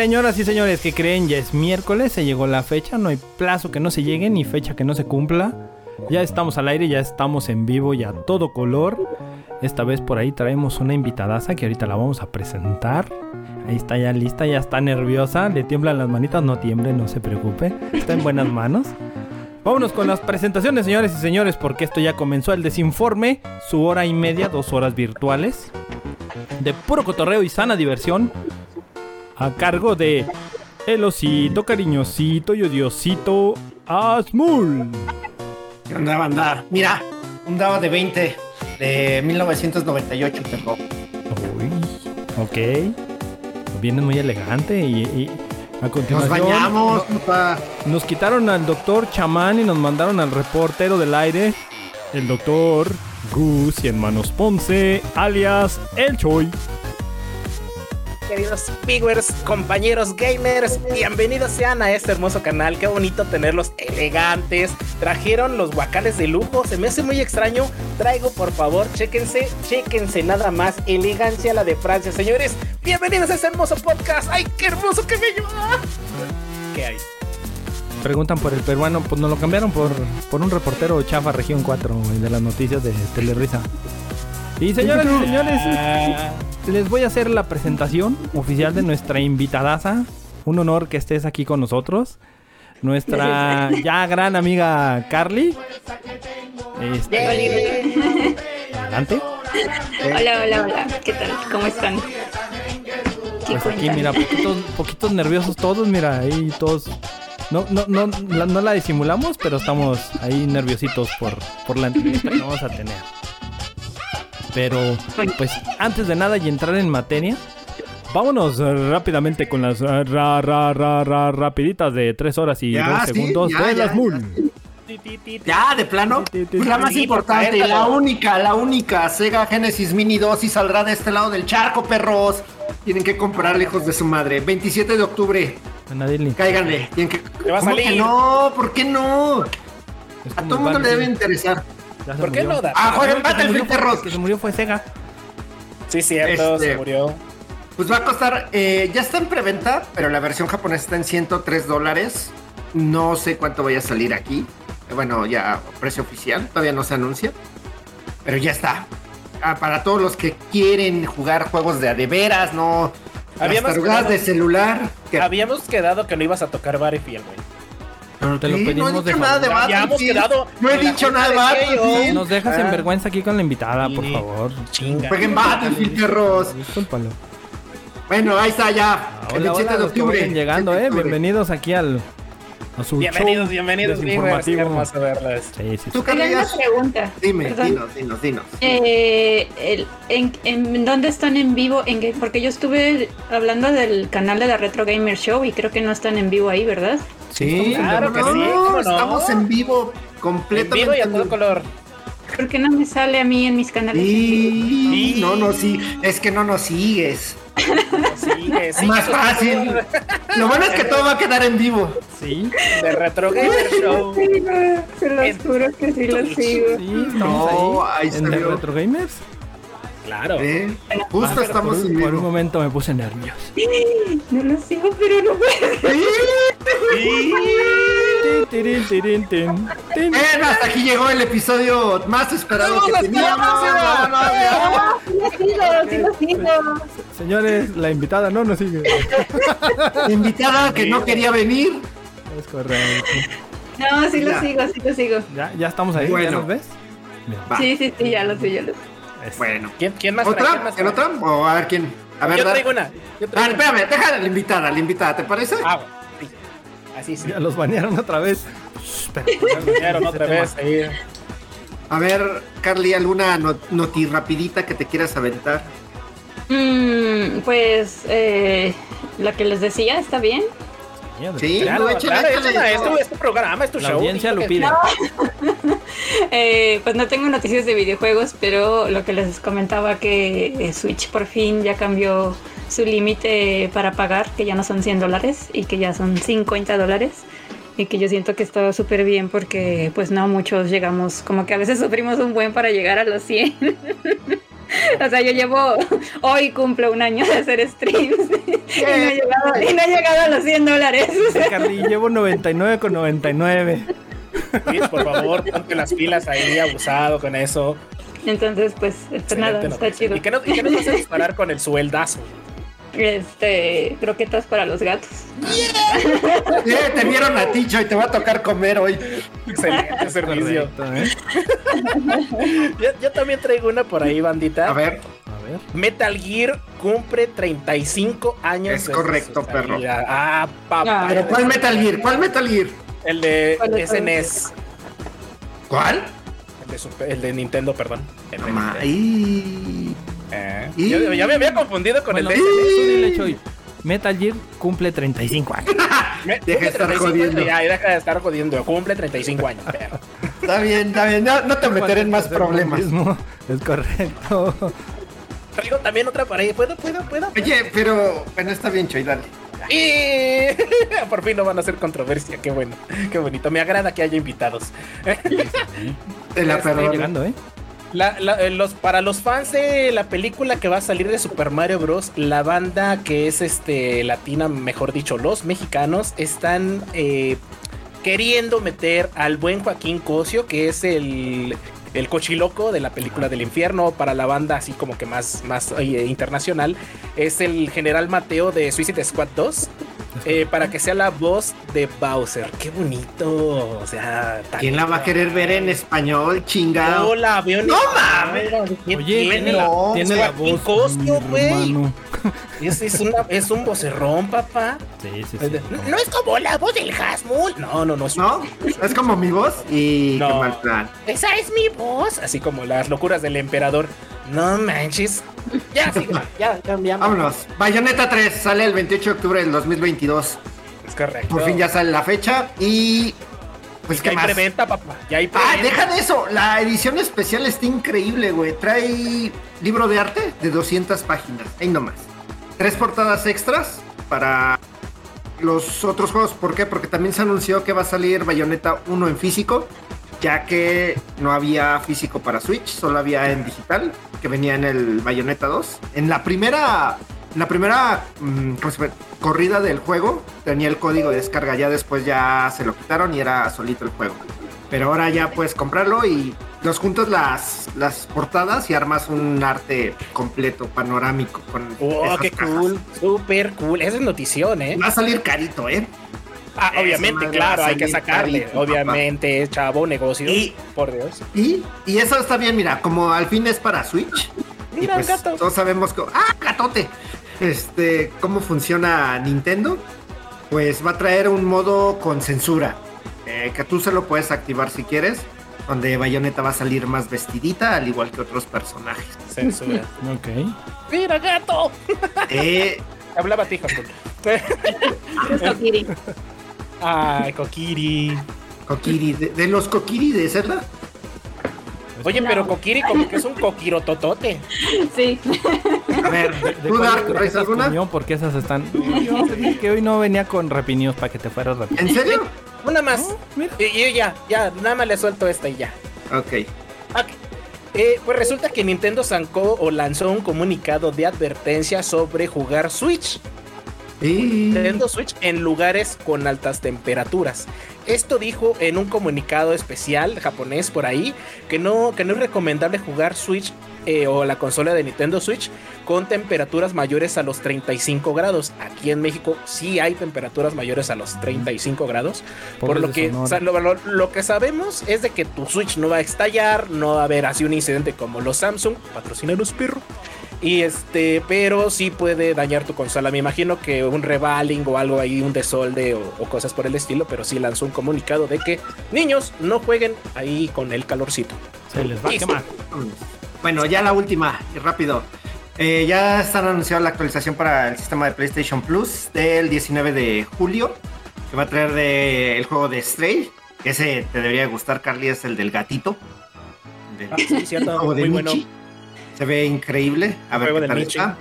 Señoras y señores que creen, ya es miércoles, se llegó la fecha, no hay plazo que no se llegue ni fecha que no se cumpla. Ya estamos al aire, ya estamos en vivo, ya a todo color. Esta vez por ahí traemos una invitadaza que ahorita la vamos a presentar. Ahí está ya lista, ya está nerviosa, le tiemblan las manitas, no tiemble, no se preocupe, está en buenas manos. Vámonos con las presentaciones, señores y señores, porque esto ya comenzó el desinforme, su hora y media, dos horas virtuales, de puro cotorreo y sana diversión, a cargo de el osito cariñosito y odiosito Asmul. ¿Qué onda, banda? Mira, un dado de 20 de 1998 tengo. Uy, ok. Viene muy elegante y, y a Nos continuación bañamos, papá. nos quitaron al doctor chamán y nos mandaron al reportero del aire, el doctor Gus y Hermanos Ponce, alias El Choy. Queridos viewers, compañeros gamers, bienvenidos sean a este hermoso canal. Qué bonito tenerlos elegantes. Trajeron los guacales de lujo. Se me hace muy extraño. Traigo, por favor, chéquense, chéquense nada más. Elegancia la de Francia. Señores, bienvenidos a este hermoso podcast. ¡Ay, qué hermoso, qué bello! ¡Ah! ¿Qué hay? Preguntan por el peruano, pues nos lo cambiaron por, por un reportero chafa región 4 güey, de las noticias de Telerisa. Y señores y señores, les voy a hacer la presentación oficial de nuestra invitadaza. Un honor que estés aquí con nosotros. Nuestra ya gran amiga Carly. Este, adelante. Hola, hola, hola. ¿Qué tal? ¿Cómo están? ¿Qué Pues aquí, mira, poquitos, poquitos nerviosos todos, mira, ahí todos. No, no, no, la, no la disimulamos, pero estamos ahí nerviositos por, por la entrevista que vamos a tener. Pero, pues, antes de nada y entrar en materia, vámonos rápidamente con las ra, ra, ra, ra- rapiditas de 3 horas y Ya, 2 sí, segundos ya, de ya, las MUL. Ya, de plano. Pues la más importante, la única, la única. Sega Genesis Mini 2 y saldrá de este lado del charco, perros. Tienen que comprar lejos de su madre. 27 de octubre. Nadie Cáiganle. Tienen que... Te va a ¿Cómo que no? ¿Por qué no? A todo el mundo le debe interesar. Ya se ¿Por qué murió. no, da? Ah, jueguen Battlefield, fue- perros. el que se murió fue Sega. Sí, cierto, Este- se murió. Pues va a costar, eh, ya está en preventa, pero la versión japonesa está en 103 dólares. No sé cuánto vaya a salir aquí. Bueno, ya precio oficial, todavía no se anuncia. Pero ya está. Ah, para todos los que quieren jugar juegos de a de veras, no las Habíamos tarugadas quedado- de celular. Que, Habíamos quedado que no ibas a tocar Battlefield, güey. Pero te lo Sí, pedimos no he de dicho nada de favor. Habíamos Battlefield. quedado. No he dicho nada de. Battlefield. Nos dejas Ah. en vergüenza aquí con la invitada, por favor. Chinga. jueguen Battlefield, perros. Discúlpalo. Bueno, ahí está ya. el Hola, 27 hola, de los que octubre. llegando, 27 eh. de octubre. Bienvenidos aquí al a su Bienvenidos, show bienvenidos, viewers. Qué hermoso verlas. Sí, sí, sí. Tú, Tengo una pregunta. dime, dinos, dinos, dinos. Eh, el- en, en dónde están en vivo? En, porque yo estuve hablando del canal de la Retro Gamer Show y creo que no están en vivo ahí, ¿verdad? Sí, Claro que no, sí, ¿cómo no? estamos en vivo En completamente. vivo y a todo color. ¿Por qué no me sale a mí en mis canales? vivo? Y no, no, sí, es que no nos sigues. Sigue, Es sigue más fácil. Lo bueno es que todo va a quedar en vivo. Sí, De Retro Gamer Show. Sí, no, se los En juro que sí los sigo. sí, No, ahí ahí. está En. Retro Gamers. Claro. ¿eh? Justo pero estamos por, un- en por un momento me puse nervioso. No los sigo, pero no puedo. Bueno, hasta aquí llegó el episodio más esperado que teníamos. lo lo. Señores, la invitada no nos sigue. Invitada que no quería venir. Es correcto. No, sí lo Ya. sigo, sí lo sigo. Ya, ya estamos ahí, ¿ya Bueno. nos ves? Mira. Sí, sí, sí, ya lo sé, ya lo sé. Eso. Bueno. ¿Quién, quién más trae? ¿Quién ¿Otra? más ¿En trae? otra? O a ver quién. A ver, Yo da- traigo una. Yo Ah, traigo una. espérame, déjale a la invitada, la invitada, ¿te parece? Ah, bueno, sí. Así sí. Ya los banearon otra vez. Espera, Vinieron otra vez ahí. A ver, Carly, ¿alguna no- noti rapidita que te quieras aventar? Mm, pues eh, la que les decía está bien. Sí, Claro, no, échale, claro, échale. es tu, es tu programa, es tu La show. audiencia lo pide. Eh, pues no tengo noticias de videojuegos, pero lo que les comentaba que eh, Switch por fin ya cambió su límite para pagar, que ya no son 100 dólares y que ya son 50 dólares. Y que yo siento que está súper bien porque pues no muchos llegamos, como que a veces sufrimos un buen para llegar a los 100. o sea, yo llevo, hoy cumplo un año de hacer streams y, no he llegado, y no he llegado a los 100 dólares. Carly, llevo 99 con 99. Luis, por favor, ponte las pilas ahí, abusado con eso. Entonces pues, pues nada, está noticia. chido. ¿Y qué, no, ¿Y qué nos vas a disparar con el sueldazo? Este, croquetas para los gatos. Eh, te vieron a ti, y te va a tocar comer hoy. Excelente servicio. Correcto, ¿eh? Yo, yo también traigo una por ahí, bandita. A ver, A ver. Metal Gear cumple 35 años. Es correcto, perro. Ah, papá. Ah. pero ¿cuál Metal Gear? ¿Cuál Metal Gear? El de. SNES. ¿Cuál? El de, Super- el de Nintendo, perdón. El de Nintendo. Eh, Y- yo- ya me había confundido con Bueno, el de dile. Metal Gear cumple 35 años. Me- Deja cumple de estar 35 jodiendo. Ya, deja de estar jodiendo. Cumple 35 años. Está bien, está bien. No, no te meteré en más problemas. Mismo. Es correcto. Traigo también otra por ahí. ¿Puedo, puedo, puedo? Oye, pero bueno, está bien, Choy, dale. Y por fin no van a hacer controversia. Qué bueno, qué bonito. Me agrada que haya invitados. Te la Estoy Estoy perdono. llegando, ¿eh? La- la- eh, los, para los fans de la película que va a salir de Super Mario Bros., la banda que es este latina, mejor dicho, los mexicanos, están eh, queriendo meter al buen Joaquín Cosio, que es el, el cochiloco de la película del infierno, para la banda así como que más, más eh, internacional. Es el general Mateo de Suicide Squad 2. Eh, para que sea la voz de Bowser. Qué bonito. O sea, tan- ¿Quién la va a querer ver en español, chingado? no la veo ¡No. ¿Quién Oye, tiene la- la, tiene la voz. Hermano. Es, es, una- es un vocerrón, papá. Sí, sí, sí. No es como la voz del Hasmul. No, no, no. Es, ¿No? Es como mi voz y No. qué mal plan. Esa es mi voz. Así como las locuras del emperador. No manches. Ya, sí, ya, ya, ya. Vámonos. Bayonetta 3 sale el 28 de octubre del 2022. Es correcto. Por fin ya sale la fecha y pues hay más. preventa, papá. Ya hay Ah, deja de eso. La edición especial está increíble, güey. Trae libro de arte de 200 páginas. Ahí nomás. Tres portadas extras para los otros juegos. ¿Por qué? Porque también se anunció que va a salir Bayonetta 1 en físico, ya que no había físico para Switch, solo había en digital, que venía en el Bayonetta 2. En la primera, la primera mm, ¿cómo se llama? corrida del juego tenía el código de descarga, ya después ya se lo quitaron y era solito el juego. Pero ahora ya puedes comprarlo y los juntas las, las portadas y armas un arte completo, panorámico. Con Oh, qué cajas. cool. Súper cool. Esa es notición, ¿eh? Va a salir carito, ¿eh? Ah, obviamente, claro, hay que sacarle. obviamente, chavo, negocio. Y- Por Dios. Y, y eso está bien, mira, como al fin es para Switch. y Mira, pues gato. todos sabemos que. ¡Ah, gatote! Este, cómo funciona Nintendo. Pues va a traer un modo con censura. eh, que tú se lo puedes activar si quieres. Donde Bayonetta va a salir más vestidita, al igual que otros personajes. Censura. Ok. ¡Mira, gato! Eh, Hablaba a ti. Ay, Kokiri. Kokiri, de, de los Kokiri de Zelda. Oye, pero Kokiri como que es un coquirototote. Sí. A ver, ¿De ¿tú, traes alguna? Porque esas están. Yo dije que hoy no venía con rapinios para que te fueras rápido. ¿En serio? Una más. mira. Y, y ya, ya, nada más le suelto esta y ya. Ok. Ok. Eh, pues resulta que Nintendo sacó o lanzó un comunicado de advertencia sobre jugar Switch. Nintendo Switch en lugares con altas temperaturas. esto dijo en un comunicado especial japonés por ahí que no, que no es recomendable jugar Switch eh, o la consola de Nintendo Switch con temperaturas mayores a los 35 grados. Aquí en México sí hay temperaturas mayores a los 35 grados. por lo que, lo, que sabemos es de que tu Switch no va a estallar, no va a haber así un incidente como los Samsung, patrocina los perros. Y este, pero sí puede dañar tu consola. Me imagino que un revaling o algo ahí, un desolde o, o, cosas por el estilo, pero sí lanzó un comunicado de que niños no jueguen ahí con el calorcito. Se les va a quemar. Bueno, ya la última, y rápido. Eh, ya están anunciando la actualización para el sistema de PlayStation Plus del 19 de julio, que va a traer de, el juego de Stray. Ese te debería gustar, Carly, es el del gatito. ah, sí, cierto, muy bueno. Se ve increíble. A ver qué tal está.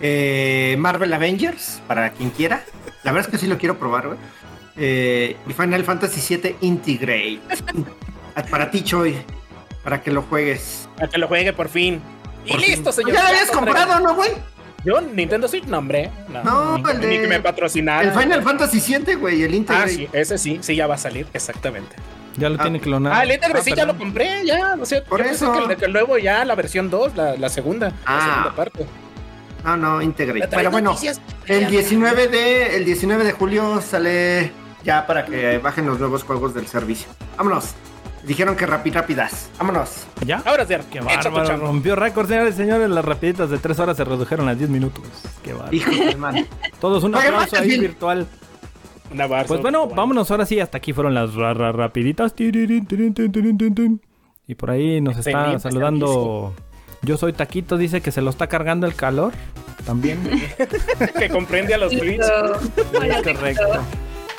Eh, Marvel Avengers, para quien quiera. La verdad es que sí lo quiero probar, güey. Eh, y Final Fantasy VII Integrate. para ti, Choi para que lo juegues. Para que lo juegue por fin. y listo, señor. Ya lo habías comprado, ¿no, güey? Yo, Nintendo Switch, no, hombre. No, el de. Ni que me patrocinaron. El Final Fantasy 7, güey, el Integral. Ah, sí, ese sí, sí, ya va a salir, exactamente. Ya lo ah. tiene clonado. Ah, el Integral ah, sí, ya lo compré, ya. No sé, por eso. Que, que, luego ya la versión 2, la, la segunda, ah. la segunda parte. No, no, Integrate. Pero bueno, el 19 de, el 19 de julio sale ya para que bajen los nuevos juegos del servicio. Vámonos. Dijeron que rápidas, rápidas. Vámonos. ¿Ya? Ahora sí. Qué bárbaro. Rompió récord, señores y señores. Las rapiditas de 3 horas se redujeron a 10 minutos. Qué bárbaro. Hijo de man. Todos un aplauso ahí virtual. Una pues bueno, vámonos ahora sí. Hasta aquí fueron las rapiditas. Y por ahí nos está saludando. Yo soy Taquito, dice que se lo está cargando el calor. También. que comprende a los Twitch. Es correcto.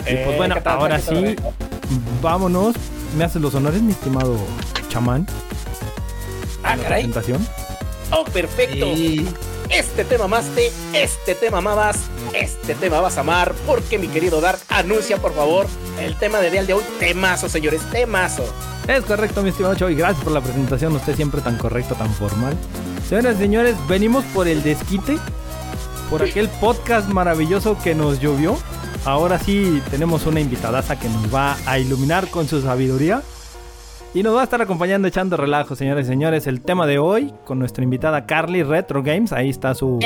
Y pues bueno, ahora sí, vámonos ¿Me haces los honores, mi estimado chamán? Ah, caray. Presentación? Oh, perfecto. Este tema más te, este tema más, este tema vas a amar, porque mi querido Dark anuncia, por favor, el tema de día de hoy, temazo, señores, temazo. Es correcto, mi estimado Choy, gracias por la presentación, usted siempre tan correcto, tan formal. Señoras y señores, venimos por el desquite, por aquel podcast maravilloso que nos llovió. Ahora sí tenemos una invitadaza que nos va a iluminar con su sabiduría. Y nos va a estar acompañando echando relajo, señores y señores. El tema de hoy con nuestra invitada Carly Retro Games. Ahí está su,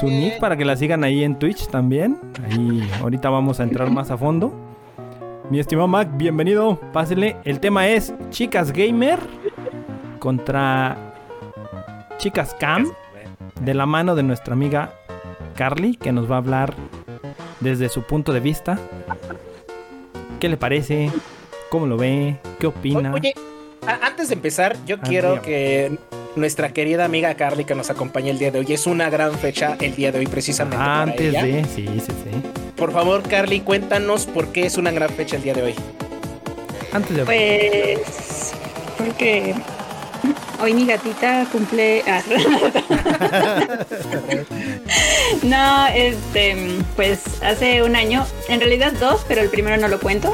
su nick para que la sigan ahí en Twitch también. Ahí ahorita vamos a entrar más a fondo. Mi estimado Mac, bienvenido. Pásele. El tema es chicas gamer contra chicas cam. De la mano de nuestra amiga Carly, que nos va a hablar desde su punto de vista. ¿Qué le parece? ¿Cómo lo ve? ¿Qué opina? Oye, antes de empezar, yo ah, quiero que nuestra querida amiga Carly que nos acompañe el día de hoy. Es una gran fecha el día de hoy, precisamente. Antes de, sí, sí, sí. Por favor, Carly, cuéntanos por qué es una gran fecha el día de hoy. Antes de. Pues. Porque Hoy mi gatita cumple. Ah. no, este, pues hace un año, en realidad dos, pero el primero no lo cuento.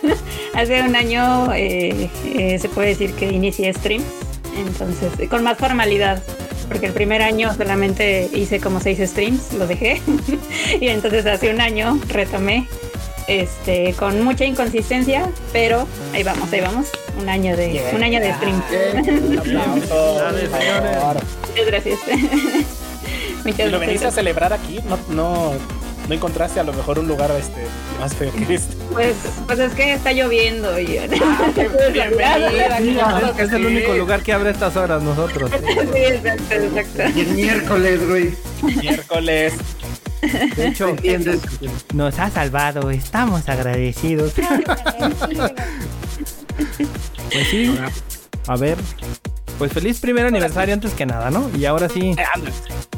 hace un año eh, eh, se puede decir que inicié stream, entonces, con más formalidad porque el primer año solamente hice como seis streams, lo dejé. y entonces hace un año retomé este, con mucha inconsistencia, pero ahí vamos, ahí vamos. Un año de, un año de stream. Muchas gracias. Muchas ¿Lo veniste a celebrar aquí? No, no, no encontraste a lo mejor un lugar este más feo que este. Pues, pues es que está lloviendo y ah, es el único lugar que abre estas horas nosotros. Sí, exacto, exacto. Y el miércoles, güey. Miércoles. De hecho, nos ha salvado, estamos agradecidos. pues sí, a ver, pues feliz primer aniversario antes que nada, ¿no? Y ahora sí. Eh,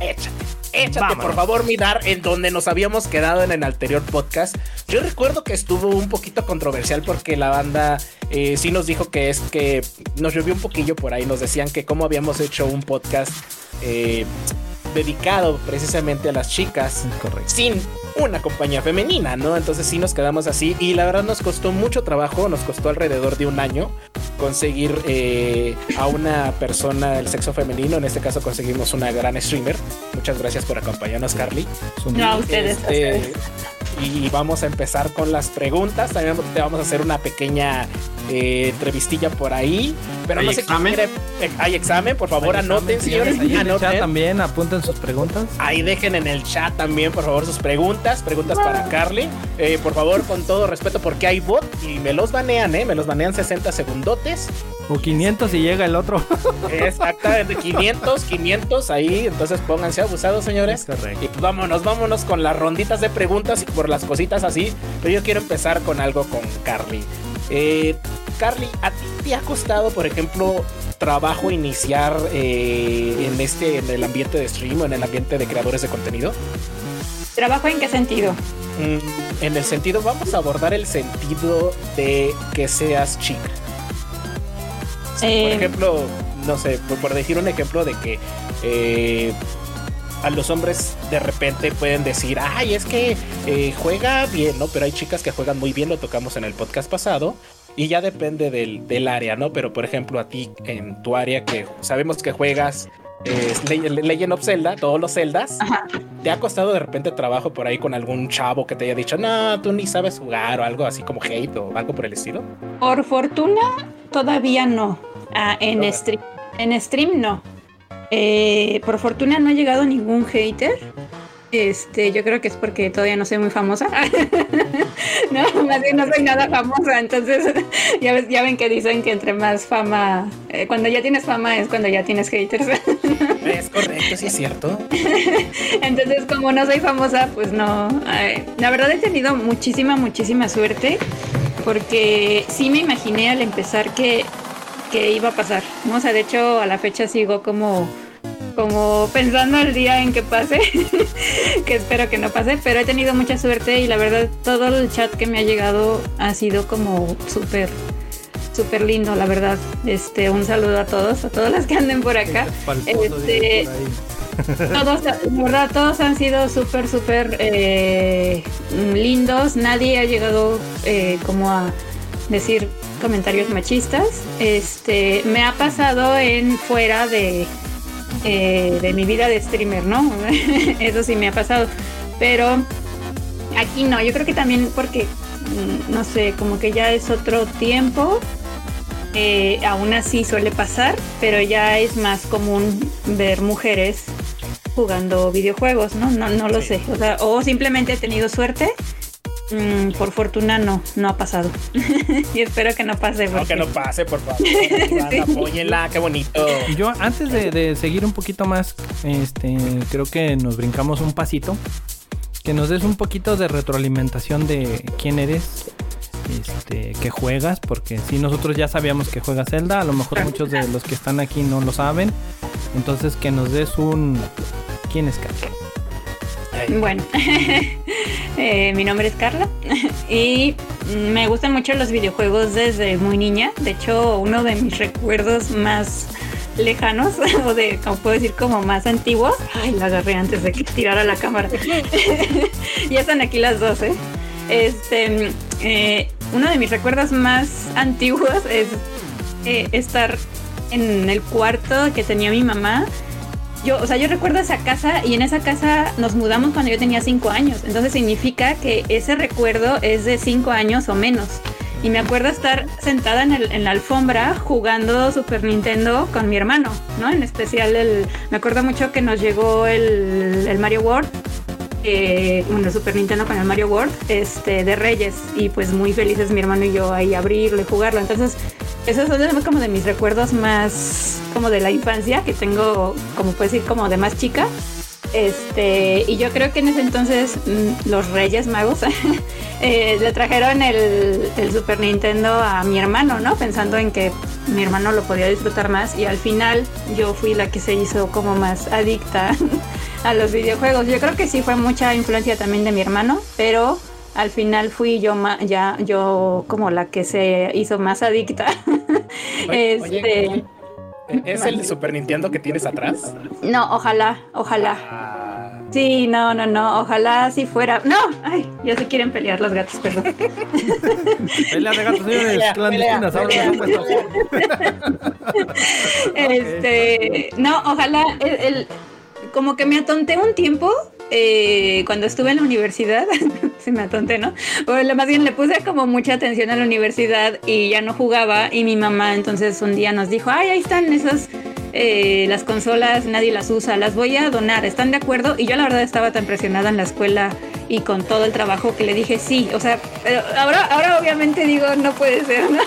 échate, échate, por favor, mirar en donde nos habíamos quedado en el anterior podcast. Yo recuerdo que estuvo un poquito controversial porque la banda eh, sí nos dijo que es que nos llovió un poquillo por ahí. Nos decían que como habíamos hecho un podcast eh, dedicado precisamente a las chicas sin una compañía femenina, ¿no? Entonces sí nos quedamos así y la verdad nos costó mucho trabajo, nos costó alrededor de un año conseguir eh, a una persona del sexo femenino, en este caso conseguimos una gran streamer. Muchas gracias por acompañarnos, Carly. No, ustedes. Este, y vamos a empezar con las preguntas. También te vamos a hacer una pequeña eh, entrevistilla por ahí. Pero ¿Hay no sé examen? quién quiere- eh, Hay examen, por favor, Hay anoten, examen, señores. Ahí en el chat anoten. también apunten sus preguntas. Ahí dejen en el chat también, por favor, sus preguntas. Preguntas para Carly. Eh, por favor, con todo respeto, porque hay bot y me los banean, ¿eh? Me los banean 60 segundotes. O 500 y llega el otro. Exactamente, 500, 500 ahí. Entonces pónganse abusados, señores. Correcto. Y pues vámonos, vámonos con las ronditas de preguntas y por las cositas así. Pero yo quiero empezar con algo con Carly. Eh, Carly, ¿a ti te ha costado, por ejemplo, trabajo iniciar eh, en este, en el ambiente de stream o en el ambiente de creadores de contenido? ¿Trabajo en qué sentido? Mm, en el sentido, vamos a abordar el sentido de que seas chica. Por Eh, ejemplo, no sé, por, por decir un ejemplo de que eh, a los hombres de repente pueden decir, ay, es que eh, juega bien, ¿no? Pero hay chicas que juegan muy bien, lo tocamos en el podcast pasado. Y ya depende del, del área, ¿no? Pero por ejemplo, a ti en tu área que sabemos que juegas eh, Le- Le- Legend of Zelda, todos los Zeldas, Ajá. ¿te ha costado de repente trabajo por ahí con algún chavo que te haya dicho, no, tú ni sabes jugar o algo así como hate o algo por el estilo? Por fortuna, todavía no. Ah, en, stream, en stream no. Eh, por fortuna no ha llegado ningún hater. Este, yo creo que es porque todavía no soy muy famosa. no, más bien no soy nada famosa. Entonces, ya, ves- ya ven que dicen que entre más fama, eh, cuando ya tienes fama es cuando ya tienes haters. Es correcto, sí es cierto. Entonces, como no soy famosa, pues no. eh, la verdad he tenido muchísima, muchísima suerte. Porque sí me imaginé al empezar que, que iba a pasar. ¿no? O sea, de hecho, a la fecha sigo como, como pensando el día en que pase. que espero que no pase. Pero he tenido mucha suerte y la verdad, todo el chat que me ha llegado ha sido como súper. Súper lindo, la verdad. Este, un saludo a todos, a todas las que anden por acá. Este, todos, de verdad, todos han sido súper, súper eh, lindos. Nadie ha llegado eh, como a decir comentarios machistas. Este, me ha pasado en fuera de, eh, de mi vida de streamer, ¿no? Eso sí me ha pasado. Pero aquí no, yo creo que también porque, mm, no sé, como que ya es otro tiempo. Eh, aún así suele pasar, pero ya es más común ver mujeres jugando videojuegos, ¿no? No, no lo Sí. sé. O, sea, o simplemente he tenido suerte. Mm, por fortuna no, no ha pasado. y espero que no pase. No, porque- que no pase, por favor. Apóyenla, qué bonito. Yo antes de, de seguir un poquito más, este, creo que nos brincamos un pasito. Que nos des un poquito de retroalimentación de quién eres, este, que juegas, porque si nosotros ya sabíamos que juegas Zelda, a lo mejor muchos de los que están aquí no lo saben. Entonces que nos des un quién es Carlos. Bueno, eh, mi nombre es Carla y me gustan mucho los videojuegos desde muy niña. De hecho, uno de mis recuerdos más lejanos, o de, como puedo decir, como más antiguos. Ay, la agarré antes de que tirara la cámara. ya están aquí las dos, ¿eh? Este, eh, uno de mis recuerdos más antiguos es eh, estar en el cuarto que tenía mi mamá yo, o sea, yo recuerdo esa casa y en esa casa nos mudamos cuando yo tenía cinco años. Entonces significa que ese recuerdo es de cinco años o menos. Y me acuerdo estar sentada en, el- en la alfombra jugando Super Nintendo con mi hermano, ¿no? En especial el... Me acuerdo mucho que nos llegó el, el Mario World. Eh, bueno, Super Nintendo con el Mario World este, de Reyes y pues muy felices mi hermano y yo ahí abrirlo y jugarlo entonces esos son como de mis recuerdos más como de la infancia que tengo, como puedes decir, como de más chica. Este, y yo creo que en ese entonces mm, los Reyes Magos eh, le trajeron el, el Super Nintendo a mi hermano, ¿no? Pensando en que mi hermano lo podía disfrutar más y al final yo fui la que se hizo como más adicta a los videojuegos. Yo creo que sí fue mucha influencia también de mi hermano, pero al final fui yo ma- ya yo como la que se hizo más adicta. Oye, este, oye, ¿Es el de Super Nintendo que tienes atrás? no, ojalá, ojalá. Ah, Sí, no, no, no, ojalá si fuera. No, ay, ya se quieren pelear los gatos, perdón. Pelea de gatos, señores, Pelea, clandestinas, pelea, pelea, Este, no, ojalá el, el- como que me atonté un tiempo eh, cuando estuve en la universidad, se me atonté, ¿no? Bueno, más bien le puse como mucha atención a la universidad y ya no jugaba y mi mamá entonces un día nos dijo, ay, ahí están esas eh, las consolas nadie las usa, las voy a donar, ¿están de acuerdo? Y yo la verdad estaba tan presionada en la escuela y con todo el trabajo que le dije sí, o sea, ahora, ahora obviamente digo, no puede ser, ¿no?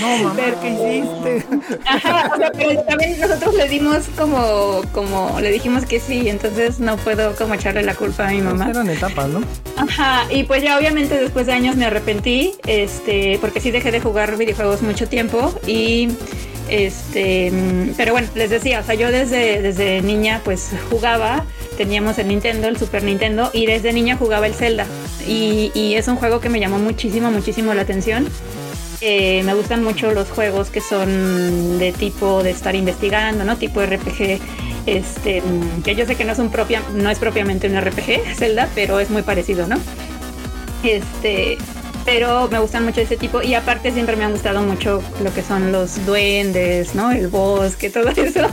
No, mamá, ¿qué hiciste? Ajá, o sea, pero también nosotros le dimos como, como, le dijimos que sí, entonces no puedo como echarle la culpa a mi mamá. Pues eran etapas, ¿no? Ajá, y pues ya obviamente después de años me arrepentí, este, porque sí dejé de jugar videojuegos mucho tiempo y este, pero bueno, les decía, o sea, yo desde, desde niña pues jugaba, teníamos el Nintendo, el Super Nintendo, y desde niña jugaba el Zelda. Y, y es un juego que me llamó muchísimo, muchísimo la atención. Eh, me gustan mucho los juegos que son de tipo de estar investigando, ¿no? Tipo RPG. Este, que yo sé que no es un propia, no es propiamente un RPG, Zelda, pero es muy parecido, ¿no? Este, pero me gustan mucho ese tipo y aparte siempre me han gustado mucho lo que son los duendes, ¿no? El bosque, todo eso.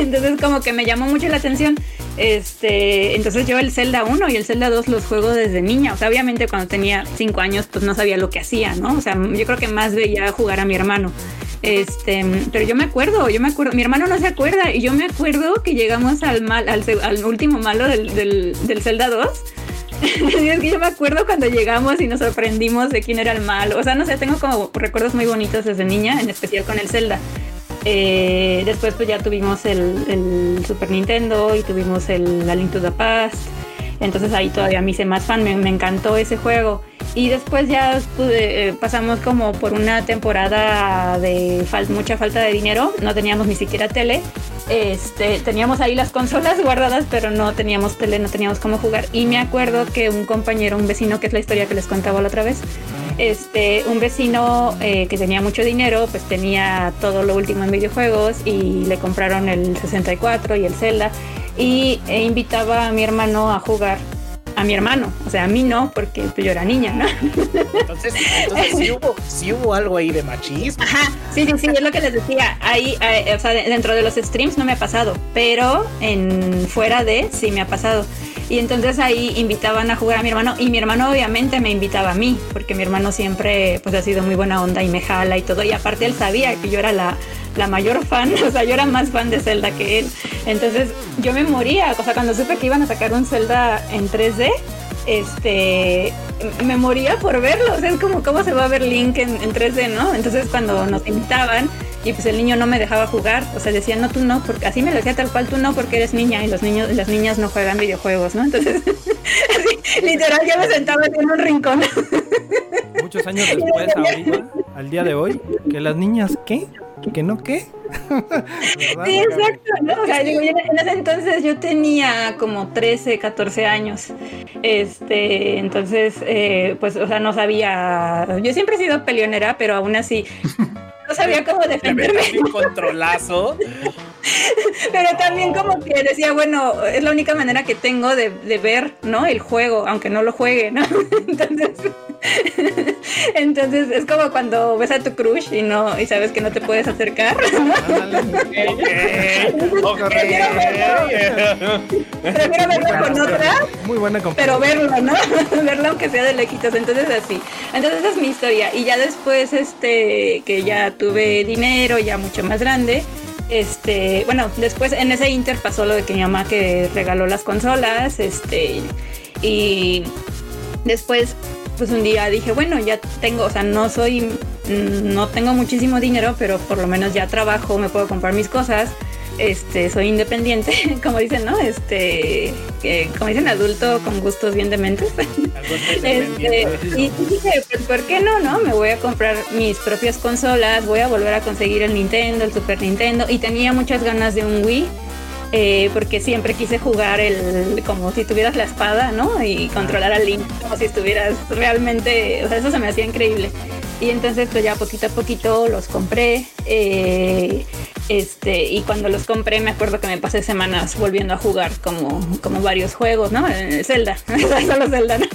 Entonces como que me llamó mucho la atención. Este, entonces yo el Zelda 1 y el Zelda 2 los juego desde niña. O sea, obviamente cuando tenía 5 años pues no sabía lo que hacía, ¿no? O sea, yo creo que más veía jugar a mi hermano. Este, pero yo me acuerdo, yo me acuerdo, mi hermano no se acuerda y yo me acuerdo que llegamos al mal, al, al último malo del, del, del Zelda 2 es que yo me acuerdo cuando llegamos y nos sorprendimos de quién era el malo. O sea, no sé, tengo como recuerdos muy bonitos desde niña, en especial con el Zelda. Eh, después pues ya tuvimos el, Super Nintendo y tuvimos el La Link to the Past. Entonces ahí todavía me hice más fan, me, encantó ese juego. Y después ya eh, pasamos como por una temporada de mucha falta de dinero, no teníamos ni siquiera tele. Este, teníamos ahí las consolas guardadas, pero no teníamos tele, no teníamos cómo jugar. Y me acuerdo que un compañero, un vecino, que es la historia que les contaba la otra vez, este, un vecino eh, que tenía mucho dinero, pues tenía todo lo último en videojuegos y le compraron el 64 y el Zelda y e invitaba a mi hermano a jugar a mi hermano, o sea, a mí no, porque yo era niña, ¿no? Entonces, entonces sí, hubo, sí hubo algo ahí de machismo. Ajá, sí, sí, sí, es lo que les decía. Ahí, eh, o sea, dentro de los streams no me ha pasado, pero en fuera de sí me ha pasado. Y entonces ahí invitaban a jugar a mi hermano y mi hermano obviamente me invitaba a mí, porque mi hermano siempre pues ha sido muy buena onda y me jala y todo. Y aparte él sabía que yo era la, la mayor fan, o sea, yo era más fan de Zelda que él. Entonces yo me moría, o sea, cuando supe que iban a sacar un Zelda en 3D, este, me moría por verlo, o sea, es como cómo se va a ver Link en, en 3D, ¿no? Entonces cuando nos invitaban y pues el niño no me dejaba jugar, o sea, decía, no, tú no, porque así me lo decía tal cual, tú no, porque eres niña y los niños, las niñas no juegan videojuegos, ¿no? Entonces, así, literal, yo me sentaba en un rincón. Muchos años después, ahorita, al día de hoy, que las niñas, ¿qué? ¿Que no qué? sí, exacto, ¿no? O sea, digo, en ese entonces yo tenía como 13, 14 años. Este, entonces, eh, pues, o sea, no sabía. Yo siempre he sido peleonera, pero aún así no sabía cómo defenderme. un controlazo. Pero también como que decía, bueno, es la única manera que tengo de, de ver, ¿no? El juego, aunque no lo juegue, ¿no? Entonces, entonces es como cuando ves a tu crush y no y sabes que no te puedes acercar. Prefiero verlo con otra. Muy buena Pero verlo, ¿no? verlo aunque sea de lejitos. Entonces así. Entonces esa es mi historia. Y ya después, este, que ya tuve dinero, ya mucho más grande. Este, bueno, después en ese inter pasó lo de que mi mamá que regaló las consolas, este, y después pues un día dije, bueno, ya tengo, o sea, no soy, mm, no tengo muchísimo dinero, pero por lo menos ya trabajo, me puedo comprar mis cosas, este, soy independiente, como dicen, ¿no? Este, como dicen, adulto con gustos bien dementes. este, y dije, pues, ¿por qué no, no? Me voy a comprar mis propias consolas, voy a volver a conseguir el Nintendo, el Super Nintendo, y tenía muchas ganas de un Wii eh, porque siempre quise jugar el como si tuvieras la espada, ¿no? Y controlar al Link como si estuvieras realmente, o sea, eso se me hacía increíble. Y entonces pues ya poquito a poquito los compré. Eh, este, y cuando los compré me acuerdo que me pasé semanas volviendo a jugar como, como varios juegos, ¿no? Zelda, solo Zelda, ¿no?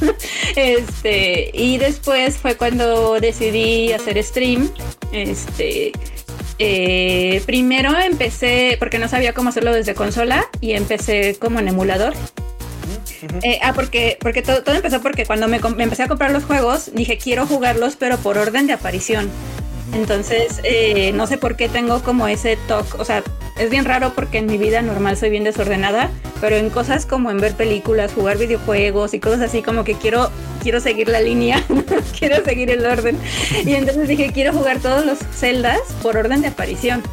Este, y después fue cuando decidí hacer stream. Este, eh, primero empecé, porque no sabía cómo hacerlo desde consola, y empecé como en emulador. Eh, ah, porque, porque todo, todo empezó porque cuando me, me empecé a comprar los juegos, dije quiero jugarlos, pero por orden de aparición. Entonces, eh, no sé por qué tengo como ese toque. O sea, es bien raro porque en mi vida normal soy bien desordenada, pero en cosas como en ver películas, jugar videojuegos y cosas así, como que quiero, quiero seguir la línea, quiero seguir el orden. Y entonces dije, quiero jugar todos los celdas por orden de aparición.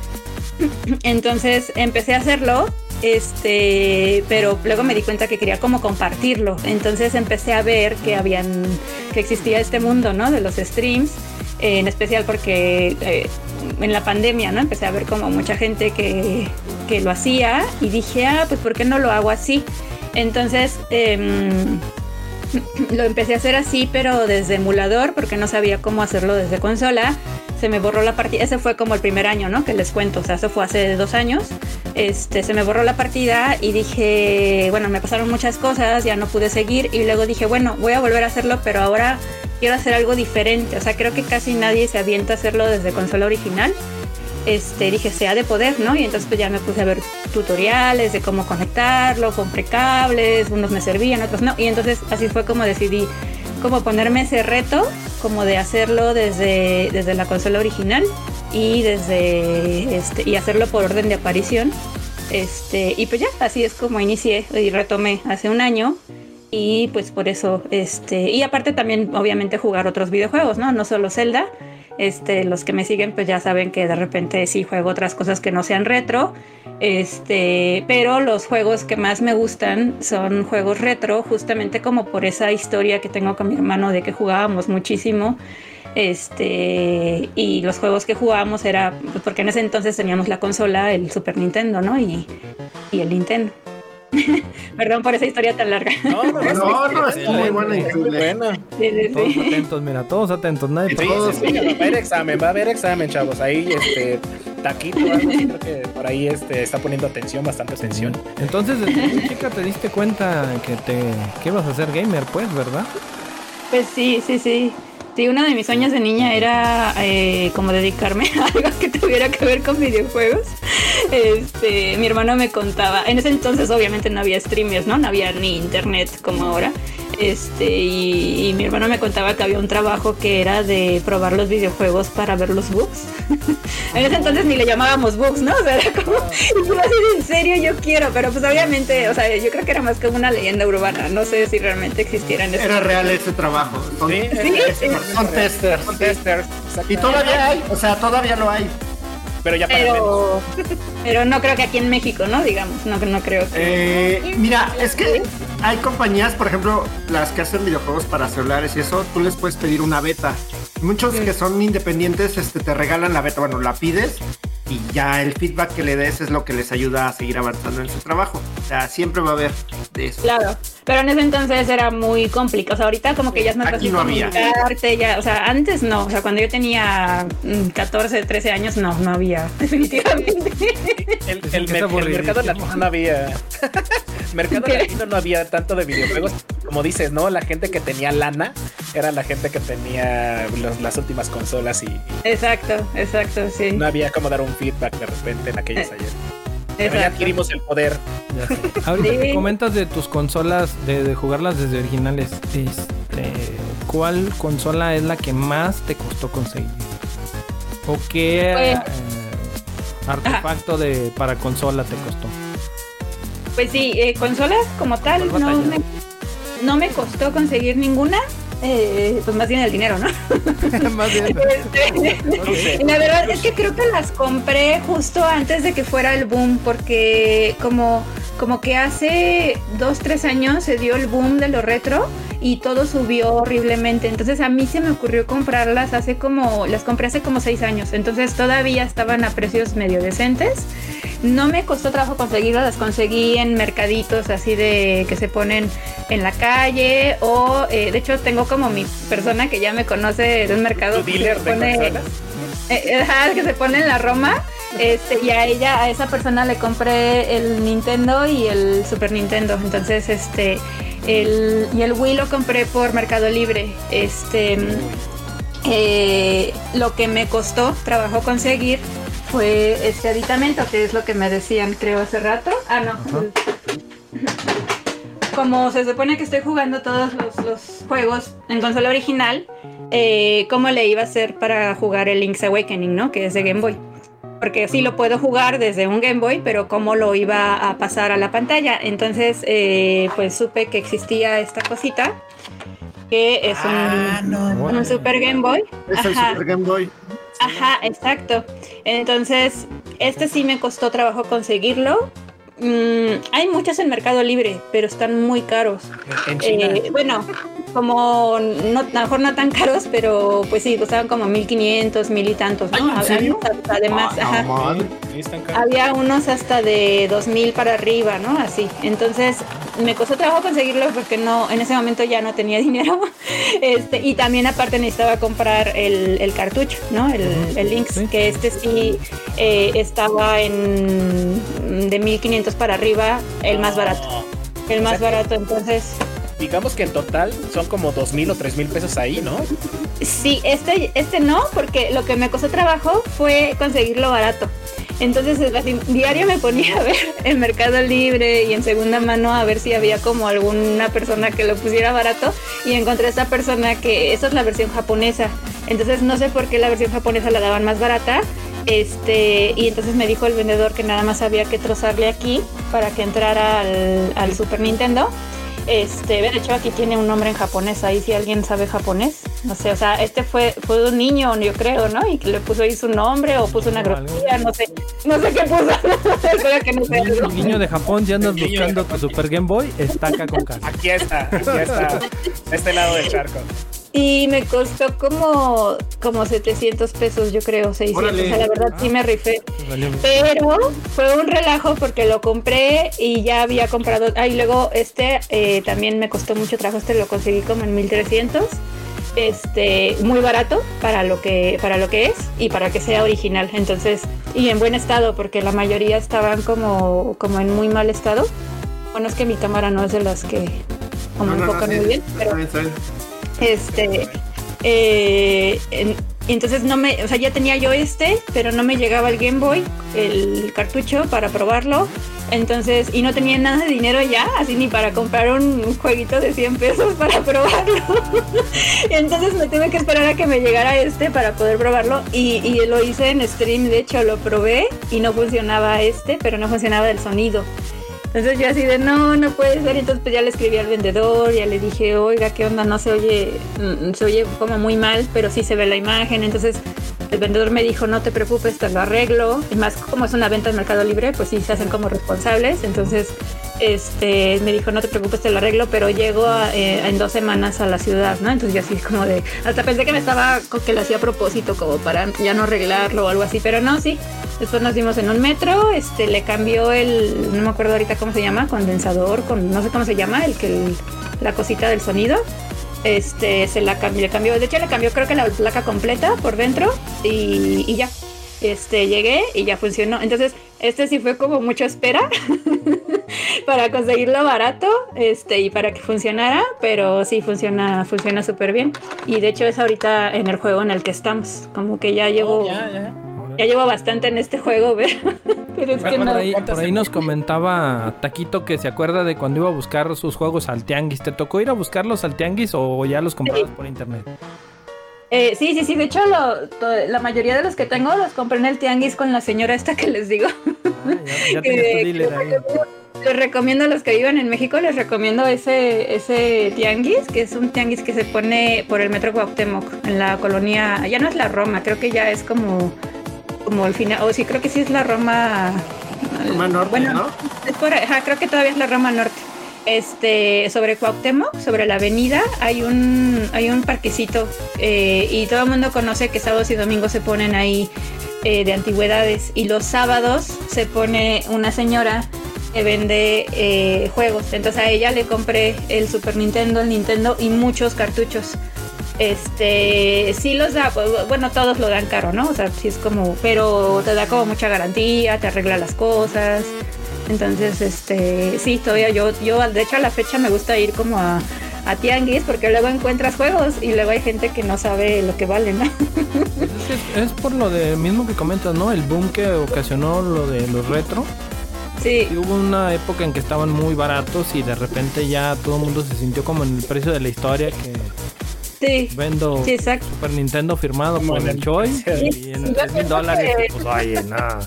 Entonces empecé a hacerlo, este, pero luego me di cuenta que quería como compartirlo. Entonces empecé a ver que habían, que existía este mundo, ¿no? De los streams, en especial porque eh, en la pandemia, ¿no? Empecé a ver como mucha gente que, que lo hacía y dije, ah, pues ¿por qué no lo hago así? Entonces em, lo empecé a hacer así, pero desde emulador, porque no sabía cómo hacerlo desde consola. Se me borró la partida. Ese fue como el primer año, ¿no? Que les cuento. O sea, eso fue hace dos años. Este, se me borró la partida y dije, bueno, me pasaron muchas cosas, ya no pude seguir. Y luego dije, bueno, voy a volver a hacerlo, pero ahora quiero hacer algo diferente. O sea, creo que casi nadie se avienta a hacerlo desde consola original. Este, dije, sea de poder, ¿no? Y entonces pues ya me puse a ver tutoriales de cómo conectarlo, compré cables, unos me servían, otros no. Y entonces así fue como decidí como ponerme ese reto, como de hacerlo desde, desde la consola original y desde este, y hacerlo por orden de aparición. Este, y pues ya, así es como inicié y retomé hace un año. Y pues por eso, este, y aparte también obviamente jugar otros videojuegos, ¿no? No solo Zelda. Este, los que me siguen pues ya saben que de repente sí juego otras cosas que no sean retro. Este, pero los juegos que más me gustan son juegos retro, justamente como por esa historia que tengo con mi hermano de que jugábamos muchísimo. Este, y los juegos que jugábamos era, pues, porque en ese entonces teníamos la consola, el Super Nintendo, ¿no? Y, y el Nintendo. Perdón por esa historia tan larga. No, no, no, No, está muy buena, muy increíble. buena. Sí, sí, Todos sí. atentos, mira, todos atentos, nadie Sí, todos. sí, sí, va a haber examen, va a haber examen, chavos. Ahí, este, Taquito, algo así, creo que por ahí este, está poniendo atención, bastante atención. Entonces, desde muy chica te diste cuenta que te que ibas a ser gamer, pues, ¿verdad? Pues sí, sí, sí. Sí, uno de mis sueños de niña era eh, como dedicarme a algo que tuviera que ver con videojuegos. Este, mi hermano me contaba, en ese entonces obviamente no había streamers, ¿no? No había ni internet como ahora. Este, y, y mi hermano me contaba que había un trabajo que era de probar los videojuegos para ver los bugs. en ese entonces ni le llamábamos bugs, ¿no? O sea, era como, y yo así, en serio yo quiero, pero pues obviamente, o sea, yo creo que era más como una leyenda urbana, no sé si realmente existiera en ese Era real ese trabajo. Sí, Sí, son testers. Son testers. Y todavía hay, o sea, todavía lo hay. Pero ya para menos. pero, pero no creo que aquí en México, ¿no? Digamos, no, no creo que. Eh, mira, es que hay compañías, por ejemplo, las que hacen videojuegos para celulares y eso, tú les puedes pedir una beta. Muchos que son independientes este, te regalan la beta, bueno, la pides y ya el feedback que le des es lo que les ayuda a seguir avanzando en su trabajo. O sea, siempre va a haber de eso. Claro, pero en ese entonces era muy complicado. O sea, ahorita como que ya es más Aquí fácil no había. comunicarte, ya, o sea, antes no. O sea, cuando yo tenía mm, 14, 13 años, no, no había, definitivamente. El, el está el mercado latino no había. mercado ¿Qué? latino no había tanto de videojuegos. Como dices, ¿no? La gente que tenía lana era la gente que tenía los- las últimas consolas y, y Exacto, exacto, sí. no había como dar un feedback de repente en aquellos ayer. Pero ya adquirimos el poder. Ahorita Sí. que comentas de tus consolas, de, de jugarlas desde originales, este, ¿cuál consola es la que más te costó conseguir? ¿O qué Pues- eh, artefacto de para consola te costó? Pues sí, eh, consolas como tal, ¿Cuál no me, no me costó conseguir ninguna. Eh, pues más bien el dinero, ¿no? Más bien. Este, La verdad es que creo que las compré justo antes de que fuera el boom, porque como, como que hace dos, tres años se dio el boom de lo retro y todo subió horriblemente. Entonces a mí se me ocurrió comprarlas hace como, las compré hace como seis años. Entonces todavía estaban a precios medio decentes. No me costó trabajo conseguirlas, las conseguí en mercaditos así de que se ponen en la calle o eh, de hecho tengo como mi persona que ya me conoce de un mercado que se pone- eh, eh, que se pone en la Roma. Este, y a ella, a esa persona le compré el Nintendo y el Super Nintendo. Entonces, este, el, y el Wii lo compré por Mercado Libre. Este, eh, lo que me costó trabajo conseguir fue este aditamento, que es lo que me decían, creo, hace rato. Ah, no. como se supone que estoy jugando todos los, los juegos en consola original, eh, ¿cómo le iba a hacer para jugar el Link's Awakening, ¿no? Que es de Game Boy. Porque sí lo puedo jugar desde un Game Boy, pero ¿cómo lo iba a pasar a la pantalla? Entonces, eh, pues supe que existía esta cosita, que es un, un Super Game Boy. Es el Ajá. Super Game Boy. Ajá, exacto. Entonces, este sí me costó trabajo conseguirlo. Mm, hay muchos en Mercado Libre, pero están muy caros. En China. Eh, bueno, como no, a lo mejor no tan caros, pero pues sí, costaban como 1500, mil y tantos, ¿no? hasta- Además, Ah, no, ajá. Había unos hasta de 2000 para arriba, ¿no? Así. Entonces, me costó trabajo conseguirlo porque no, en ese momento ya no tenía dinero. Este, y también aparte necesitaba comprar el, el cartucho, ¿no? El, el Lynx, Sí. que este sí eh, estaba en de 1500 para arriba, el más barato. El O más sea barato, entonces. Digamos que en total son como dos mil o tres mil pesos ahí, ¿no? Sí, este, este no, porque lo que me costó trabajo fue conseguirlo barato. Entonces, diario me ponía a ver en Mercado Libre y en segunda mano a ver si había como alguna persona que lo pusiera barato y encontré esta persona que esa es la versión japonesa. Entonces, no sé por qué la versión japonesa la daban más barata. Este, y entonces me dijo el vendedor que nada más había que trozarle aquí para que entrara al, al Super Nintendo. Este, de hecho aquí tiene un nombre en japonés, ahí si alguien sabe japonés. No sé, o sea, este fue, fue de un niño, yo creo, ¿no? Y que le puso ahí su nombre o puso una grosería, no sé. No sé qué puso. Espero que no sea algo. Niño de Japón, si andas buscando tu. Super Game Boy, está acá con casa. Aquí está, aquí está. Este lado del charco. Y me costó como, como 700 pesos, yo creo, 600. Órale. O sea, la verdad sí me rifé. Valió- Pero fue un relajo porque lo compré y ya había comprado. Ah, y luego este eh, también me costó mucho trabajo. Este lo conseguí como en 1300. Este, muy barato para lo que para lo que es y para que sea original. Entonces, y en buen estado porque la mayoría estaban como como en muy mal estado. Bueno, es que mi cámara no es de las que como No, no, no, enfocan sí. muy bien, Está pero bien, está bien. Este, eh, en- entonces no me, o sea, ya tenía yo este, pero no me llegaba el Game Boy, el cartucho para probarlo. Entonces, y no tenía nada de dinero ya, así ni para comprar un jueguito de 100 pesos para probarlo. entonces me tuve que esperar a que me llegara este para poder probarlo. Y, y lo hice en stream, de hecho lo probé y no funcionaba este, pero no funcionaba el sonido. Entonces yo así de no, no puede ser. Entonces pues ya le escribí al vendedor, ya le dije, oiga, ¿qué onda? No se oye, mm, se oye como muy mal, pero sí se ve la imagen. Entonces el vendedor me dijo, no te preocupes, te lo arreglo. Y más como es una venta en Mercado Libre, pues sí se hacen como responsables. Entonces este me dijo, no te preocupes, te lo arreglo, pero llego a, eh, en dos semanas a la ciudad, ¿no? Entonces yo así como de, hasta pensé que me estaba, que lo hacía a propósito, como para ya no arreglarlo o algo así, pero no, sí. Después nos dimos en un metro, este, le cambió el, no me acuerdo ahorita cómo se llama, condensador, con, no sé cómo se llama, el que el- la cosita del sonido. Este, se la cambió, le cambió, de hecho le cambió creo que la placa completa por dentro y, y ya. Este, llegué y ya funcionó. Entonces, este sí fue como mucha espera para conseguirlo barato, este, y para que funcionara, pero sí funciona, funciona súper bien. Y de hecho es ahorita en el juego en el que estamos, como que ya llevo, Oh, ya, ya. ya llevo bastante en este juego, pero, pero es que Por no. ahí, ¿Cuántas por ahí nos comentaba Taquito que se acuerda de cuando iba a buscar sus juegos al tianguis. ¿Te tocó ir a buscarlos al tianguis o ya los comprabas Sí. por internet? Eh, sí, sí, sí, de hecho lo- to- la mayoría de los que tengo los compré en el tianguis con la señora esta que les digo. Ah, ya, ahí. Les recomiendo a los que vivan en México, les recomiendo ese, ese tianguis, que es un tianguis que se pone por el metro Cuauhtémoc, en la colonia, ya no es la Roma, creo que ya es como, como el final, o sí, creo que sí es la Roma. Roma Norte, bueno, ¿no? es por- ajá, creo que todavía es la Roma Norte. Este, sobre Cuauhtémoc, sobre la avenida, hay un, hay un parquecito eh, y todo el mundo conoce que sábados y domingos se ponen ahí eh, de antigüedades y los sábados se pone una señora que vende eh, juegos. Entonces a ella le compré el Super Nintendo, el Nintendo y muchos cartuchos. Este, sí los da, bueno, todos lo dan caro, ¿no? O sea, sí es como, pero te da como mucha garantía, te arregla las cosas. Entonces, este, sí, todavía yo, yo, de hecho a la fecha me gusta ir como a, a tianguis porque luego encuentras juegos y luego hay gente que no sabe lo que valen, ¿no? Es, por lo de mismo que comentas, ¿no? El boom que ocasionó lo de los retro. Sí, Y hubo una época en que estaban muy baratos y de repente ya todo el mundo se sintió como en el precio de la historia que sí. vendo Sí, exacto. Super Nintendo firmado por el Choi precio. y en Yo 3 mil dólares que- pues oye, nada.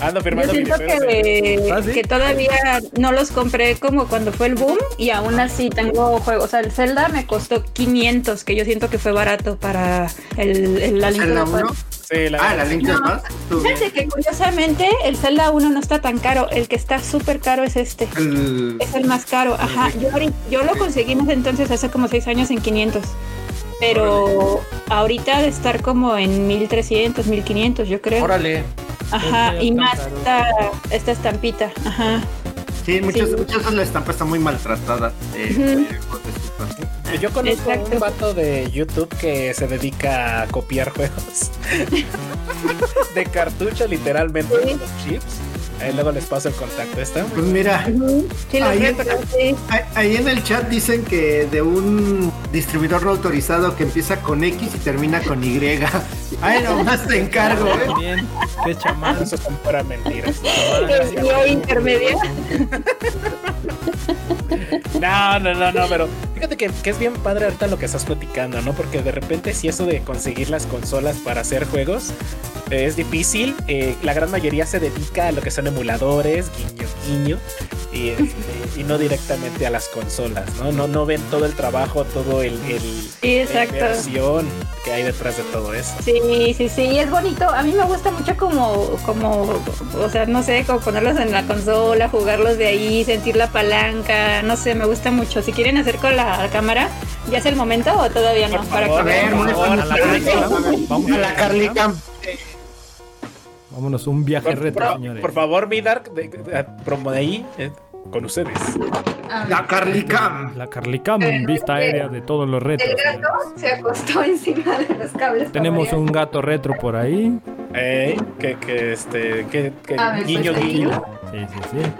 Ando Yo firmando siento videojuegos de- que, ¿Ah, sí? que todavía no los compré como cuando fue el boom y aún así tengo juegos. O sea, el Zelda me costó 500, que yo siento que fue barato para el, el la Link to ¿Zelda the Past. 1? Sí, la Ah, la Link No. Bien. Fíjate que curiosamente el Zelda 1 no está tan caro. El que está súper caro es este. El- Es el más caro. Ajá. Yo, yo lo ese entonces hace como 6 años en 500. Pero ahorita de estar como en 1300, 1500, yo creo. Órale. Ajá. Este Y más esta, esta estampita. Ajá. Sí, muchas, Sí. muchas veces la estampa está muy maltratada. eh, juegos de Super. Yo conozco a Exacto. un vato de YouTube que se dedica a copiar juegos de cartucho, literalmente, Sí. los chips. Ahí luego les paso el contacto. Está Pues mira, Sí, Ahí sí. en el chat dicen que de un distribuidor no autorizado que empieza con X y termina con Y. Ay, nomás te encargo, ¿eh? Bien, qué chamán. Eso son puras mentiras. El guía intermedia. No, no, no, no, pero fíjate que, que es bien padre ahorita lo que estás platicando, ¿no? Porque de repente si eso de conseguir las consolas para hacer juegos eh, es difícil, eh, la gran mayoría se dedica a lo que son emuladores, guiño, guiño, y, este, y no directamente a las consolas, ¿no? No, no ven todo el trabajo, todo el, el Sí, la exacto. inversión que hay detrás de todo eso. Sí, sí, sí, y es bonito. A mí me gusta mucho como, como, o sea, no sé, como ponerlos en la consola, jugarlos de ahí, sentir la palanca, no sé, me gusta mucho. Si quieren hacer con la cámara, ¿ya es el momento o todavía no? Por Para favor, que A ver, por favor, a la. Vamos A la Carly Cam. Vámonos, un viaje Por, retro, por- señores. por favor, mi Dark, de- de- promo de ahí, eh, con ustedes. La Carly Cam. La Carlicam, vista aérea de todos los retos. El gato se acostó encima de los cables. Tenemos un gato retro por ahí. Eh, que, que este, que, que A ver, guiño, pues, guiño. Sí, sí, sí.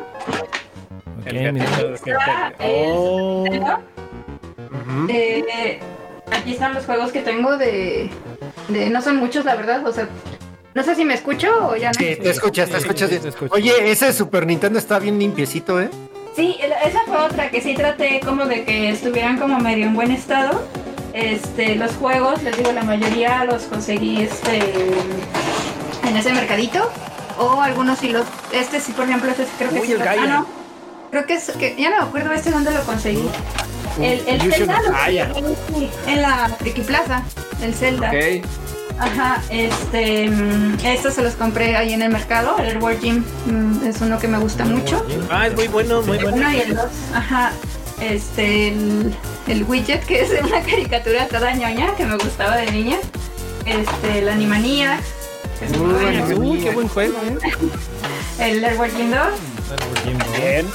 El Ok, mira. gatito siempre- Ah, es- Oh, Ujú. Eh, aquí están los juegos que tengo de, de- No son muchos, la verdad. O sea, no sé si me escucho o ya no. Sí, te escuchas, te escuchas sí, te escucho. Oye, ese Super Nintendo está bien limpiecito, ¿eh? Sí, esa fue otra que sí traté como de que estuvieran como medio en buen estado. Este, los juegos, les digo, la mayoría los conseguí este en ese mercadito. O algunos sí los. Este sí, por ejemplo, este sí creo que Uy, sí. el lo- ah, no. Creo que es. Que, ya no me acuerdo este dónde lo conseguí. El, el Zelda lo ah, en la Friki Plaza. El Zelda. Ok. Ajá, este. mm, estos se los compré ahí en el mercado. El Airward Gym mm, es uno que me gusta mucho. Ah, es muy bueno, muy El bueno. uno y el dos. Ajá. Este, el, el widget que es una caricatura toda ñoña que me gustaba de niña. Este, el Animanía. Uy, bueno. Uy, qué buen juego, ¿eh? El Airward Gym 2. Bien,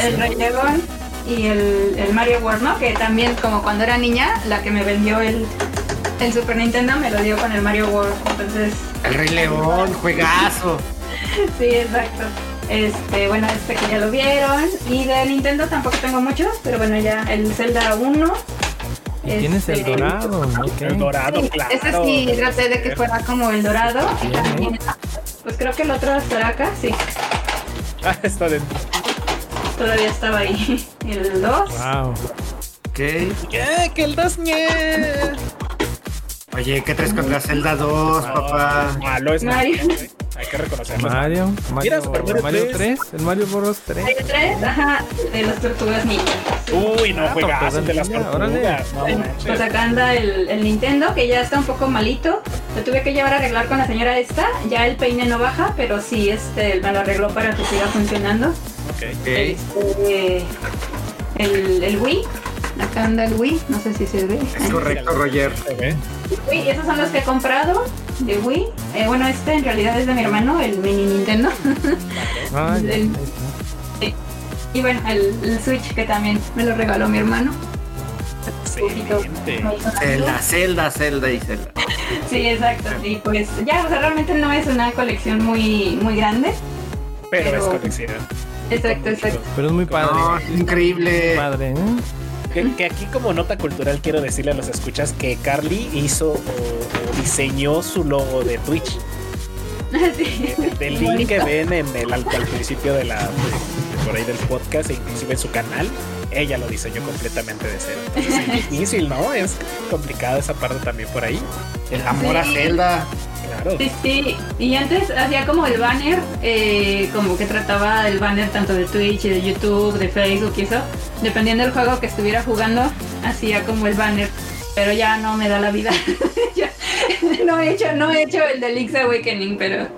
El. Rey León. Y el, el Mario World, ¿no? Que también, como cuando era niña, la que me vendió el, el Super Nintendo me lo dio con el Mario World. Entonces, El Rey León, juegazo. Sí, exacto. Este, bueno, este que ya lo vieron. Y de Nintendo tampoco tengo muchos, pero bueno, ya el Zelda 1. Y tienes el Este, dorado. El dorado, Sí, claro. ese sí traté de que fuera como el dorado. ¿eh? También, Pues creo que el otro estará acá, sí. Ah, está dentro. Todavía estaba ahí. El 2. Wow. Ok. ¡Eh, que el dos ñe! Oye, ¿qué traes contra Zelda 2, papá? Malo es Mario. ¿eh? Hay que reconocerlo. Mario, Mario, Super Mario Mario 3. 3, el Mario Bros 3. El 3, ajá, de las tortugas ninja. Uy, no, Ah, juegazo tortugas de las tortugas. órale. No Pues acá anda el, el Nintendo, que ya está un poco malito. Lo tuve que llevar a arreglar con la señora esta. Ya el peine no baja, pero sí este, me lo arregló para que siga funcionando. Ok. Ok. Este, el, el Wii. Acá anda el Wii. No sé si se ve. Es correcto, Roger. ¿Se ve? Wii, esos son los que he comprado de Wii. Eh, bueno, este en realidad es de mi hermano, el mini Nintendo. Ah, ya, El- está. y bueno, el, el Switch que también me lo regaló mi hermano. Zelda, Zelda, Zelda y Zelda. Sí, exacto. Y pues ya, o sea, realmente no es una colección muy, muy grande. Pero, Pero- es colección. Exacto, exacto. Pero es muy padre. No, es increíble. Padre, ¿eh? Que, que aquí como nota cultural quiero decirle a los escuchas que Carly hizo o, o diseñó su logo de Twitch. Sí. Del link que ven en el al, al principio de la de- de por ahí del podcast e inclusive en su canal, ella lo diseñó completamente de cero. Entonces es difícil, ¿no? Es complicada esa parte también por ahí. El amor a. Zelda. Claro. Sí, sí. Y antes hacía como el banner, eh, como que trataba el banner tanto de Twitch y de YouTube, de Facebook y eso. Dependiendo del juego que estuviera jugando, hacía como el banner. Pero ya no me da la vida. No he hecho, no he hecho el de Link's Awakening, pero,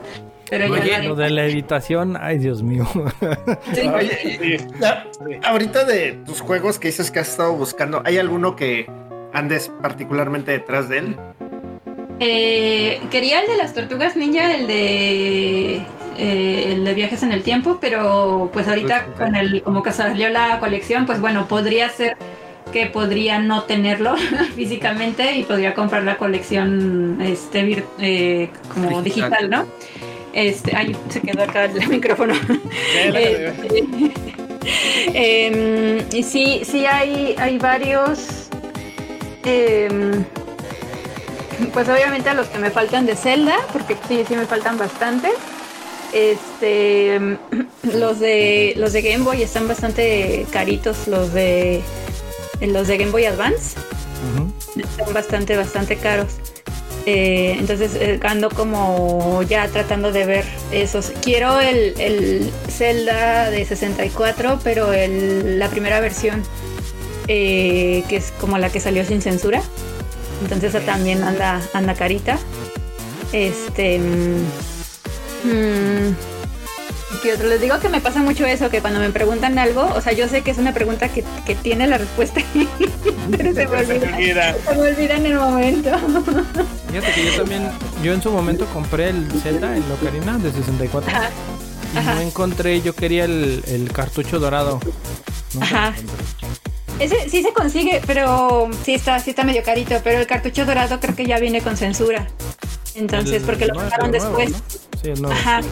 pero ya Oye, lo de la editación, ay Dios mío. Sí. Oye, ya, ahorita de tus juegos que dices que has estado buscando, ¿hay alguno que andes particularmente detrás de él? Eh, quería el de las tortugas ninja, el de eh, el de viajes en el tiempo, pero pues ahorita Pues, con el como que salió la colección, pues bueno, podría ser que podría no tenerlo físicamente y podría comprar la colección este eh, como Digital. digital, ¿no? Este, ay, se quedó acá el micrófono. Eh, em, y sí, sí hay, hay varios. em, pues obviamente a los que me faltan de Zelda, porque sí, sí me faltan bastantes. Este, em, los de los de Game Boy están bastante caritos, los de los de Game Boy Advance Ujú. están bastante, bastante caros. Eh, entonces eh, ando como ya tratando de ver esos. Quiero el, el Zelda de 64, pero el- la primera versión, eh, que es como la que salió sin censura. Entonces esa también anda, anda carita. Este. mm, ¿qué otro? Les digo que me pasa mucho eso, que cuando me preguntan algo, o sea, yo sé que es una pregunta que, que tiene la respuesta, pero se me olvida. Se me olvida en el momento. Fíjate que yo también, yo en su momento compré el Zelda, el Ocarina de 64. Ajá. Y Ajá. no encontré, yo quería el, el cartucho dorado. Ajá. Ese sí se consigue, pero sí está, sí está medio carito. Pero el cartucho dorado creo que ya viene con censura. Entonces, El porque lo sacaron después. ¿no? Sí, el nuevo. Ajá.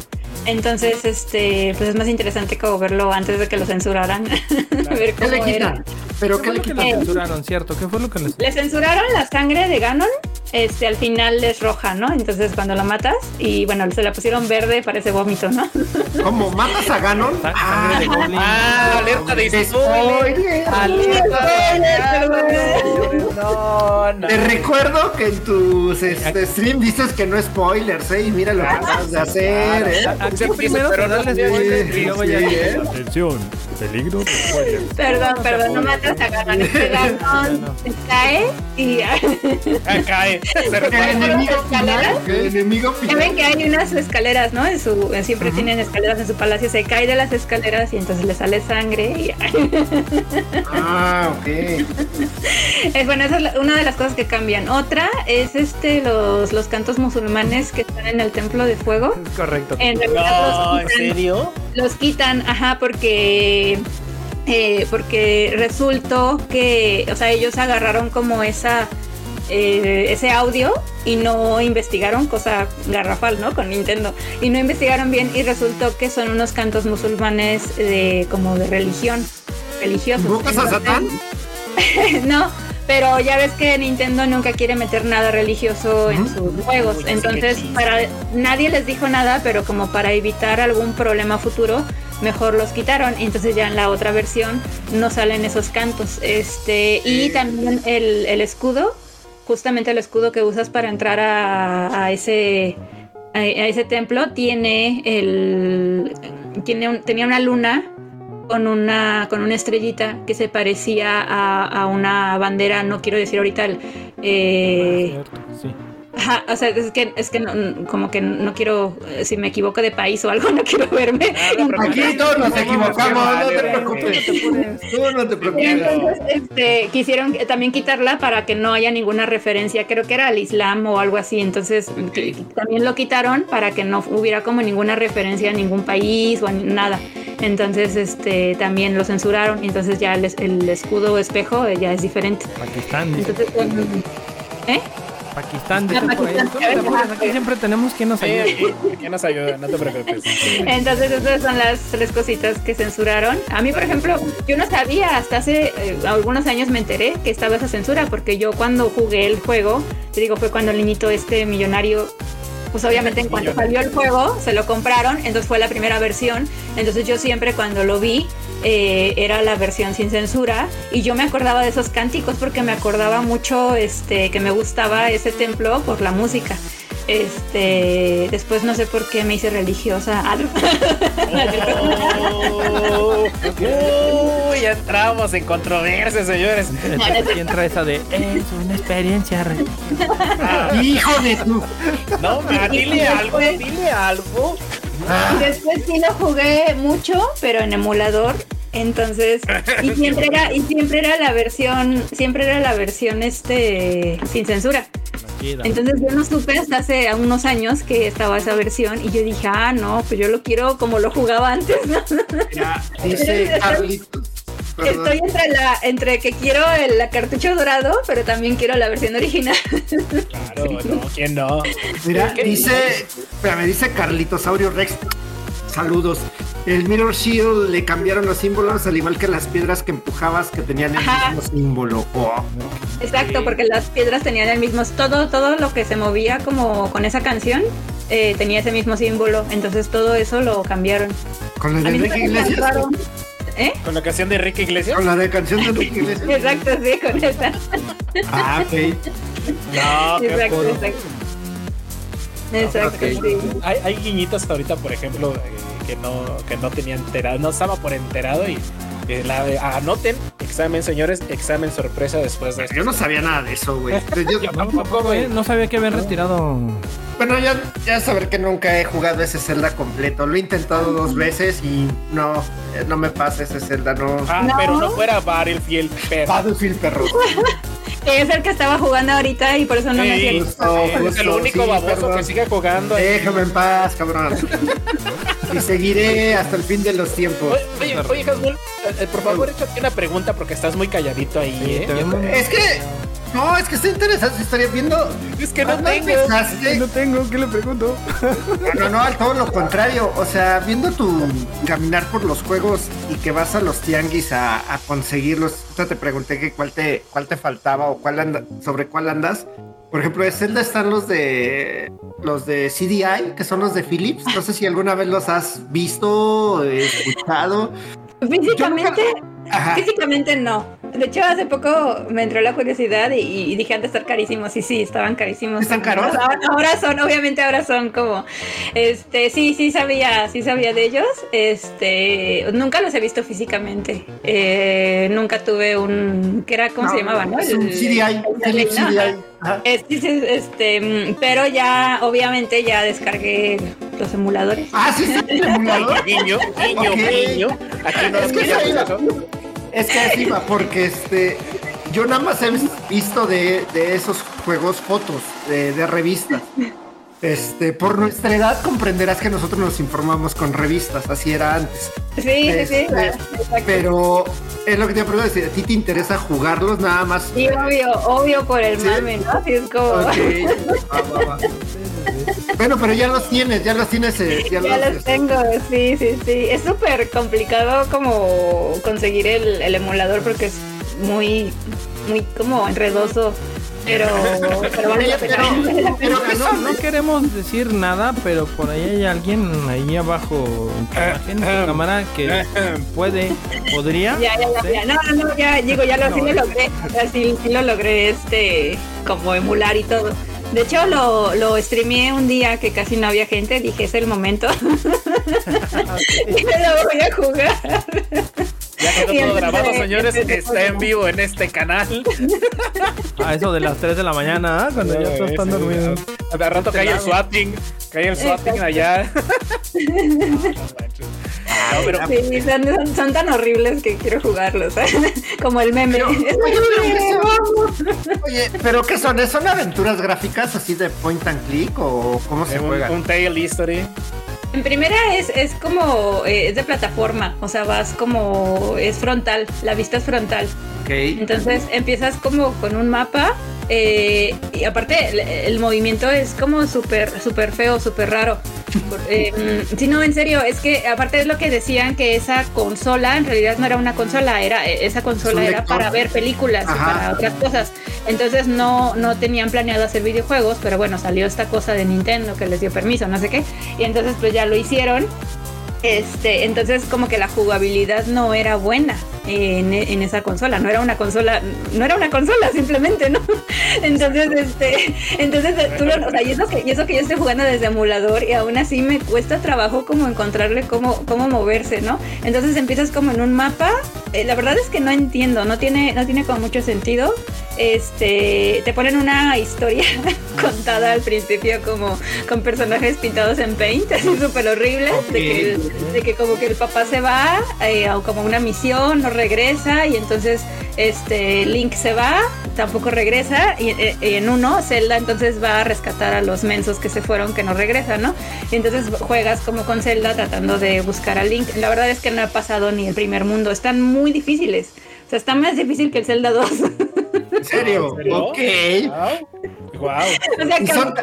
Entonces, este, pues es más interesante como verlo antes de que lo censuraran. Ver ¿Qué le cómo era. ¿Pero ¿Qué le que le censuraron, cierto? ¿Qué fue lo que les... Le censuraron la sangre de Ganon. Este, al final es roja, ¿no? Entonces cuando lo matas y bueno, se la pusieron verde, parece vómito, ¿no? ¿Cómo matas a Ganon? Ah, sangre de Goblin. Ah, alerta de spoiler. No, no. Te recuerdo que en tus este, stream dices que no spoilers, ¿eh? Y mira lo que acabas de hacer, ¿eh? Aquí Sí, primero pero no dan sabía spoilers que- y luego sí, ya ¿eh? Atención, peligro de spoilers. Perdón, perdón, no matas a Ganon. Es que Ganon se cae y Ah, cae. Se El recuerda. enemigo escaleras? final. El enemigo Ya ven que hay unas escaleras, ¿no? En su, siempre tienen escaleras en su palacio. Se cae de las escaleras y entonces le sale sangre. Y, Ah, ok. es bueno, esa es la- una de las cosas que cambian. Otra es este los, los cantos musulmanes que están en el templo de fuego. Correcto. En realidad No, los ¿en serio? los quitan, ajá, porque eh, porque resultó que, o sea, ellos agarraron como esa eh, ese audio y no investigaron, cosa garrafal, ¿no? Con Nintendo. Y no investigaron bien y resultó que son unos cantos musulmanes de como de religión, religiosos. ¿Invocas a Satán? no, pero ya ves que Nintendo nunca quiere meter nada religioso en sus juegos. Entonces, para nadie les dijo nada, pero como para evitar algún problema futuro, mejor los quitaron. Y Entonces ya en la otra versión no salen esos cantos. Este, y Sí. también el, el escudo, justamente el escudo que usas para entrar a, a ese a, ese templo tiene el tiene un- tenía una luna con una con una estrellita que se parecía a, a una bandera no quiero decir ahorita el eh, Cierto, sí. Ajá, o sea es que es que no- como que no quiero eh, si me equivoco de país o algo no quiero verme Ah, no, Aquí todos nos equivocamos, no te Vale, preocupes. Tú no te preocupes. entonces este, quisieron también quitarla para que no haya ninguna referencia, creo que era al Islam o algo así, entonces que- también lo quitaron para que no hubiera como ninguna referencia a ningún país o a nada. Entonces este, también lo censuraron entonces ya el, el escudo espejo eh, ya es diferente. Pakistán. Entonces, ¿eh? Pakistán, ahí. Pakistán. Aquí siempre tenemos quien nos ayude. nos ayuda, no te preocupes. Entonces esas son las tres cositas que censuraron. A mí, por ejemplo, yo no sabía, hasta hace eh, algunos años me enteré que estaba esa censura, porque yo cuando jugué el juego, te digo, fue cuando el niñito este millonario pues obviamente en cuanto salió el juego, se lo compraron, entonces fue la primera versión. Entonces yo siempre cuando lo vi, eh, era la versión sin censura. Y yo me acordaba de esos cánticos porque me acordaba mucho este, que me gustaba ese templo por la música. Este, después no sé por qué me hice religiosa. Oh. Uy, ya entramos en controversia, señores. Aquí entra esa de es una experiencia Ah, Hijo de tu. no, ma, dile algo, dile algo. Y después sí lo jugué mucho, pero en emulador. Entonces, y siempre era, y siempre era la versión, siempre era la versión este sin censura. Entonces yo no supe hasta hace unos años que estaba esa versión y yo dije, ah, no, pues yo lo quiero como lo jugaba antes, ¿no? Ya, dice Carlitos. perdón. Estoy entre la, entre que quiero el la cartucho dorado, pero también quiero la versión original. Claro, no, ¿quién no? Mira, dice, espérame, dice Carlitosaurio Rex. Saludos. El Mirror Shield le cambiaron los símbolos, al igual que las piedras que empujabas que tenían el Ajá. mismo símbolo. Oh. Exacto, porque las piedras tenían el mismo, todo, todo lo que se movía como con esa canción eh, tenía ese mismo símbolo. Entonces todo eso lo cambiaron. Con la de Enrique Iglesias. ¿Eh? ¿Con la canción de Enrique Iglesias? Con la de canción de Enrique Iglesias. Exacto, sí, con esa. Ah, ok. No, qué Exacto, exacto. Exacto, sí. Hay, hay guiñitos ahorita, por ejemplo, eh, que no que no tenía enterado, no estaba por enterado y eh, la, anoten, examen, señores, examen sorpresa después de esto. Yo no sabía nada de eso, güey. Yo- Yo tampoco, güey. No sabía que habían retirado. Bueno, ya, ya saber que nunca he jugado ese Zelda completo. Lo he intentado dos veces y no, no me pasa ese Zelda, no. Ah, No. pero no fuera Battlefield, pero. Battlefield, perro. Es el que estaba jugando ahorita y por eso no me hacía justo, es el justo, único sí, baboso perdón. que sigue jugando. ahí. Déjame en paz, cabrón. Y seguiré hasta el fin de los tiempos. Oye, oye, oye, Hasmul, eh, por favor, échate una pregunta porque estás muy calladito ahí, Sí, ¿eh? Es que. No, es que está interesante esa historia. Viendo. Es que no ¿cuándo tengo. No tengo, ¿qué le pregunto? No, no, no, al todo lo contrario. O sea, viendo tu caminar por los juegos y que vas a los tianguis a, a conseguirlos. Te pregunté que cuál te, cuál te faltaba o cuál anda, sobre cuál andas. Por ejemplo, de Zelda están los de los de CDI, que son los de Philips. No sé si alguna vez los has visto, escuchado. Físicamente, Ajá. físicamente no. De hecho, hace poco me entró la curiosidad y, y dije antes estar carísimos. Y sí, estaban carísimos. ¿Están caros? Ahora, ahora son, obviamente ahora son como, este, sí, sí sabía, sí sabía de ellos. Este, nunca los he visto físicamente. Eh, nunca tuve un, que era, ¿cómo se llamaba, no? Es un El- CDI, el- ¿no? CDI. Es- sí, este, pero ya, obviamente, ya descargué los emuladores. Ah, sí, sí, el emulador. Guiño, guiño, Ok. guiño. Aquí no Es que. Es que va, porque este. Yo nada más he visto de, de esos juegos fotos de, de revistas. Este, por nuestra edad comprenderás que nosotros nos informamos con revistas, así era antes. Sí, sí, sí. Este. Pero es lo que te pregunto, si a ti te interesa jugarlos nada más. Sí, obvio, obvio por el Sí. mame, ¿no? Así es como. Va, va. Bueno, pero ya los tienes, ya los tienes. eh, Ya, Ya los, los tengo, sí, sí, sí. Es súper complicado como conseguir el, el emulador porque es muy, muy como enredoso. Pero, pero vale la pena. Pero- vale la pena. pero ¿qué No, no queremos decir nada, pero por ahí hay alguien ahí abajo en imagen, en tu cámara que puede, podría. Ya, ya, ya. No, no, no, ya, digo, ya lo, sí lo logré. Sí, sí lo logré, este, como emular y todo. De hecho, lo, lo streameé un día que casi no había gente. Dije, es el momento. y lo voy a jugar. Ya quedó todo grabado, señores. Está en vivo en este canal. A eso de las 3 de la mañana, ¿ah? cuando ya todos están dormidos. De rato cae el swatting. Cae el swatting allá. No, pero Sí, son, son- son tan horribles que quiero jugarlos. ¿eh? Como el meme. Pero- Oye, pero- vamos. Oye, ¿pero qué son? ¿Son aventuras gráficas así de point and click o cómo se un, juega? un tail history. En primera es, es como, eh, es de plataforma, o sea, vas como, es frontal, la vista es frontal. Ok. Entonces empiezas como con un mapa eh, y aparte el, el movimiento es como súper, súper feo, súper raro. Eh, sí, no, en serio, es que aparte es lo que decían que esa consola en realidad no era una consola, era eh, esa consola era para ver películas y para otras cosas. Entonces no, no tenían planeado hacer videojuegos, pero bueno, salió esta cosa de Nintendo que les dio permiso, no sé qué. Y entonces pues ya lo hicieron. Este, entonces como que la jugabilidad no era buena en, en esa consola, no era una consola, no era una consola simplemente, ¿no? Entonces, este, entonces tú lo, o sea, y eso que, y eso que yo estoy jugando desde emulador y aún así me cuesta trabajo como encontrarle cómo, cómo moverse, ¿no? Entonces empiezas como en un mapa, eh, la verdad es que no entiendo, no tiene, no tiene como mucho sentido. Este, te ponen una historia contada al principio como con personajes pintados en paint, así súper horribles, de, que, de que como que el papá se va eh, a como una misión, no regresa y entonces este Link se va, tampoco regresa y eh, en uno Zelda entonces va a rescatar a los mensos que se fueron que no regresan, ¿no? Y entonces juegas como con Zelda tratando de buscar a Link. La verdad es que no ha pasado ni el primer mundo, están muy difíciles. O sea, está más difícil que el Zelda 2. ¿En serio? ¿En serio? Ok. Wow. Wow. o sea, Y que son-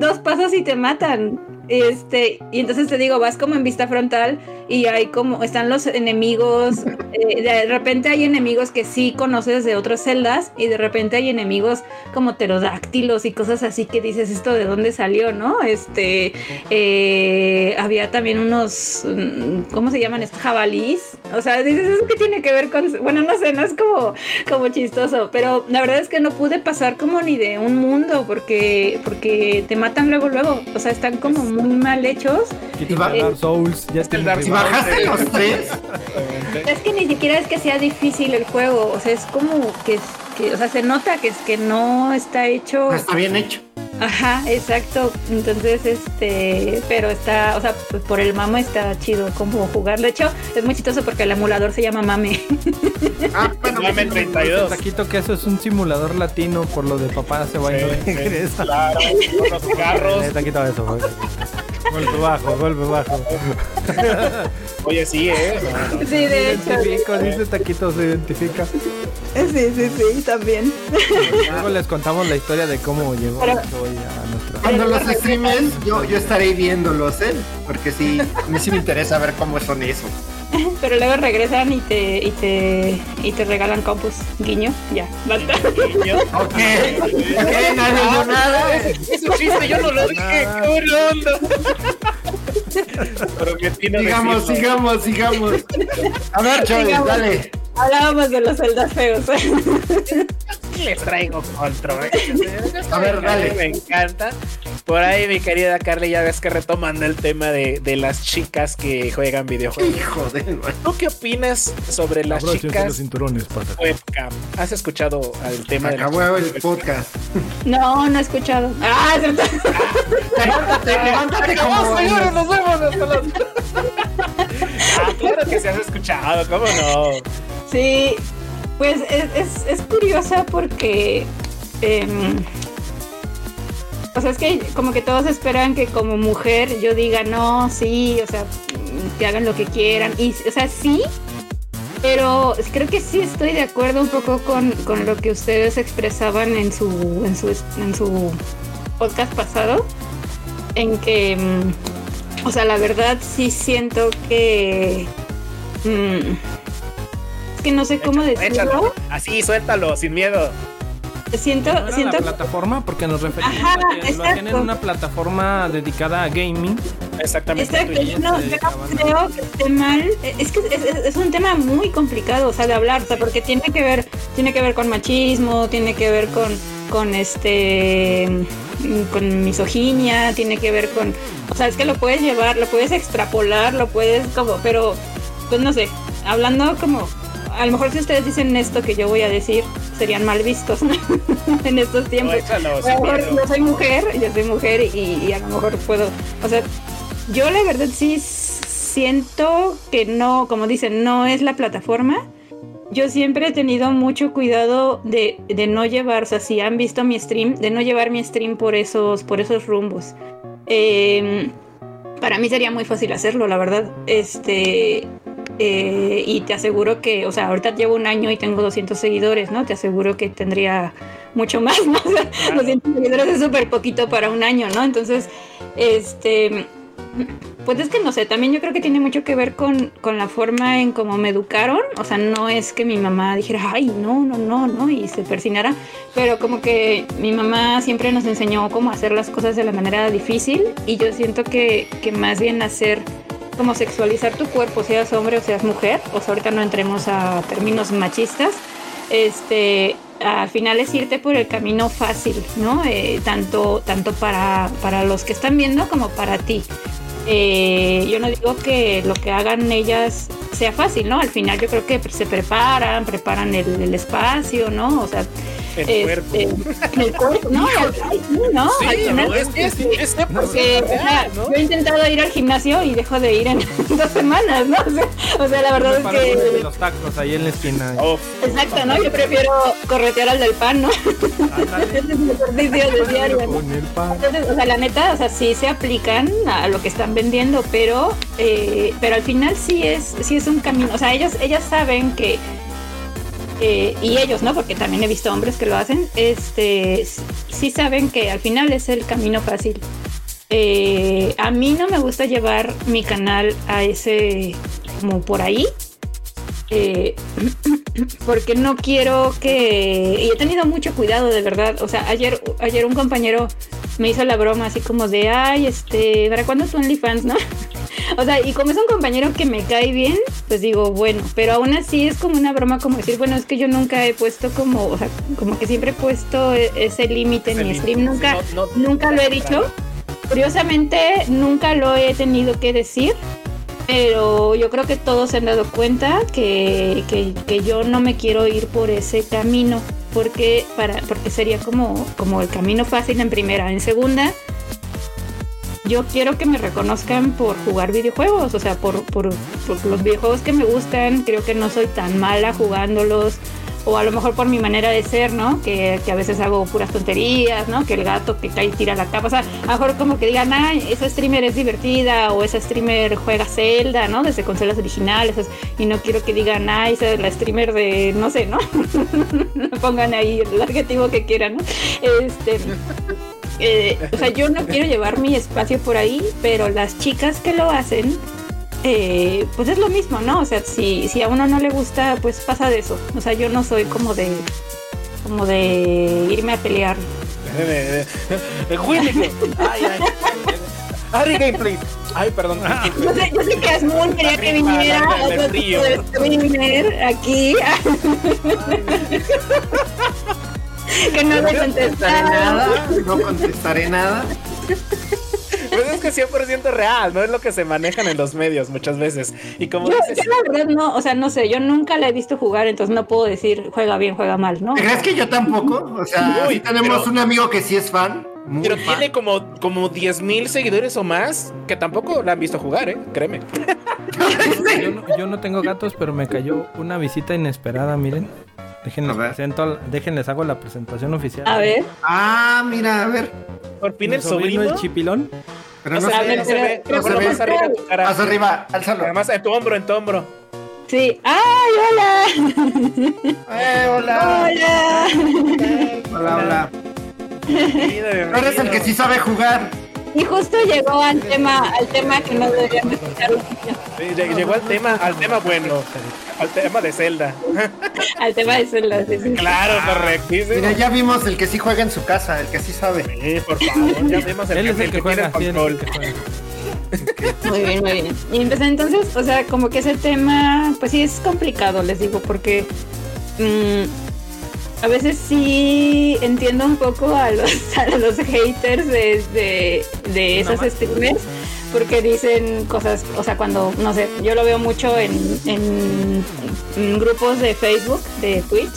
dos pasos y te matan. Este, y entonces te digo, vas como en vista frontal y hay como, están los enemigos, eh, de repente hay enemigos que sí conoces de otros celdas y de repente hay enemigos como pterodáctilos y cosas así que dices, ¿esto de dónde salió, no? Este, eh, había también unos, mm, ¿cómo se llaman? estos Jabalís. O sea, dices, ¿eso qué tiene que ver con...? Bueno, no sé, no es como, como chistoso, pero la verdad es que no pude pasar como ni de un mundo porque, porque te matan luego, luego. O sea, están como muy mal hechos. Va- Dark Souls, ya que el tiene Dark Si bajaste los tres, Es que ni siquiera es que sea difícil el juego. O sea, es como que, que o sea, se nota que es que no está hecho. no está bien hecho. Ajá, exacto. Entonces, este, pero está, o sea, pues por el mame está chido como jugar. De hecho, es muy chistoso porque el emulador se llama mame. Ah, bueno, Mame 32. Taquito que eso es un simulador latino por lo de papá se va y no regresa. Claro, con los carros. Taquito eso, güey. Golpe bajo, golpe bajo. Oye, sí, ¿eh? No, no. Sí, de hecho. Identifico, dice Taquito, se identifica. Sí, sí, sí, también. Luego les contamos la historia de cómo llegó Pero- hoy a nuestra. Cuando los streamen, yo, yo estaré viéndolos, ¿eh? Porque sí, a mí sí me interesa ver cómo son eso. Pero luego regresan y te, y te, y te regalan compus. Guiño, ya, basta. Niño. Ok, ok, nadie oyó nada. Es un chiste, yo no lo dije. ¡Qué Sigamos, decirlo. sigamos, sigamos. A ver, Choy, dale. Hablábamos de los celdas feos. Les traigo control. A ver, dale. Me encanta. Por ahí, mi querida Carly, ya ves que retomando el tema de, de las chicas que juegan videojuegos. Hijo de... ¿Tú qué opinas sobre las los chicas cinturones, pasa. webcam? ¿Has escuchado el tema de Acabó el podcast. No, no he escuchado. Ah, es cierto. Levántate, levántate como... señores, nos vemos hasta las... Ah, claro que se has escuchado, ¿cómo no? Sí, pues es, es, curiosa porque. em, o sea, es que como que todos esperan que como mujer yo diga, no, sí, o sea, mm, que hagan lo que quieran. Y, o sea, sí, pero creo que sí estoy de acuerdo un poco con, con lo que ustedes expresaban en su, en su, en su podcast pasado, en que, mm, o sea, la verdad sí siento que... mm, que no sé cómo decirlo. Échalo. Así, suéltalo, sin miedo. Siento, ¿No era siento la plataforma? Porque nos referimos Ajá, a que lo hacían en una plataforma dedicada a gaming. Exactamente. Exacto, yo no, yo creo que esté mal. Es que es, es- es un tema muy complicado, o sea, de hablar, o sea, porque tiene que ver, tiene que ver con machismo, tiene que ver con, con este, con misoginia, tiene que ver con, o sea, es que lo puedes llevar, lo puedes extrapolar, lo puedes como, pero, pues no sé, hablando como, a lo mejor si ustedes dicen esto que yo voy a decir, serían mal vistos en estos No, tiempos. échalo, A lo sin mejor miedo. yo soy mujer, yo soy mujer y, y a lo mejor puedo, o sea, yo la verdad sí siento que no, como dicen, no es la plataforma. Yo siempre he tenido mucho cuidado de, de no llevar, o sea, si han visto mi stream, de no llevar mi stream por esos, por esos rumbos. Eh, para mí sería muy fácil hacerlo, la verdad. Este, eh, y te aseguro que, o sea, ahorita llevo un año y tengo 200 seguidores, ¿no? Te aseguro que tendría mucho más, ¿no? O sea, 200 seguidores es súper poquito para un año, ¿no? Entonces, este, Pues es que no sé, también yo creo que tiene mucho que ver con, con la forma en cómo me educaron. O sea, no es que mi mamá dijera, ay, no, no, no, no, y se persinara. Pero como que mi mamá siempre nos enseñó cómo hacer las cosas de la manera difícil. Y yo siento que, que más bien hacer como sexualizar tu cuerpo, seas hombre o seas mujer, sea, ahorita no entremos a términos machistas, este, al final es irte por el camino fácil, ¿no? Eh, tanto tanto para, para los que están viendo como para ti. Eh, yo no digo que lo que hagan ellas sea fácil, ¿no? Al final yo creo que se preparan, preparan el, el espacio, ¿no? O sea, El este, cuerpo. el cuerpo, no, no, Sí, al final- no, es que es, es 100% porque, o sea, real, ¿no? yo he intentado ir al gimnasio y dejo de ir en dos semanas, ¿no? O sea, o sea, la verdad es que... los tacos ahí en la esquina. Uf, Exacto, ¿no? Yo prefiero corretear al del pan, ¿no? Entonces, o sea, la neta, o sea, sí se aplican a lo que están vendiendo, pero, eh, pero al final sí es, sí es un camino. O sea, ellas, ellas saben que, eh, y ellos, ¿no? Porque también he visto hombres que lo hacen, este, sí saben que al final es el camino fácil. Eh, a mí no me gusta llevar mi canal a ese, como por ahí. porque no quiero que... Y he tenido mucho cuidado, de verdad. O sea, ayer, ayer un compañero me hizo la broma así como de, ay, este, ¿para cuándo tu OnlyFans, no? o sea, y como es un compañero que me cae bien, pues digo, bueno, pero aún así es como una broma como decir, bueno, es que yo nunca he puesto como, o sea, como que siempre he puesto e- ese límite en mi stream, nunca, No- no- nunca lo he dicho. Curiosamente, nunca lo he tenido que decir, pero yo creo que todos se han dado cuenta que, que- que yo no me quiero ir por ese camino, porque, para, porque sería como, como el camino fácil en primera. En segunda, yo quiero que me reconozcan por jugar videojuegos, o sea, por, por, por los videojuegos que me gustan, creo que no soy tan mala jugándolos, o a lo mejor por mi manera de ser, ¿no? Que, que a veces hago puras tonterías, ¿no? Que el gato que cae y tira la capa, o sea, a lo mejor como que digan, ay, esa streamer es divertida, o esa streamer juega Zelda, ¿no? Desde consolas originales, es- y no quiero que digan, ay, esa es la streamer de, no sé, no pongan ahí el adjetivo que quieran, ¿no? Este, eh, o sea, yo no quiero llevar mi espacio por ahí, pero las chicas que lo hacen, eh, pues es lo mismo, ¿no? O sea, si, si a uno no le gusta, pues pasa de eso. O sea, yo no soy como de como de irme a pelear. Ay, ay. Ari Gameplay. Ay, perdón. Yo sé, yo sé que Asmund quería que viniera streamer aquí. que no le contestaré nada, no contestaré nada. Pues es que 100% real, no es lo que se manejan en los medios muchas veces. Y como Yo, dices, yo la verdad no, o sea, no sé, yo nunca la he visto jugar, entonces no puedo decir juega bien, juega mal, ¿no? ¿Te crees que yo tampoco? O sea, Uy, sí tenemos pero- un amigo que sí es fan. Muy pero fan. tiene como, como 10 mil seguidores o más que tampoco la han visto jugar, ¿eh? Créeme. Yo no, yo no tengo gatos, pero me cayó una visita inesperada, miren. Déjenles, presento, déjenles hago la presentación oficial. A ver, Ah, mira, a ver. Por fin el sobrino. el chipilón. Pero No no se ve, no se más arriba de tu cara. Más arriba, álzalo. Además, en tu hombro, en tu hombro. sí. ¡Ay, hola! Eh, hola. ¡Hola! Hola, hola. Eres el que sí sabe jugar. Y justo llegó al tema, al tema que no deberíamos escuchar Llegó al tema, al tema bueno. Al tema de Zelda. al tema de Zelda. sí, sí. Claro, correctísimo. Mira, ya vimos el que sí juega en su casa, el que sí sabe. Sí, por favor, ya vemos el, Él es el que tiene juega. es el control. que. Muy bien, muy bien. Y empecé entonces, o sea, como que ese tema, pues sí es complicado, les digo, porque mm, a veces sí entiendo un poco a los, a los haters de, de, de esas más. streamers, porque dicen cosas, o sea, cuando, no sé, yo lo veo mucho en, en, en grupos de Facebook, de Twitch.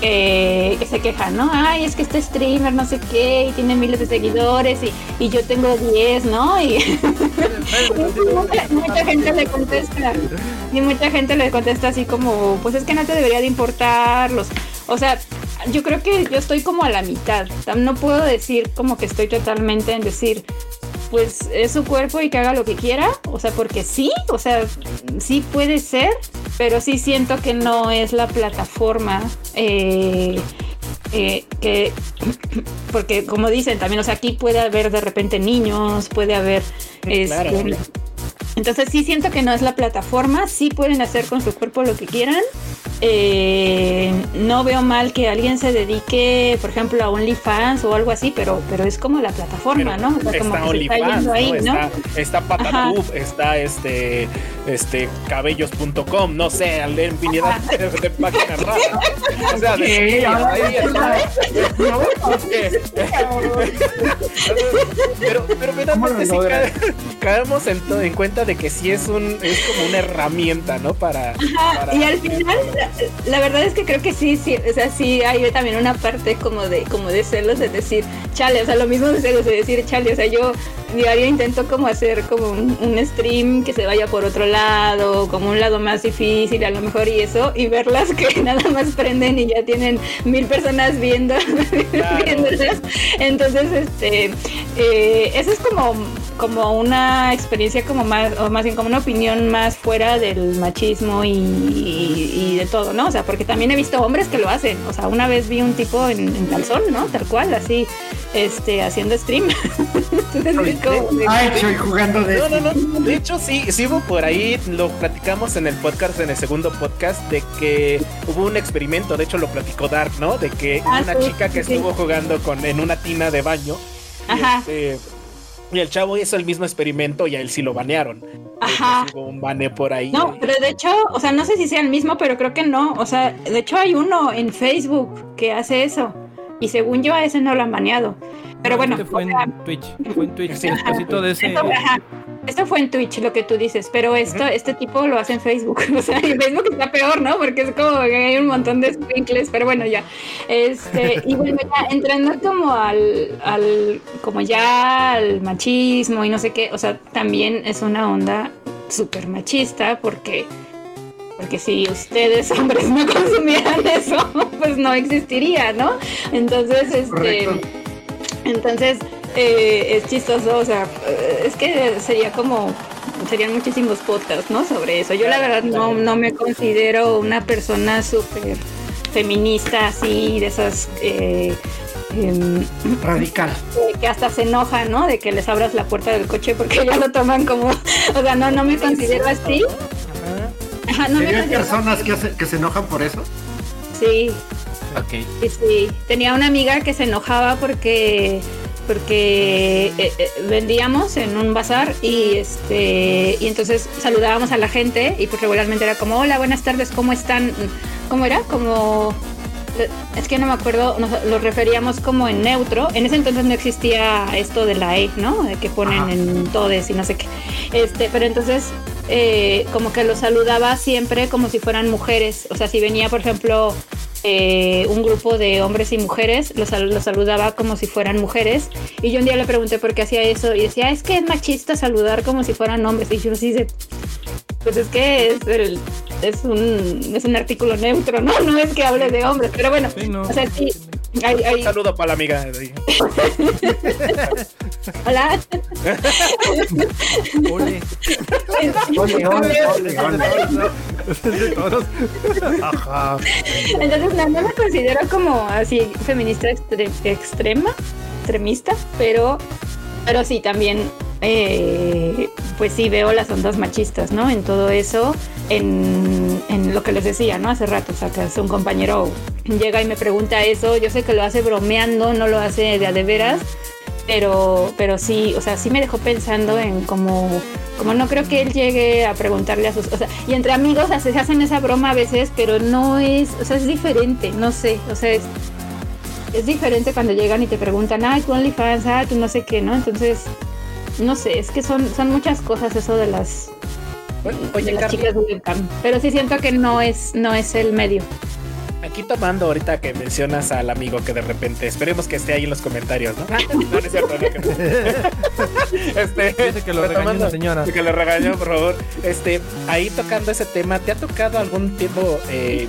Que, que se quejan, ¿no? Ay, es que este streamer no sé qué y tiene miles de seguidores y, y yo tengo 10, ¿no? Y, mucha, mucha gente le contesta y mucha gente le contesta así como pues es que no te debería de importar los o sea yo creo que yo estoy como a la mitad no puedo decir como que estoy totalmente en decir pues es su cuerpo y que haga lo que quiera o sea porque sí o sea sí puede ser pero sí siento que no es la plataforma eh, eh, que porque como dicen también, o sea, aquí puede haber de repente niños, puede haber Claro. este, entonces sí siento que no es la plataforma, sí pueden hacer con su cuerpo lo que quieran. Eh, no veo mal que alguien se dedique, por ejemplo, a OnlyFans o algo así, pero, pero es como la plataforma, Pero ¿no? O sea, como está que se está OnlyFans, yendo ¿no? ahí, ¿no? Está, está está este, este, cabellos.com, no sé, infinidad de, de páginas raras. O sea, de, Sí, ahí está. pero, pero finalmente sí cae- caemos en, to- en cuenta de que sí es un, es como una herramienta, ¿no? Para, para- Y al final, la, la verdad es que creo que sí, sí, o sea, sí hay también una parte como de, como de celos, de decir, chale, o sea, lo mismo de celos, de decir, chale, o sea, yo diario intento como hacer como un, un stream que se vaya por otro lado, como un lado más difícil a lo mejor y eso, y verlas que nada más prenden y ya tienen mil personas viendo, Claro. viéndolas. Entonces, este, eh, eso es como, como una experiencia como más, o más bien como una opinión más fuera del machismo y, y- y de todo, ¿no? O sea, porque también he visto hombres que lo hacen. O sea, una vez vi un tipo en, en calzón, ¿no? Tal cual, así, este, haciendo stream. Entonces, es como de- Ha hecho y jugando de. No, no, no. De hecho, sí, sí hubo por ahí, lo platicamos en el podcast, en el segundo podcast, de que hubo un experimento, de hecho lo platicó Dark, ¿no? De que Ah, una sí, chica que sí. estuvo jugando con, en una tina de baño. Y, Ajá. este, y el chavo hizo el mismo experimento y a él sí lo banearon. Ajá. Hubo un bane por ahí. No, pero de hecho, o sea, no sé si sea el mismo, pero creo que no. O sea, de hecho hay uno en Facebook que hace eso. Y según yo a ese no lo han baneado. Pero bueno, Este fue o sea, en Twitch. Fue en Twitch. Sí. Despuésito de ese. Ajá, esto fue en Twitch lo que tú dices, pero esto, este tipo lo hace en Facebook. O sea, en Facebook está peor, ¿no? Porque es como que hay un montón de sprinkles, pero bueno, ya. Este, y bueno, ya entrando como al, al, como ya al machismo y no sé qué, o sea, también es una onda súper machista porque porque si ustedes hombres no consumieran eso, pues no existiría, ¿no? Entonces, este, Correcto. entonces, eh, es chistoso, o sea, eh, es que sería como, serían muchísimos podcasts, ¿no? Sobre eso. Yo la verdad no, no me considero una persona súper feminista, así, de esas... eh, em, Radical. que hasta se enoja, ¿no? De que les abras la puerta del coche porque ya lo toman como, o sea, no, no me considero así. Ajá. No me ¿Serían considero personas que, hace- que se enojan por eso? Sí, Ok. Sí, sí. Tenía una amiga que se enojaba porque porque eh, eh, vendíamos en un bazar y este y entonces saludábamos a la gente y pues regularmente era como hola buenas tardes cómo están cómo era como eh, es que no me acuerdo nos lo referíamos como en neutro. En ese entonces no existía esto de la e no de que ponen Ajá. en todes y no sé qué. Este pero entonces eh, como que los saludaba siempre como si fueran mujeres. O sea si venía por ejemplo eh, un grupo de hombres y mujeres, los, sal- los saludaba como si fueran mujeres. Y yo un día le pregunté por qué hacía eso y decía, es que es machista saludar como si fueran hombres. Y yo así de, pues es que es, el, es, un, es un artículo neutro, ¿no? No es que hable de hombres, pero bueno, Sí, no. o sea, sí. Hay, hay- Un saludo para la amiga. de- hola. Ole. Ole, ole, ole, ole. Ajá. Entonces, no, no me considero como así feminista extre- extrema, extremista, pero, pero sí, también, eh, pues sí veo las ondas machistas, ¿no? En todo eso, en, en lo que les decía, ¿no? Hace rato, o sea, que un compañero llega y me pregunta eso, yo sé que lo hace bromeando, no lo hace de a de veras, pero, pero sí, o sea, sí me dejó pensando en cómo, como no creo que él llegue a preguntarle a sus, o sea, y entre amigos o sea, se hacen esa broma a veces, pero no es, o sea, es diferente, no sé, o sea, es, es diferente cuando llegan y te preguntan, ay, tú OnlyFans, ah, tú no sé qué, ¿no? Entonces, no sé, es que son, son muchas cosas eso de las, Bueno, de Oye, las Carly, chicas de webcam, pero sí siento que no es, no es el medio. aquí tomando ahorita que mencionas al amigo que de repente, esperemos que esté ahí en los comentarios, ¿no? No, no es cierto, no, que no. Este, Dice que lo regañó la señora. Que lo regañó, por favor. Este, ahí tocando ese tema, ¿te ha tocado algún tiempo eh,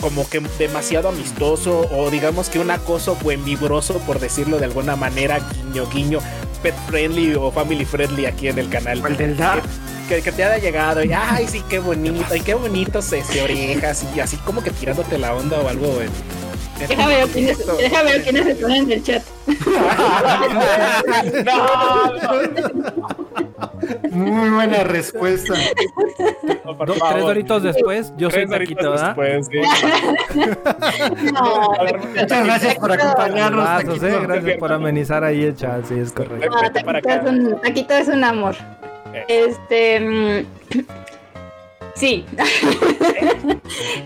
como que demasiado amistoso o digamos que un acoso buen vibroso, por decirlo de alguna manera, guiño, guiño, pet friendly o family friendly aquí en el canal? El del Dark. Que, que te haya llegado y, ay, sí, qué bonito, y qué bonitos este, orejas y así como que tirándote la onda o algo. eh. Déjame ver quiénes, déjame ver quiénes están en el chat. Muy buena respuesta. No, Do- tres doritos después, yo soy Tres taquito, ¿verdad? después, sí. No, Muchas gracias por acompañarnos. Eh, gracias por amenizar ahí el chat, sí, es correcto. no, taquito, es un, taquito es un amor. Eh. Este. mm, Sí.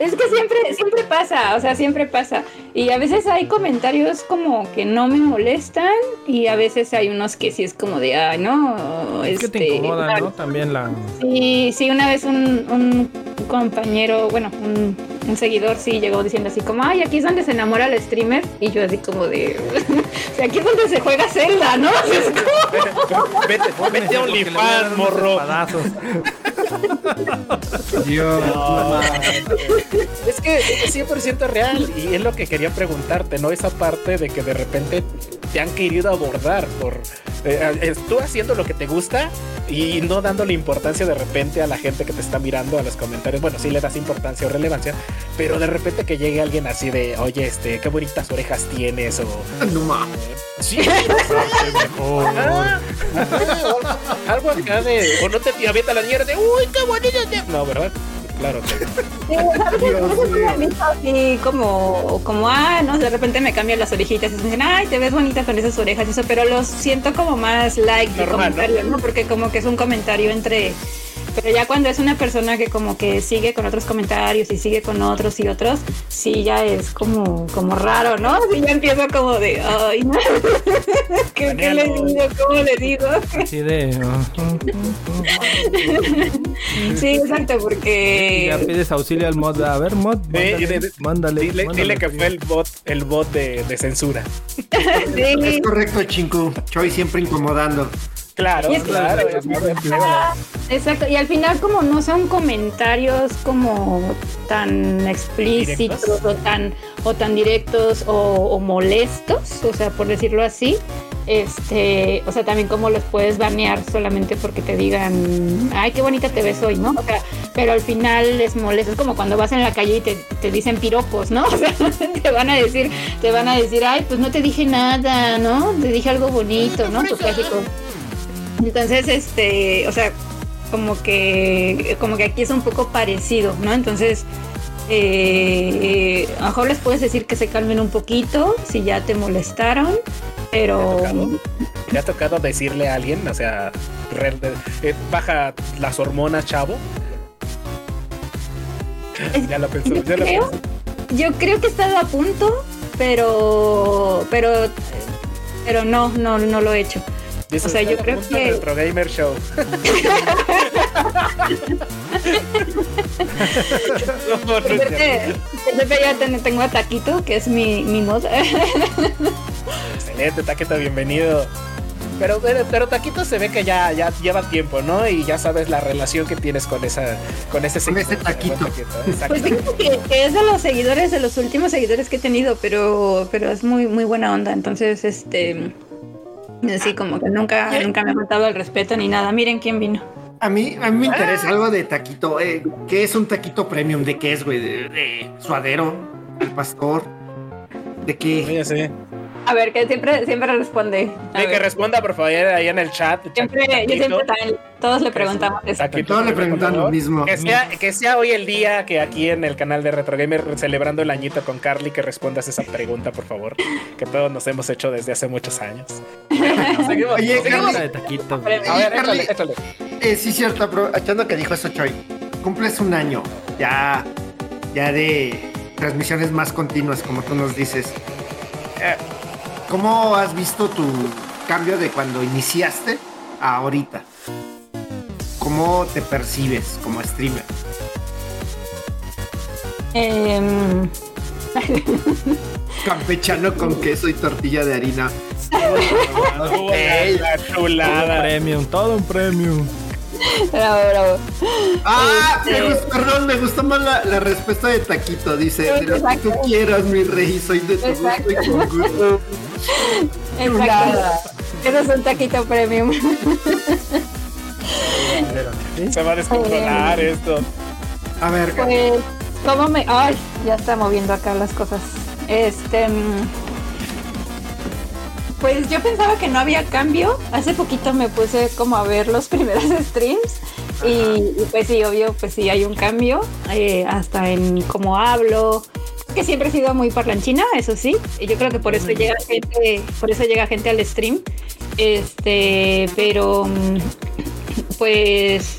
es que siempre, siempre pasa, o sea, siempre pasa. Y a veces hay comentarios como que no me molestan y a veces hay unos que sí es como de, ay, no, Es que te este, incomoda, ¿no? También la... Sí, sí, una vez un, un compañero, bueno, un, un seguidor sí llegó diciendo así como, ay, aquí es donde se enamora el streamer. Y yo así como de, o sea, aquí es donde se juega Zelda, ¿no? Como- Vete, vete a OnlyFans, morro. Dios. No, es que es 100% real y es lo que quería preguntarte, ¿no? Esa parte de que de repente te han querido abordar por eh, tú haciendo lo que te gusta y no dándole importancia de repente a la gente que te está mirando a los comentarios. Bueno, sí le das importancia o relevancia, pero de repente que llegue alguien así de, oye, este, qué bonitas orejas tienes o No sí, mejor. Algo acá de, o no te avienta la mierda de, uy, qué bonita. te-". No, ¿verdad? Claro. que- así como, como, ah, no, de repente me cambian las orejitas y dicen, ay, te ves bonita con esas orejas y eso, pero los siento como más like de Normal, comentario, ¿no? Porque como que es un comentario entre... Pero ya cuando es una persona que como que sigue con otros comentarios y sigue con otros y otros, sí ya es como, como raro, ¿no? Sí ya empiezo como de, ay, no. ¿Qué, qué le digo? ¿Cómo le digo? Así de... Sí, exacto, porque... ya pides auxilio al mod. A ver, mod, mándale, dile- mándale, Dile, mándale. dile que fue el bot, el bot de, de censura. Sí. Es correcto, Chinku. Choi siempre incomodando. Claro, Y es que- claro. ya sabes, Ah, Exacto, y al final como no son comentarios como tan explícitos ¿Directos? o tan o tan directos o, o molestos, o sea, por decirlo así, este, o sea, también como los puedes banear solamente porque te digan, ay, qué bonita te ves hoy, ¿no? O sea, pero al final es molesto, es como cuando vas en la calle y te, te dicen piropos, ¿no? O sea, te van a decir, te van a decir, ay, pues no te dije nada, ¿no? Te dije algo bonito, ¿no? Tu clásico. Entonces, este, o sea, como que, como que aquí es un poco parecido, ¿no? Entonces, eh, a lo mejor les puedes decir que se calmen un poquito si ya te molestaron, pero ¿Te ha tocado decirle a alguien, o sea, eh, baja las hormonas, chavo? Ya lo pensó, yo ya lo creo, pensó. yo creo que he estado a punto, pero, pero, pero no, no, no lo he hecho. Dice, o sea, yo "Está a creo que- Retro Gamer Show. Ya ten- tengo a Taquito, que es mi, mi mod. Excelente, Taquito, bienvenido. Pero, pero, pero Taquito se ve que ya, ya lleva tiempo, ¿no? Y ya sabes la relación que tienes con esa, con ese Con ese seguidor, Taquito. Pues que, que es de los seguidores, de los últimos seguidores que he tenido, pero, pero es muy, muy buena onda. Entonces, este, sí, como que nunca, nunca me ha faltado el respeto ni nada. Miren quién vino. A mí, a mí me interesa algo de taquito. Eh, ¿Qué es un taquito premium? ¿De qué es, güey? ¿De, de suadero? ¿El pastor? ¿De qué? Sí. A ver, que siempre, siempre responde. A Sí, que responda, por favor, ahí en el chat. Siempre, yo siempre también, todos le preguntamos eso. Taquito, Todos le preguntan lo mismo. Que sea, que sea hoy el día que aquí en el canal de Retro Gamer, celebrando el añito con Carly, que respondas esa pregunta, por favor. Que todos nos hemos hecho desde hace muchos años. seguimos, Oye, seguimos. Cara de taquito. A ver, échale, Carly. échale. Eh, sí, cierto, aprovechando que dijo eso, Choi. Cumples un año ya, ya de transmisiones más continuas, como tú nos dices. Eh, ¿Cómo has visto tu cambio de cuando iniciaste a ahorita? ¿Cómo te percibes como streamer? Em, Campechano con queso y tortilla de harina. Uh, la Todo un chulada. premium, todo un premium. bravo, bravo. Ah, me Este- gustó, perdón, me gustó más la, la respuesta de Taquito. Dice, de lo que tú Exacto. quieras, mi rey, soy de tu gusto y con gusto. Exacto. Eso es un taquito premium. Se va a descontrolar esto. A ver, Pues, ¿cómo me.? Ay, ya está moviendo acá las cosas. Este. mm, Pues yo pensaba que no había cambio. Hace poquito me puse como a ver los primeros streams. Y, y pues sí, obvio, pues sí hay un cambio. eh, hasta en cómo hablo. Que siempre he sido muy parlanchina, eso sí. Y yo creo que por eso llega gente, por eso llega gente al stream. Este, pero mm, pues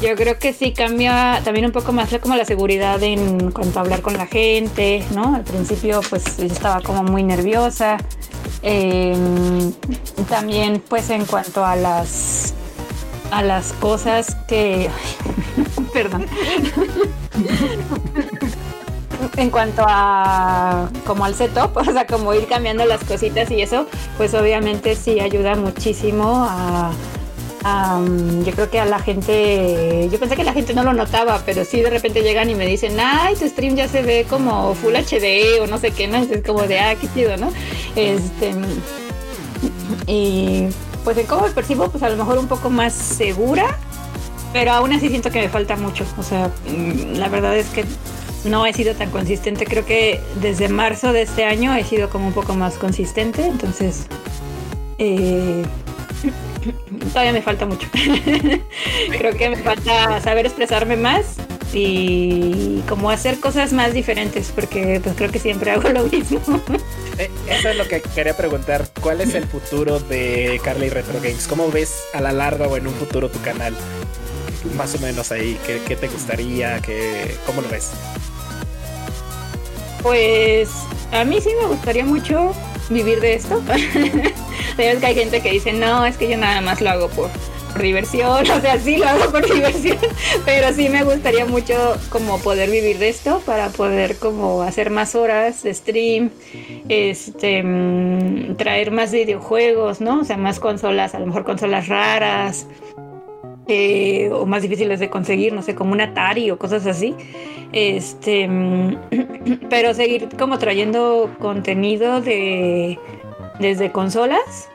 yo creo que sí cambia también un poco más la- como la seguridad en cuanto a hablar con la gente, ¿no? Al principio pues estaba como muy nerviosa. Eh, también pues en cuanto a las a las cosas que perdón en cuanto a como al setup, o sea, como ir cambiando las cositas y eso, pues obviamente sí ayuda muchísimo a, um, yo creo que a la gente, yo pensé que la gente no lo notaba, pero sí de repente llegan y me dicen, ay, tu stream ya se ve como Full HD o no sé qué, ¿no? Es como de, ah, qué chido, ¿no? Este, y pues en cómo me percibo, pues a lo mejor un poco más segura, pero aún así siento que me falta mucho. O sea, mm, la verdad es que no he sido tan consistente. Creo que desde marzo de este año he sido como un poco más consistente. Entonces, eh, todavía me falta mucho. creo que me falta saber expresarme más y como hacer cosas más diferentes, porque pues creo que siempre hago lo mismo. Eh, eso es lo que quería preguntar. ¿Cuál es el futuro de Carly Retro Games? ¿Cómo ves a la larga o en un futuro tu canal? Más o menos ahí, ¿qué, qué te gustaría? ¿Qué, ¿Cómo lo ves? Pues a mí sí me gustaría mucho vivir de esto. Sabes que hay gente que dice, no, es que yo nada más lo hago por, diversión, o sea, sí lo hago por diversión, pero sí me gustaría mucho como poder vivir de esto para poder como hacer más horas de stream, este, mm, traer más videojuegos, ¿no? O sea, más consolas, a lo mejor consolas raras. eh, o más difíciles de conseguir, no sé, como un Atari o cosas así. Este, mm, pero seguir como trayendo contenido de desde consolas,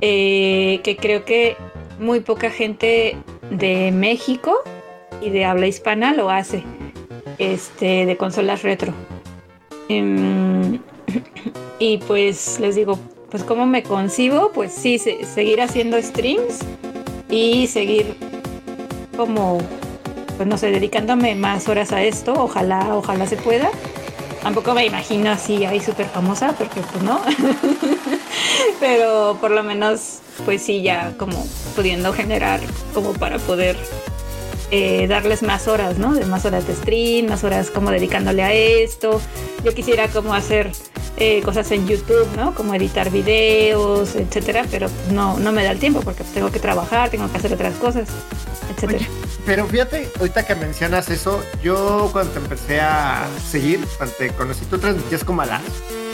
eh, que creo que muy poca gente de México y de habla hispana lo hace, este, de consolas retro. Em, y pues les digo, pues cómo me concibo, pues sí, se- seguir haciendo streams y seguir como pues no sé, dedicándome más horas a esto, ojalá, ojalá se pueda. Tampoco me imagino así ahí súper famosa, porque pues no. Pero por lo menos, pues sí, ya como pudiendo generar como para poder eh, darles más horas, ¿no? De más horas de stream, más horas como dedicándole a esto. Yo quisiera como hacer eh, cosas en YouTube, ¿no? Como editar videos, etcétera, pero no, no me da el tiempo porque tengo que trabajar, tengo que hacer otras cosas, etcétera. Pero fíjate, ahorita que mencionas eso, yo cuando te empecé a seguir, cuando te conocí, tú transmitías como a las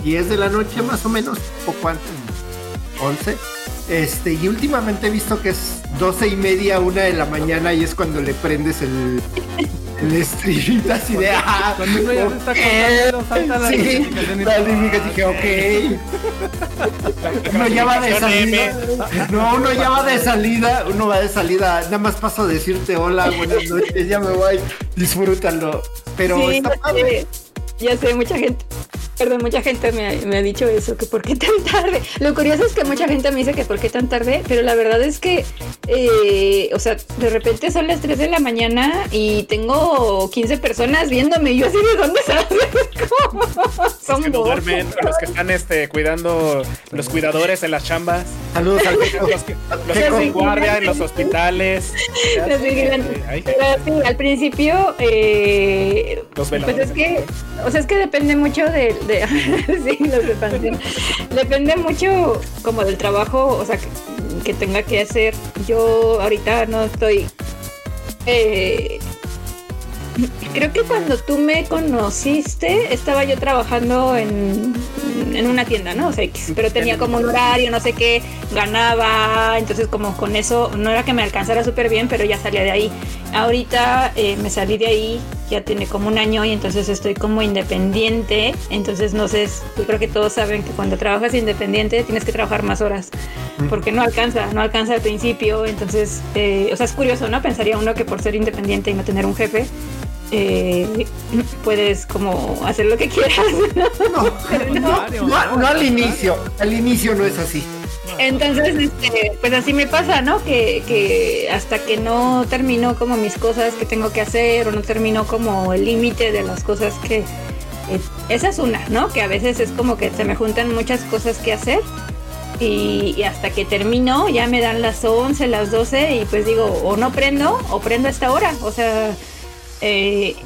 10 de la noche más o menos, poco antes, 11. Este, y últimamente he visto que es 12 y media, una de la mañana y es cuando le prendes el, el stream así de ah, Cuando uno ya se está acostando, salta la sí, la notificación, dije, ok. Uno ya va de salida. No, uno ya va de salida. Uno va de salida. Nada más paso a decirte hola, buenas noches, ya me voy. Disfrútalo. Pero Sí, está ya padre. ya sé, mucha gente. Perdón, mucha gente me, me ha dicho eso, que por qué tan tarde. Lo curioso es que mucha gente me dice que por qué tan tarde, pero la verdad es que, eh, o sea, de repente son las 3 de la mañana y tengo 15 personas viéndome y yo así de dónde salen. ¿Cómo? Son Los que no duermen, los que están este, cuidando, los cuidadores en las chambas, Saludos al Keiko. los que, los que hacen guardia en los hospitales. Los vigilantes. Pero sí, al principio, eh, Los pues es que, o sea, es que depende mucho de, sí. Depende mucho como del trabajo, o sea, que, que tenga que hacer. Yo ahorita no estoy, eh, creo que cuando tú me conociste, estaba yo trabajando en, en una tienda, ¿no? O sea, X, pero tenía como un horario, no sé qué, ganaba, entonces como con eso, no era que me alcanzara súper bien, pero ya salía de ahí. Ahorita eh, me salí de ahí, ya tiene como un año y entonces estoy como independiente, entonces no sé, yo creo que todos saben que cuando trabajas independiente tienes que trabajar más horas, porque no alcanza, no alcanza al principio, entonces, eh, o sea, es curioso, ¿no? Pensaría uno que por ser independiente y no tener un jefe, eh, puedes como hacer lo que quieras. ¿no? Pero no. No, no al inicio. Al inicio no es así. Entonces, este, pues así me pasa, ¿no? Que, que hasta que no termino como mis cosas que tengo que hacer o no termino como el límite de las cosas que... eh, esa es una, ¿no? Que a veces es como que se me juntan muchas cosas que hacer y, y hasta que termino ya me dan las 11, las 12 y pues digo, o no prendo o prendo a esta hora. O sea, eh,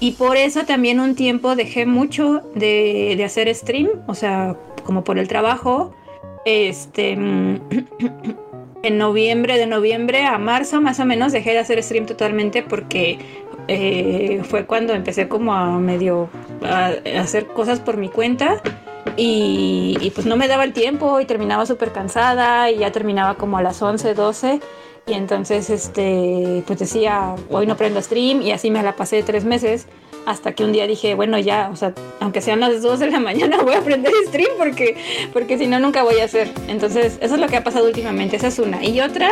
y por eso también un tiempo dejé mucho de, de hacer stream, o sea, como por el trabajo. Este, mm, en noviembre, de noviembre a marzo más o menos dejé de hacer stream totalmente porque eh, fue cuando empecé como a medio a, hacer cosas por mi cuenta y, y pues no me daba el tiempo y terminaba súper cansada y ya terminaba como a las 11, 12 y entonces este pues decía hoy no prendo stream y así me la pasé tres meses hasta que un día dije, bueno, ya, o sea, aunque sean las 2 de la mañana voy a aprender stream porque, porque si no, nunca voy a hacer. Entonces, eso es lo que ha pasado últimamente, esa es una. Y otra,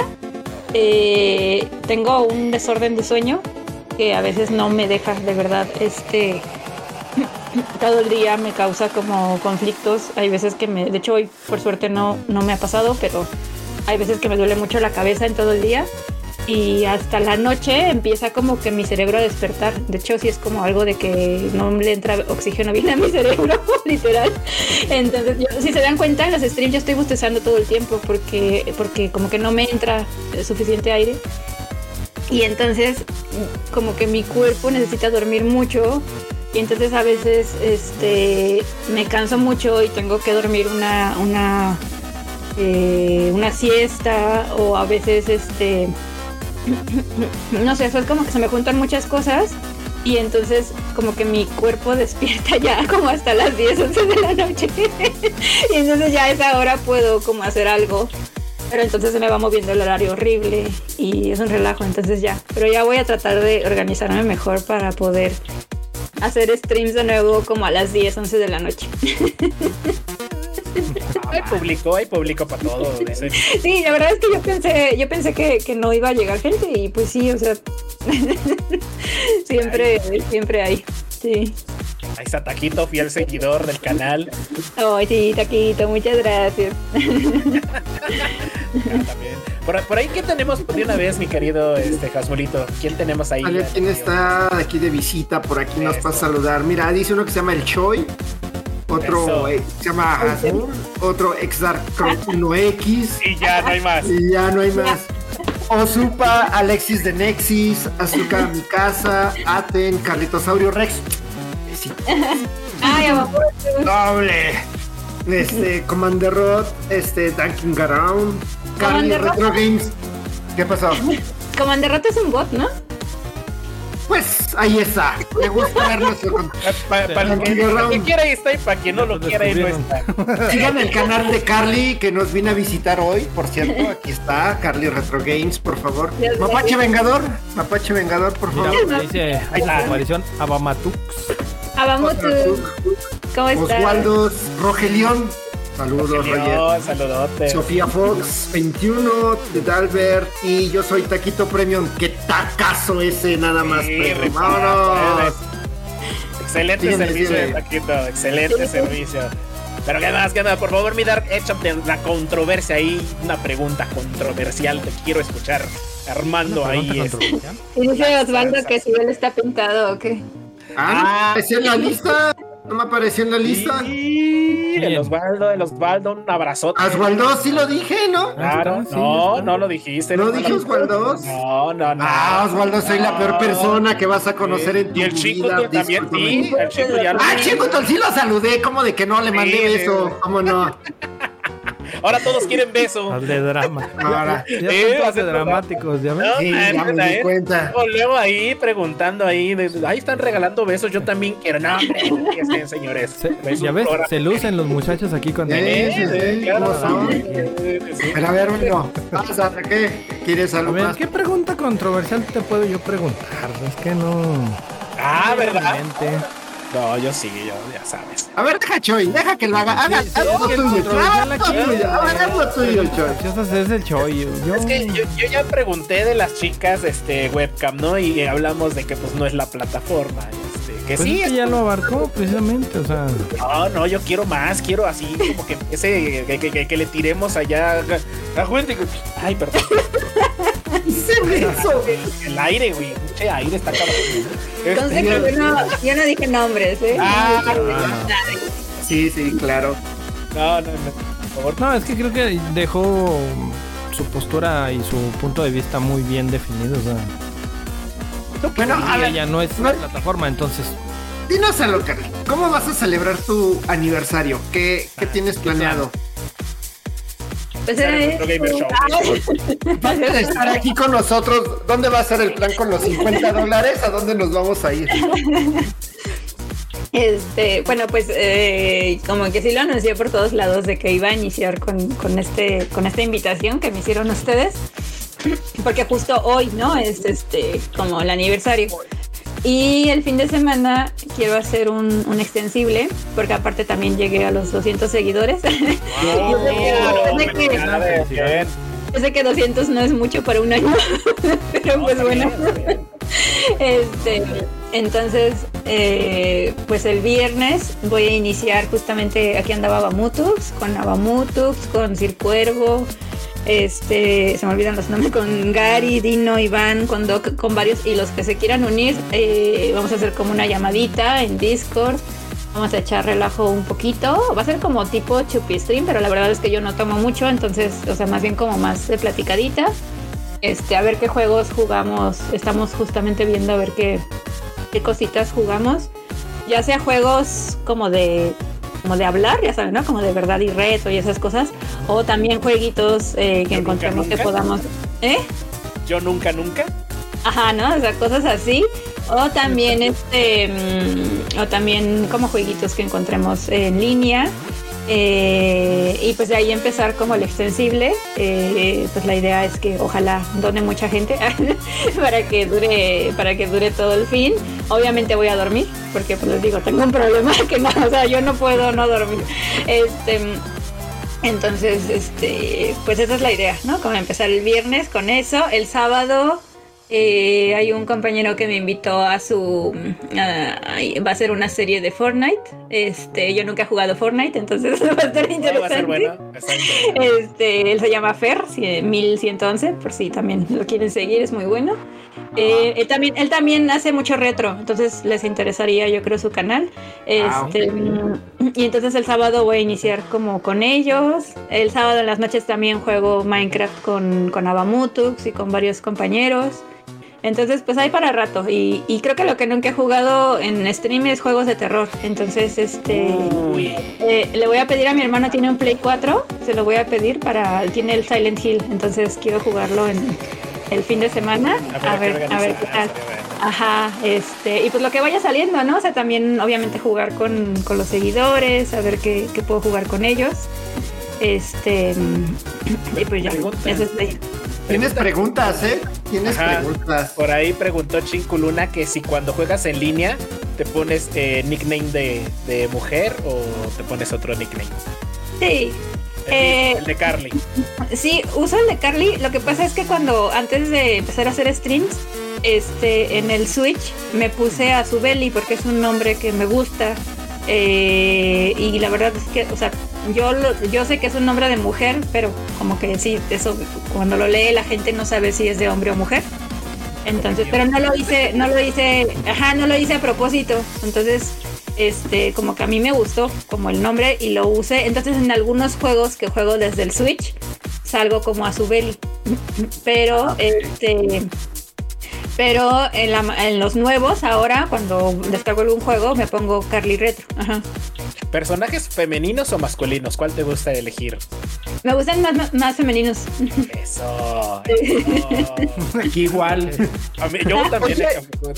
eh, tengo un desorden de sueño que a veces no me deja, de verdad, este, todo el día me causa como conflictos. Hay veces que me, de hecho hoy por suerte no, no me ha pasado, pero hay veces que me duele mucho la cabeza en todo el día y hasta la noche empieza como que mi cerebro a despertar. De hecho, sí es como algo de que no le entra oxígeno bien a mi cerebro, literal. Entonces, si se dan cuenta, en los streams yo estoy bostezando todo el tiempo porque, porque como que no me entra suficiente aire. Y entonces, como que mi cuerpo necesita dormir mucho. Y entonces a veces este, me canso mucho y tengo que dormir una, una, eh, una siesta o a veces este, no sé, eso es como que se me juntan muchas cosas y entonces como que mi cuerpo despierta ya como hasta las 10, 11 de la noche y entonces ya a esa hora puedo como hacer algo. Pero entonces se me va moviendo el horario horrible y es un relajo, entonces ya. Pero ya voy a tratar de organizarme mejor para poder hacer streams de nuevo como a las 10, 11 de la noche. Hay público, hay público para todo. eso. Sí, la verdad es que yo pensé, yo pensé que, que no iba a llegar gente y pues sí, o sea, siempre, siempre hay. Sí. Ahí está Taquito, fiel seguidor del canal. Ay, sí, Taquito, muchas gracias. También. Por, por ahí, ¿qué tenemos de una vez, mi querido este, Jasmulito? ¿Quién tenemos ahí? A ver quién está aquí de visita, por aquí nos va a saludar. Mira, dice uno que se llama el Choi, otro eh, se llama Hasmur, otro Exarch 1X, Y ya no hay más. y ya no hay más. Osupa, Alexis de Nexis, Azuka Mikasa, Aten, Carlitosaurio Rex. Sí, Ay, amor. doble. Este, Commander Rod, este, Dunking Around, Carly Commander Rod. Retro Games. ¿Qué pasó? Comanderrote es un bot, ¿no? Pues ahí está. Me gusta ver nuestro con- Para el que, Dunking pa' Around. que quiera ahí está y para quien no lo quiera ahí no está. Sigan el canal de Carly que nos vino a visitar hoy, por cierto. Aquí está, Carly Retro Games, por favor. Mapache Vengador, Mapache Vengador, por Mira, favor. dice Ahí está. aparición Abamatux. Abamutu, ¿cómo estás? Oswaldo Rogelión. Saludos, Roger. Rogelio, saludote. Sofía Fox 21 de Dalbert y yo soy Taquito Premium. Qué tacazo ese nada más. Sí, vámonos. Excelente Sígueme, servicio de. Taquito, excelente servicio. Pero qué más, qué más, por favor, mi Dark, échate la controversia ahí, una pregunta controversial, te quiero escuchar. Armando ahí es. controversial. Y dice Osvaldo que si él está pintado o qué. Ah, ¿no Ah. apareció en la lista. No me apareció en la lista. Sí, el. Osvaldo, el Osvaldo, un abrazote. Oswaldo, sí lo dije, ¿no? Claro, Sí, no, no lo dijiste. ¿No lo- dije Osvaldo? No, no, no. Ah, Oswaldo, soy la peor persona que vas a conocer en tu Y el chico vida. también, sí, el chico ya lo Ah, chico, sí lo saludé. ¿Cómo de que no le mandé Sí, sí. ¿Cómo no? Ahora todos quieren beso. Hazle drama. Ahora. Ya todos haciendo dramáticos, ¿ya ves? No, Sí, ya me di ¿eh? cuenta. O luego ahí preguntando ahí, de- ahí están regalando besos, yo también quiero. No, hombre, que estén, señores. Se- ya ves, programa. se lucen los muchachos aquí con Sí, Eh, sí, sí, claro, eh. Pero a ver, bueno, vamos a qué. ¿Quieres A algo ver, más? ¿qué pregunta controversial te puedo yo preguntar? Es que no. Ah, me a ¿verdad? mente. No, yo sí, yo, ya sabes. A ver, deja Choy, deja que lo haga. Haga, sí, lo tuyo, haz lo tuyo. haz lo Choy. Es el Choi. Yo, Es que yo, yo ya pregunté de las chicas este webcam, ¿no? Y hablamos de que pues no es la plataforma. Este, que pues sí, es que es- ya lo abarcó precisamente, o sea. No, no, yo quiero más, quiero así, como que ese, que, que- que- que le tiremos allá a Perdón. Eso. El aire, güey. Che, aire está cabrón. Conste que Este, yo no, yo no dije nombres, ¿eh? Ah, No ah. Sí, sí, claro. no, no, no, por favor. No, es que creo que dejó su postura y su punto de vista muy bien definido. O sea, Bueno, a y ver, ella no es no- la plataforma, entonces. dinos algo, Carly. ¿Cómo vas a celebrar tu aniversario? ¿Qué, qué tienes planeado? Pues era gamer show. de estar aquí con nosotros, ¿dónde va a ser el plan con los 50 dólares? ¿A dónde nos vamos a ir? Este, bueno, pues eh, como que sí lo anuncié por todos lados de que iba a iniciar con, con este, con esta invitación que me hicieron ustedes. Porque justo hoy, ¿no? Es este como el aniversario. Y el fin de semana quiero hacer un, un extensible, porque aparte también llegué a los 200 seguidores. Yo sé que- sé que- Felicidades, bien. Yo sé que 200 no es mucho para un año, pero pues No, bueno. Este, entonces, eh, pues el viernes voy a iniciar justamente, aquí andaba Abamutux, con Abamutux, con Sir Cuervo, este, se me olvidan los nombres, con Gary, Dino, Iván, con Doc, con varios, y los que se quieran unir, eh, vamos a hacer como una llamadita en Discord. Vamos a echar relajo un poquito. Va a ser como tipo chupi stream, pero la verdad es que yo no tomo mucho, entonces, o sea, más bien como más de platicadita este, a ver qué juegos jugamos. Estamos justamente viendo a ver qué, qué cositas jugamos. Ya sea juegos como de como de hablar, ya saben, ¿no? Como de verdad y reto y esas cosas. O también jueguitos eh, que Yo nunca, encontremos que podamos. ¿Eh? Yo nunca, nunca. Ajá, ¿no? O sea, cosas así. O también este. mm, o también como jueguitos que encontremos en línea. Eh, y pues de ahí empezar como el extensible. Eh, pues la idea es que ojalá done mucha gente para que dure, para que dure todo el fin. Obviamente voy a dormir, porque pues les digo, tengo un problema que no, o sea, yo no puedo no dormir. Este. Entonces, este, pues esa es la idea, ¿no? Como empezar el viernes con eso. El sábado eh, hay un compañero que me invitó a su... a- va a ser una serie de Fortnite. Este, yo nunca he jugado Fortnite, entonces va a interesante. va a ser bueno. interesante. Este, él se llama Fer, sí, 1111, por si también lo quieren seguir, es muy bueno. Eh, él, también, él también hace mucho retro, entonces les interesaría, yo creo, su canal. Ah, Este, mm, Y entonces el sábado voy a iniciar como con ellos. El sábado en las noches también juego Minecraft con, con Abamutux y con varios compañeros. Entonces, pues hay para rato. Y, y creo que lo que nunca he jugado en stream es juegos de terror. Entonces, este. Eh, le voy a pedir a mi hermano, tiene un Play 4, se lo voy a pedir para, tiene el Silent Hill, entonces quiero jugarlo en el fin de semana, a ver, a ver qué tal. organizarse, bueno. Ajá, este, y pues lo que vaya saliendo, ¿no? O sea, también obviamente jugar con, con los seguidores, a ver qué, qué puedo jugar con ellos. Este, y pues ya, Pregunta. eso es de- Tienes preguntas, ¿eh? Tienes Ajá. preguntas. Por ahí preguntó Chinculuna que si cuando juegas en línea te pones eh, nickname de, de mujer o te pones otro nickname. Sí, Eh, el de Carly. Sí, uso el de Carly. Lo que pasa es que cuando antes de empezar a hacer streams, este, en el Switch me puse a Subeli porque es un nombre que me gusta. Eh, y la verdad es que, o sea, yo, lo- yo sé que es un nombre de mujer, pero como que sí, eso cuando lo lee la gente no sabe si es de hombre o mujer. Entonces, pero no lo hice, no lo hice, ajá, no lo hice a propósito. Entonces, este, como que a mí me gustó como el nombre y lo usé. Entonces, en algunos juegos que juego desde el Switch, salgo como a Subeli. Pero, este, pero en, la- en los nuevos, ahora, cuando descargo algún juego, me pongo Carly Retro. Ajá. ¿Personajes femeninos o masculinos? ¿Cuál te gusta elegir? Me gustan más, más femeninos. Eso. eso. Aquí igual. A mí- yo también. Oye,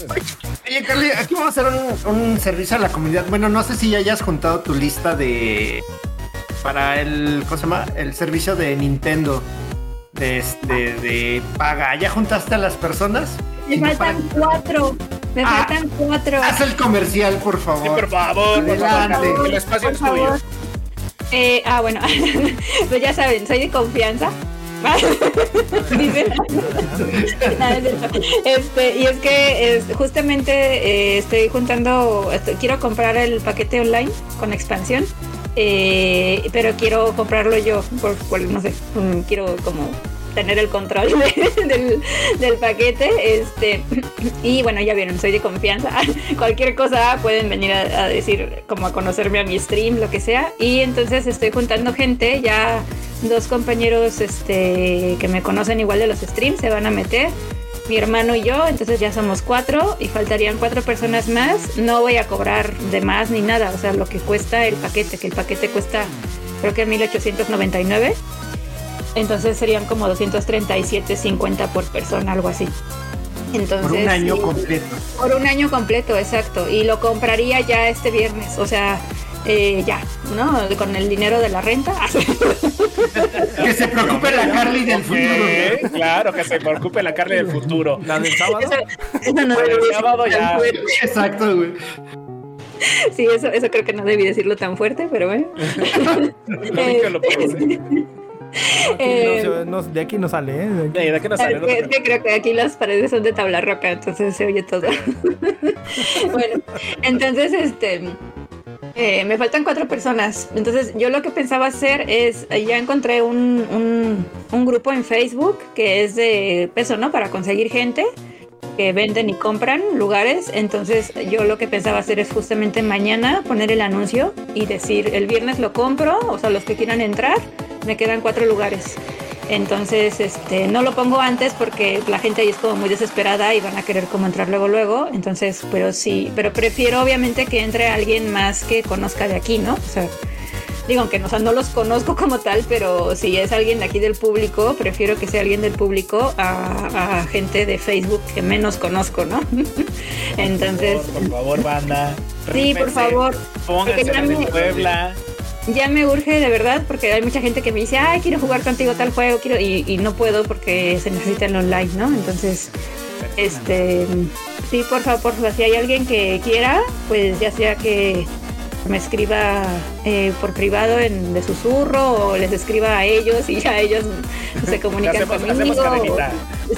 Oye, Carly, aquí vamos a hacer un, un servicio a la comunidad. Bueno, no sé si ya hayas juntado tu lista de. para el. ¿Cómo se llama? El servicio de Nintendo. De este. de paga. ¿Ya juntaste a las personas? Me no, faltan para- cuatro. Me Ah, faltan cuatro. Haz el comercial, por favor. Sí, por favor, por Adelante. favor, el espacio Por es tuyo. favor. Eh, ah, bueno, pues ya saben, soy de confianza. Este, y es que es- justamente eh, estoy juntando, estoy- quiero comprar el paquete online con expansión, eh, pero quiero comprarlo yo, por, no sé, quiero como tener el control de- del, paquete. Este, y bueno, ya vieron, soy de confianza. Cualquier cosa pueden venir a, a decir, como a conocerme a mi stream, lo que sea. Y entonces estoy juntando gente, ya dos compañeros este, que me conocen igual de los streams se van a meter. Mi hermano y yo, entonces ya somos cuatro y faltarían cuatro personas más. No voy a cobrar de más ni nada, o sea, lo que cuesta el paquete, que el paquete cuesta creo que 1899. Entonces serían como 237.50 por persona, algo así. Entonces, Por un año completo. por un año completo, exacto. Y lo compraría ya este viernes, o sea, eh, ya, ¿no? Con el dinero de la renta. Que se preocupe la Carly del futuro. Claro, que se preocupe la carne del futuro. La del sábado. eso, eso no El debí sábado decirlo ya. Exacto, güey. Sí, eso, eso creo que no debí decirlo tan fuerte, pero bueno. Que lo pensé. Aquí no se- no- de aquí no sale, ¿eh? De aquí- ¿De sale? No Es que, es que creo que aquí las paredes son de tabla roca, entonces se oye todo. bueno, entonces este eh, me faltan cuatro personas. Entonces yo lo que pensaba hacer es, eh, ya encontré un, un, un grupo en Facebook que es de peso, ¿no? Para conseguir gente que venden y compran lugares. Entonces yo lo que pensaba hacer es justamente mañana poner el anuncio y decir, el viernes lo compro, o sea, los que quieran entrar, me quedan cuatro lugares. Entonces, este, no lo pongo antes porque la gente ahí es como muy desesperada y van a querer como entrar luego luego. Entonces, pero sí, pero prefiero obviamente que entre alguien más que conozca de aquí, ¿no? O sea, digo, aunque no, o sea, no los conozco como tal, pero si es alguien de aquí del público, prefiero que sea alguien del público a, a gente de Facebook que menos conozco, ¿no? Entonces, Por favor, banda. sí, por favor, Pónganse me- Puebla. Ya me urge de verdad porque hay mucha gente que me dice, ay, quiero jugar contigo tal juego, quiero y, y no puedo porque se necesita el online, ¿no? Entonces, este, sí, por favor, por favor, si hay alguien que quiera, pues ya sea que me escriba eh, por privado en de susurro o les escriba a ellos y ya ellos se comunican Hacemos- conmigo. hacemos.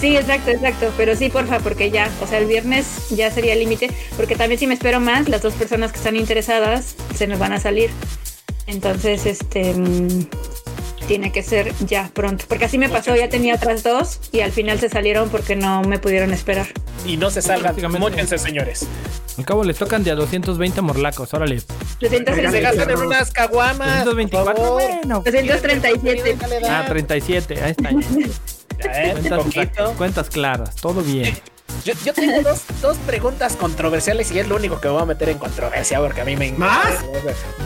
Sí, exacto, exacto. Pero sí, porfa, porque ya, o sea, el viernes ya sería el límite. Porque también si me espero más, las dos personas que están interesadas se nos van a salir. Entonces, este mm, tiene que ser ya pronto. Porque así me pasó, ya tenía otras dos y al final se salieron porque no me pudieron esperar. Y no se salgan. Móchense, señores. Al cabo les tocan de a 220 morlacos, órale. 237. Se gastan en unas caguamas. por 224, favor. bueno. 237. Ah, 37, ahí está. Ya, ¿eh? Cuentas, Poquito. cuentas claras, todo bien. Yo, yo tengo dos, dos preguntas controversiales y es lo único que me voy a meter en controversia porque a mí me. ¿Más?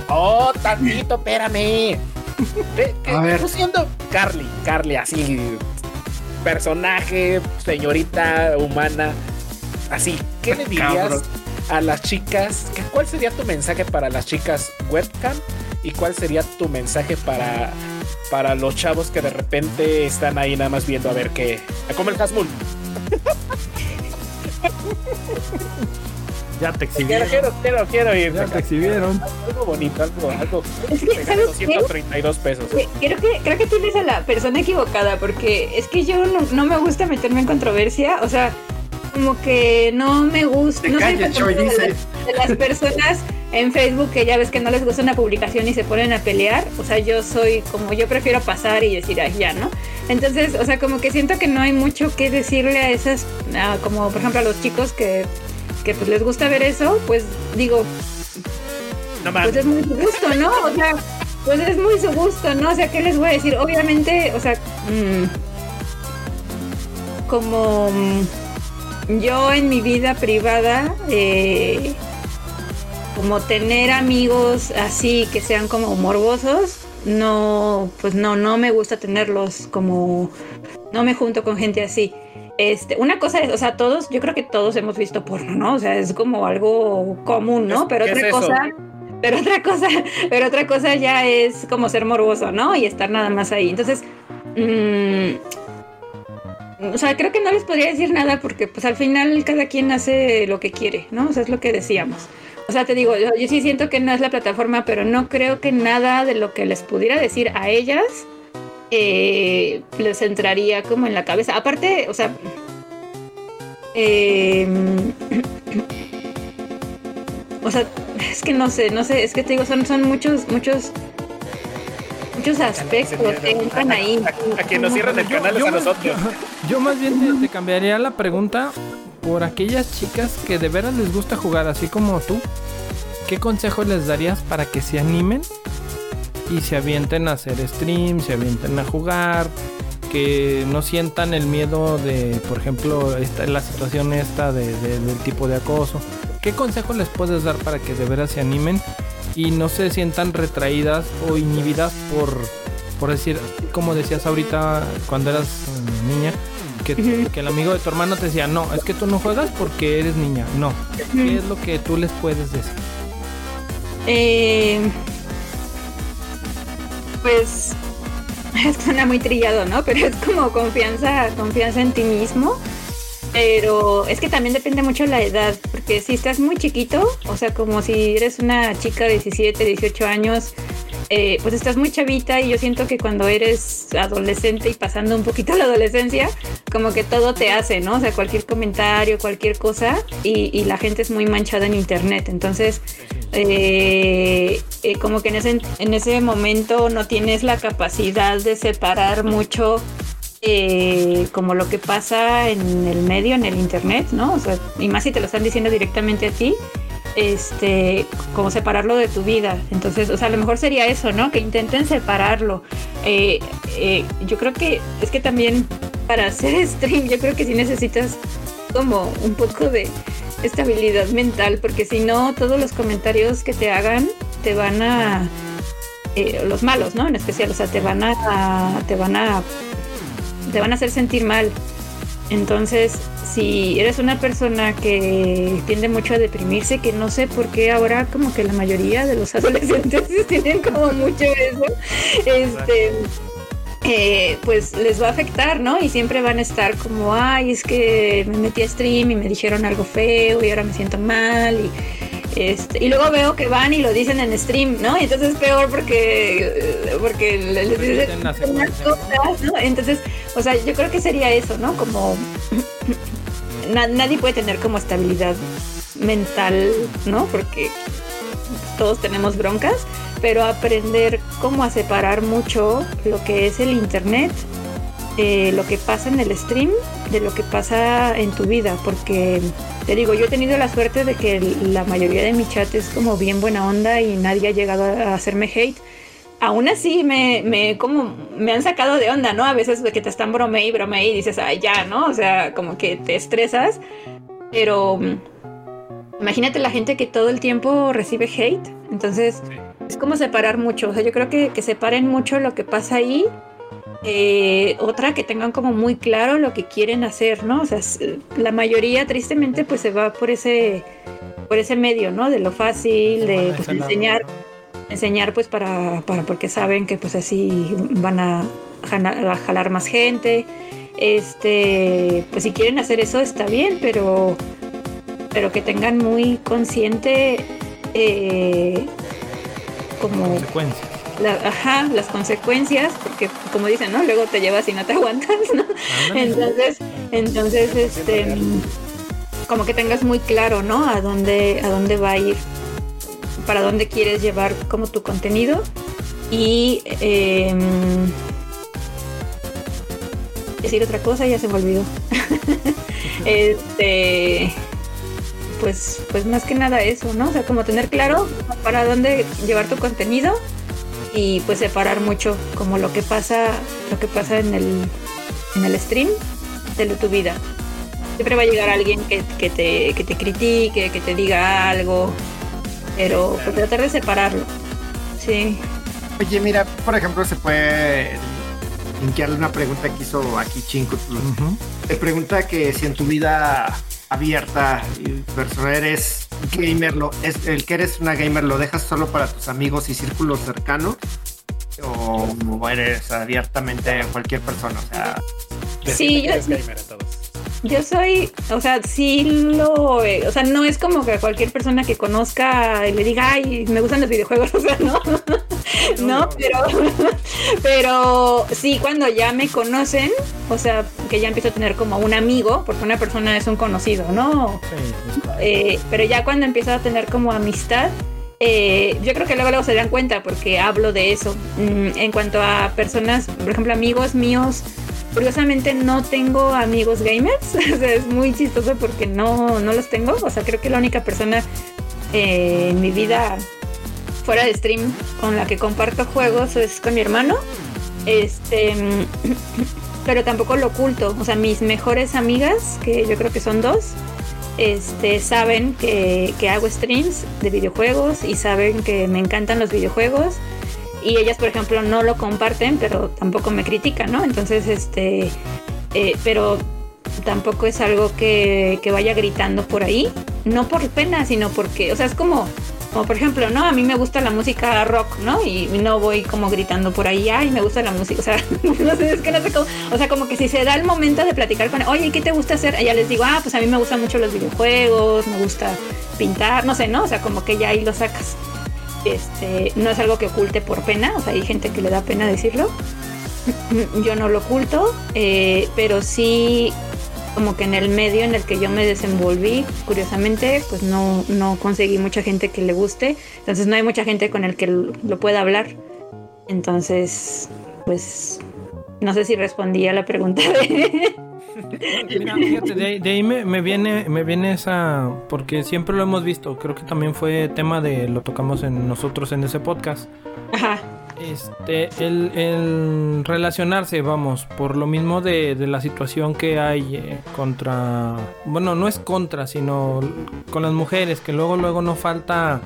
Oh, tantito, espérame. Que A ver. siendo Carly, Carly así, personaje, señorita humana, así, ¿qué le dirías Cabrón. a las chicas? ¿Qué- ¿Cuál sería tu mensaje para las chicas webcam? ¿Y cuál sería tu mensaje para, para los chavos que de repente están ahí nada más viendo a ver qué? Como el Hasmul. Ya te exhibieron. quiero, quiero, quiero ir. Ya te exhibieron. Algo bonito, algo, algo. Es que, ¿sabes qué? 232 pesos. Eh, Creo que, creo que tienes a la persona equivocada porque es que yo no, no me gusta meterme en controversia, o sea, como que no me gusta, Te no soy calles, ejemplo, Choy, dice. de las personas en Facebook que ya ves que no les gusta una publicación y se ponen a pelear, o sea, yo soy como yo prefiero pasar y decir, ay, ya, ¿no? Entonces, o sea, como que siento que no hay mucho que decirle a esas, a como por ejemplo a los chicos que, que pues les gusta ver eso, pues digo, No pues es muy su gusto, ¿no? O sea, pues es muy su gusto, ¿no? O sea, ¿qué les voy a decir? Obviamente, o sea, mm, como mm, yo en mi vida privada, eh, como tener amigos así que sean como morbosos, no, pues no, no me gusta tenerlos como, no me junto con gente así. Este, una cosa es, o sea, todos, yo creo que todos hemos visto porno, ¿no? O sea, es como algo común, ¿no? ¿Qué- Pero otra es cosa, pero otra cosa, pero otra cosa ya es como ser morboso, ¿no? Y estar nada más ahí. Entonces, mm, o sea, creo que no les podría decir nada porque pues al final cada quien hace lo que quiere, ¿no? O sea, es lo que decíamos. O sea, te digo, yo, yo sí siento que no es la plataforma, pero no creo que nada de lo que les pudiera decir a ellas eh, les entraría como en la cabeza. Aparte, o sea, eh, o sea, es que no sé, no sé, es que te digo, son, son muchos, muchos muchos aspectos que entran ahí. A, a que nos cierran el canal es a nosotros. yo- yo más bien te, te cambiaría la pregunta por aquellas chicas que de veras les gusta jugar así como tú. ¿Qué consejo les darías para que se animen y se avienten a hacer stream, se avienten a jugar? Que no sientan el miedo de, por ejemplo, esta, la situación esta de- de- del tipo de acoso. ¿Qué consejo les puedes dar para que de veras se animen y no se sientan retraídas o inhibidas por, por decir, como decías ahorita cuando eras mm, niña, que, que el amigo de tu hermano te decía, no, es que tú no juegas porque eres niña. No. ¿Qué es lo que tú les puedes decir? Eh, pues suena muy trillado, ¿no? Pero es como confianza, confianza en ti mismo. Pero es que también depende mucho de la edad, porque si estás muy chiquito, o sea, como si eres una chica de 17, 18 años, eh, pues estás muy chavita y yo siento que cuando eres adolescente y pasando un poquito la adolescencia, como que todo te hace, ¿no? O sea, cualquier comentario, cualquier cosa, y, la gente es muy manchada en internet. Entonces, eh, eh, como que en ese, en ese momento no tienes la capacidad de separar mucho eh, como lo que pasa en el medio, en el internet, ¿no? O sea, y más si te lo están diciendo directamente a ti, este, como separarlo de tu vida. Entonces, o sea, a lo mejor sería eso, ¿no? Que intenten separarlo. Eh, eh, yo creo que es que también para hacer stream, yo creo que sí necesitas como un poco de estabilidad mental, porque si no, todos los comentarios que te hagan te van a eh, los malos, ¿no? En especial, o sea, te van a, a- te van a te van a hacer sentir mal. Entonces, si eres una persona que tiende mucho a deprimirse, que no sé por qué ahora como que la mayoría de los adolescentes tienen como mucho eso, este, eh, pues les va a afectar, ¿no? Y siempre van a estar como, ay, es que me metí a stream y me dijeron algo feo y ahora me siento mal y este, y luego veo que van y lo dicen en stream, ¿no? Y entonces es peor porque, porque les dicen la unas secuencia. cosas, ¿no? Entonces, o sea, yo creo que sería eso, ¿no? Como na- nadie puede tener como estabilidad mental, ¿no? Porque todos tenemos broncas, pero aprender cómo a separar mucho lo que es el internet, eh, lo que pasa en el stream, de lo que pasa en tu vida, porque te digo, yo he tenido la suerte de que la mayoría de mi chat es como bien buena onda y nadie ha llegado a hacerme hate. Aún así me, me como me han sacado de onda, ¿no? A veces de que te están brome y brome y dices, ay, ya, ¿no? O sea, como que te estresas. Pero mm, imagínate la gente que todo el tiempo recibe hate. Entonces, es como separar mucho. O sea, yo creo que, que separen mucho lo que pasa ahí. Eh, otra, que tengan como muy claro lo que quieren hacer, ¿no? O sea, la mayoría, tristemente, pues se va por ese, por ese medio, ¿no? De lo fácil, de pues, enseñar, enseñar, pues para, para, porque saben que pues así van a jalar más gente. Este, pues si quieren hacer eso está bien, pero, pero que tengan muy consciente eh, como Consecuencias. la- ajá, las consecuencias, porque como dicen, ¿no? Luego te llevas y no te aguantas, ¿no? Entonces, entonces, este, como que tengas muy claro, ¿no? A dónde, a dónde va a ir, para dónde quieres llevar como tu contenido y em, decir otra cosa ya se me olvidó. este, pues, pues más que nada eso, ¿no? O sea, como tener claro para dónde llevar tu contenido y pues separar mucho como lo que pasa, lo que pasa en el, en el stream de lo- tu vida. Siempre va a llegar alguien que, que te, que te critique, que te diga algo, pero pues, tratar de separarlo. Sí. Oye, mira, por ejemplo, se puede linkearle una pregunta que hizo aquí Chinco. Ujú. Te pregunta que si en tu vida abierta y personal eres gamer, lo, es, el que eres una gamer, ¿lo dejas solo para tus amigos y círculos cercanos? ¿O, o eres abiertamente cualquier persona? O sea, Sí, yo, gamer a todos. Yo soy, o sea, sí lo, eh, o sea, no es como que cualquier persona que conozca y le diga, ay, me gustan los videojuegos, o sea, no, no, pero, pero sí, cuando ya me conocen, o sea, que ya empiezo a tener como un amigo, porque una persona es un conocido, ¿no? Eh, pero ya cuando empiezo a tener como amistad, eh, yo creo que luego, luego se dan cuenta porque hablo de eso. Mm, en cuanto a personas, por ejemplo, amigos míos, curiosamente no tengo amigos gamers. o sea, es muy chistoso porque no, no los tengo. O sea, creo que la única persona eh, en mi vida fuera de stream con la que comparto juegos es con mi hermano. Este, pero tampoco lo oculto. O sea, mis mejores amigas, que yo creo que son dos, este, saben que, que hago streams de videojuegos y saben que me encantan los videojuegos. Y ellas, por ejemplo, no lo comparten, pero tampoco me critican, ¿no? Entonces, este, eh, pero tampoco es algo que, que vaya gritando por ahí. No por pena, sino porque, o sea, es como, como por ejemplo, ¿no? A mí me gusta la música rock, ¿no? Y no voy como gritando por ahí, ay, me gusta la música, o sea, no sé, es que no sé cómo, o sea, como que si se da el momento de platicar con, oye, ¿qué te gusta hacer? Ya les digo, ah, pues a mí me gustan mucho los videojuegos, me gusta pintar, no sé, ¿no? O sea, como que ya ahí lo sacas. Este, no es algo que oculte por pena, o sea, hay gente que le da pena decirlo. Yo no lo oculto, eh, pero sí como que en el medio en el que yo me desenvolví, curiosamente, pues no, no conseguí mucha gente que le guste. Entonces no hay mucha gente con el que lo, pueda hablar. Entonces, pues no sé si respondí a la pregunta de... Mira, fíjate, de, ahí- de ahí me, me viene, me viene esa, porque siempre lo hemos visto, creo que también fue tema de, lo tocamos en nosotros en ese podcast, Ajá. este, el, el relacionarse, vamos, por lo mismo de, de la situación que hay eh, contra, bueno, no es contra, sino con las mujeres, que luego, luego no falta,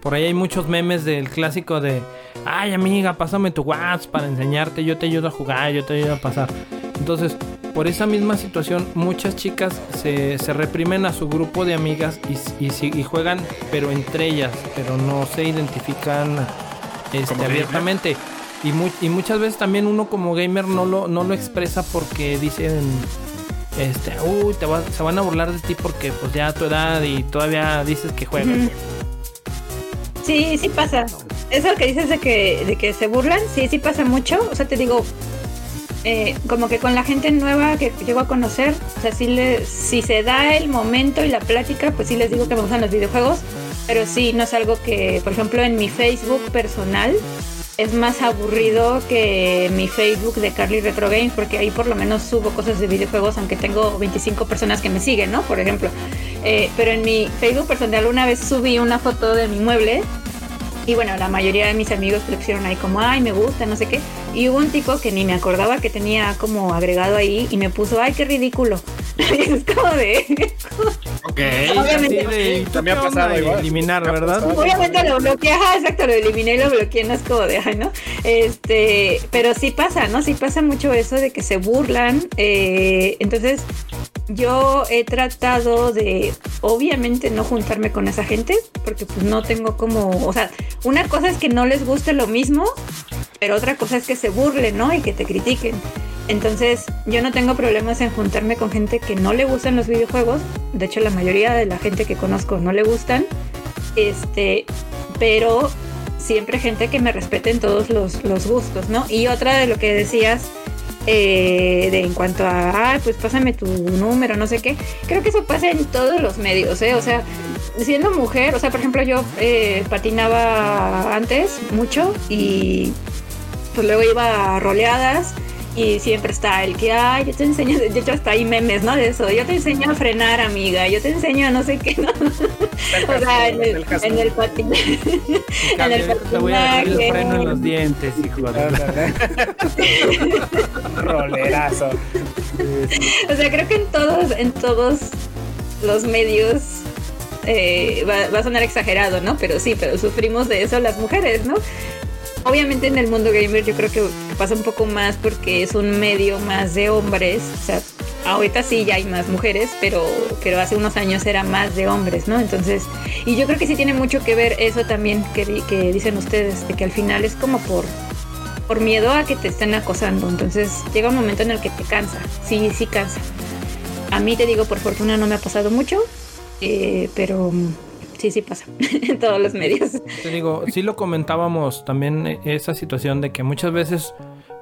por ahí hay muchos memes del clásico de, ay amiga, pásame tu WhatsApp para enseñarte, yo te ayudo a jugar, yo te ayudo a pasar. Entonces, por esa misma situación, muchas chicas se, se reprimen a su grupo de amigas y, y, juegan, pero entre ellas, pero no se identifican este, abiertamente. Y, mu- y muchas veces también uno como gamer no lo, no lo expresa porque dicen, este, uy, te va- se van a burlar de ti porque pues ya a tu edad y todavía dices que juegas. Sí, sí pasa. Eso que dices de que, de que se burlan, sí, sí pasa mucho. O sea, te digo, eh, como que con la gente nueva que llego a conocer, o sea, sí le, si se da el momento y la plática, pues sí les digo que me gustan los videojuegos, pero sí, no es algo que, por ejemplo, en mi Facebook personal es más aburrido que mi Facebook de Carly Retro Games, porque ahí por lo menos subo cosas de videojuegos, aunque tengo 25 personas que me siguen, ¿no? Por ejemplo. Eh, pero en mi Facebook personal una vez subí una foto de mi mueble y bueno, la mayoría de mis amigos le pusieron ahí como, ay, me gusta, no sé qué. Y hubo un tipo que ni me acordaba que tenía como agregado ahí y me puso, ay, qué ridículo. Y es como de... Ok. Obviamente. Así de, ¿y tú Me ha pasado igual. eliminar, ¿verdad? Obviamente lo bloqueé, ajá, exacto, lo eliminé y lo bloqueé, no es como de, ay, ¿no? Este, pero sí pasa, ¿no? Sí pasa mucho eso de que se burlan. eh, entonces, yo he tratado de, obviamente, no juntarme con esa gente, porque pues no tengo como, o sea, una cosa es que no les guste lo mismo, pero otra cosa es que se burlen, ¿no? Y que te critiquen. Entonces, yo no tengo problemas en juntarme con gente que no le gustan los videojuegos. De hecho, la mayoría de la gente que conozco no le gustan. Este, pero siempre gente que me respete en todos los, los gustos, ¿no? Y otra de lo que decías eh, de en cuanto a, ah, pues pásame tu número, no sé qué, creo que eso pasa en todos los medios, ¿eh? O sea, siendo mujer, o sea, por ejemplo, yo eh, patinaba antes mucho y pues luego iba a roleadas y siempre está el que, ay, yo te enseño, de hecho hasta hay memes, ¿no? De eso, yo te enseño a frenar, amiga, yo te enseño a no sé qué, ¿no? O sea, en el, en el patin- en el Te voy a dar el patinaje. freno en los dientes, hijo de Rolerazo. O sea, creo que en todos, en todos los medios eh, va, va a sonar exagerado, ¿no? Pero sí, pero sufrimos de eso las mujeres, ¿no? Obviamente en el mundo gamer yo creo que pasa un poco más porque es un medio más de hombres. O sea, ahorita sí ya hay más mujeres, pero, pero hace unos años era más de hombres, ¿no? Entonces, y yo creo que sí tiene mucho que ver eso también que, di- que dicen ustedes, de que al final es como por por miedo a que te estén acosando. Entonces llega un momento en el que te cansa, sí, sí cansa. A mí te digo, por fortuna no me ha pasado mucho, eh, pero sí, sí pasa en todos los medios. Te digo, sí lo comentábamos también eh, esa situación de que muchas veces,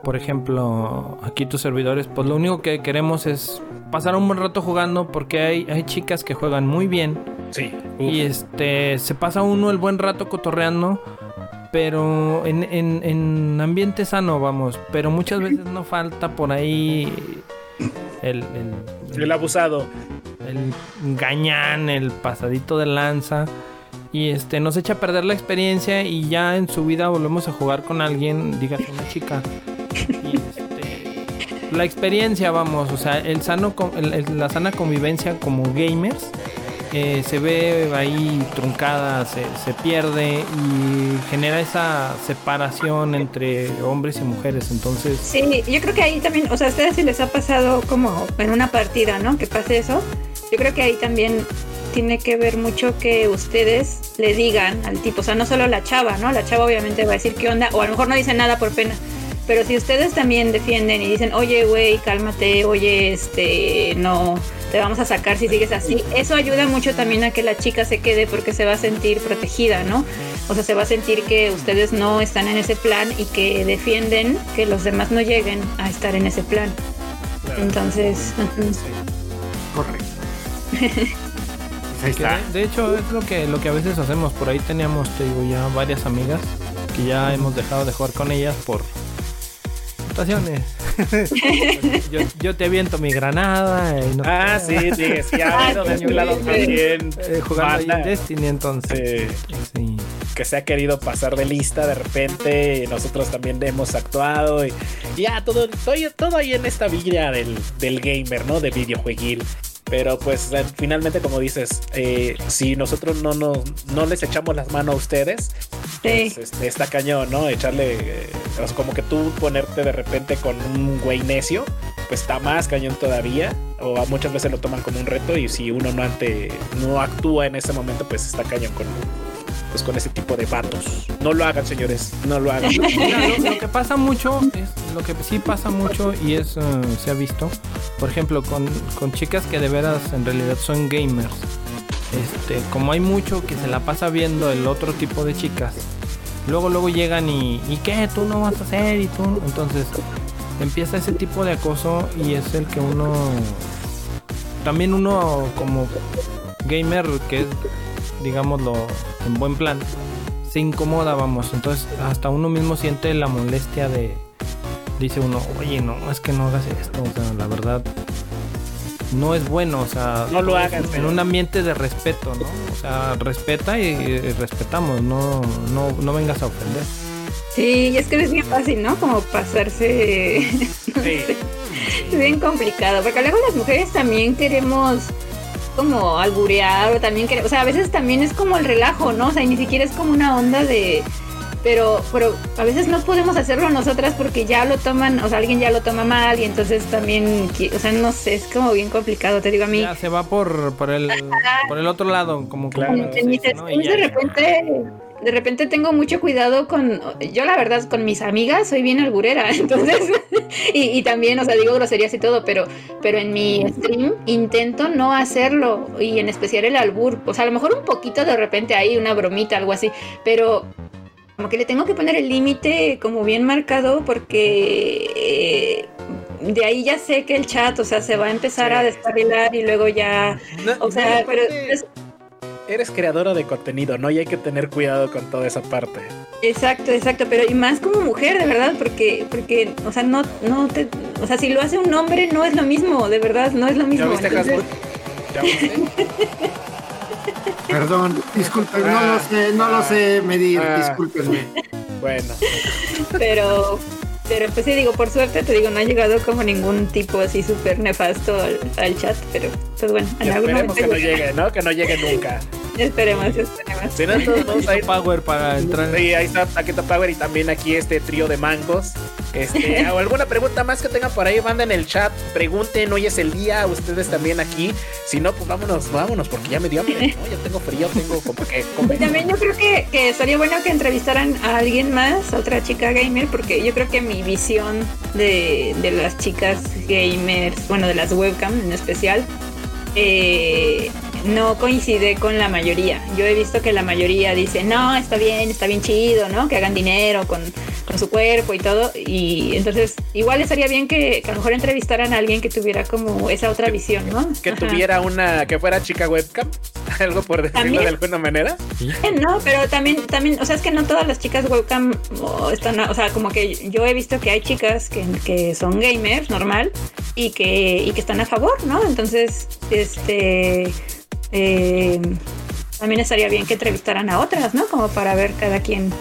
por ejemplo, aquí tus servidores, pues lo único que queremos es pasar un buen rato jugando porque hay, hay chicas que juegan muy bien Sí. y este se pasa uno el buen rato cotorreando. Pero en, en, en ambiente sano, vamos. Pero muchas veces no falta por ahí el, el, El abusado. El gañán, el pasadito de lanza. Y este nos echa a perder la experiencia y ya en su vida volvemos a jugar con alguien, dígase una chica. Este, la experiencia, vamos, o sea, el sano, el- el- la sana convivencia como gamers eh, se ve ahí truncada, se, se pierde y genera esa separación entre hombres y mujeres. Entonces, Sí, yo creo que ahí también, o sea, ustedes si les ha pasado como en una partida, ¿no? Que pase eso. Yo creo que ahí también tiene que ver mucho que ustedes le digan al tipo, o sea, no solo la chava, ¿no? La chava obviamente va a decir qué onda, o a lo mejor no dice nada por pena. Pero si ustedes también defienden y dicen, oye, güey, cálmate, oye, este, no, te vamos a sacar si sigues así, eso ayuda mucho también a que la chica se quede porque se va a sentir protegida, ¿no? O sea, se va a sentir que ustedes no están en ese plan y que defienden que los demás no lleguen a estar en ese plan. Entonces. Correcto. Pues ahí está. de, de hecho es lo que lo que a veces hacemos por ahí teníamos te digo ya varias amigas que ya hemos dejado de jugar con ellas por situaciones yo, yo te aviento mi granada y no Ah, sí, sí, sí, ha habido de este lado también. eh, jugando en Destiny entonces sí, sí. que se ha querido pasar de lista de repente. y Nosotros también hemos actuado y y ya todo, todo, todo ahí en esta vida del, del gamer, ¿no? De videojueguil. Pero pues finalmente, como dices, eh, si nosotros no, nos no les echamos las manos a ustedes, Sí. pues, este, está cañón, ¿no? Echarle, eh, como que tú ponerte de repente con un güey necio, pues está más cañón todavía. O muchas veces lo toman como un reto y si uno no, ante, no actúa en ese momento, pues está cañón con, pues, con ese tipo de vatos. No lo hagan, señores, no lo hagan. Lo, que pasa mucho es lo que sí pasa mucho y es eh, se ha visto por ejemplo con, con chicas que de veras en realidad son gamers este como hay mucho que se la pasa viendo el otro tipo de chicas luego luego llegan y y qué tú no vas a hacer y tú no?". entonces empieza ese tipo de acoso y es el que uno también uno como gamer que es digámoslo en buen plan se incomoda, vamos. Entonces, hasta uno mismo siente la molestia de. Dice uno, oye, no, es que no hagas esto. O sea, la verdad, no es bueno. O sea, No lo hagas, En pero- un ambiente de respeto, ¿no? O sea, respeta y, y respetamos. No, no, no vengas a ofender. sí, y es que es bien fácil, ¿no? Como pasarse. Sí. Es bien complicado, porque luego las mujeres también queremos como alburear o también queremos, o sea, a veces también es como el relajo, ¿no? O sea, y ni siquiera es como una onda de pero pero a veces no podemos hacerlo nosotras porque ya lo toman, o sea, alguien ya lo toma mal y entonces también, o sea, no sé, es como bien complicado, te digo a mí. Ya se va por, por, el, por el otro lado, como Claro. ya- de repente de repente tengo mucho cuidado con yo la verdad con mis amigas soy bien alburera entonces y, y también o sea digo groserías y todo pero pero en mi stream intento no hacerlo y en especial el albur o sea a lo mejor un poquito de repente ahí una bromita algo así pero como que le tengo que poner el límite como bien marcado porque eh, de ahí ya sé que el chat o sea se va a empezar Sí. a descarrilar y luego ya No, o sea no, pero es- eres creadora de contenido, ¿no? Y hay que tener cuidado con toda esa parte. Exacto, exacto, pero y más como mujer, de verdad, porque, porque, o sea, no, no te, o sea, si lo hace un hombre no es lo mismo, de verdad, no es lo ¿Ya mismo. viste, Entonces? ¿Ya viste? Perdón, disculpen, no Ah. lo sé, no lo sé medir, Ah. discúlpenme. Bueno, pero, pero pues sí digo, por suerte te digo, no ha llegado como ningún tipo así súper nefasto al, al chat, pero pues bueno, en algún esperemos momento que no llegue, ¿no? Que no llegue nunca. Esperemos, esperemos. Si no, todos modos, ahí, Power para entrar. sí, ahí está Taquito Power y también aquí este trío de mangos. Este, o alguna pregunta más que tengan por ahí, manden en el chat, pregunten, hoy es el día, ustedes también aquí. Si no, pues vámonos, vámonos, porque ya me dio hambre, ¿no? Ya tengo frío, tengo como que Y comer. también yo creo que, que estaría bueno que entrevistaran a alguien más, a otra chica gamer, porque yo creo que mi visión de, de las chicas gamers, bueno, de las webcam en especial, eh, no coincide con la mayoría. Yo he visto que la mayoría dice, no, está bien, está bien chido, ¿no? Que hagan dinero con, con su cuerpo y todo. Y entonces, igual estaría bien que, que a lo mejor entrevistaran a alguien que tuviera como esa otra visión, ¿no? Que Ajá. tuviera una, que fuera chica webcam, algo por decirlo También. de alguna manera. Eh, No, pero también, también, o sea, es que no todas las chicas webcam están, o sea, como que yo he visto que hay chicas que, que son gamers, normal, y que, y que están a favor, ¿no? Entonces, este, eh, también estaría bien que entrevistaran a otras, ¿no? Como para ver cada quien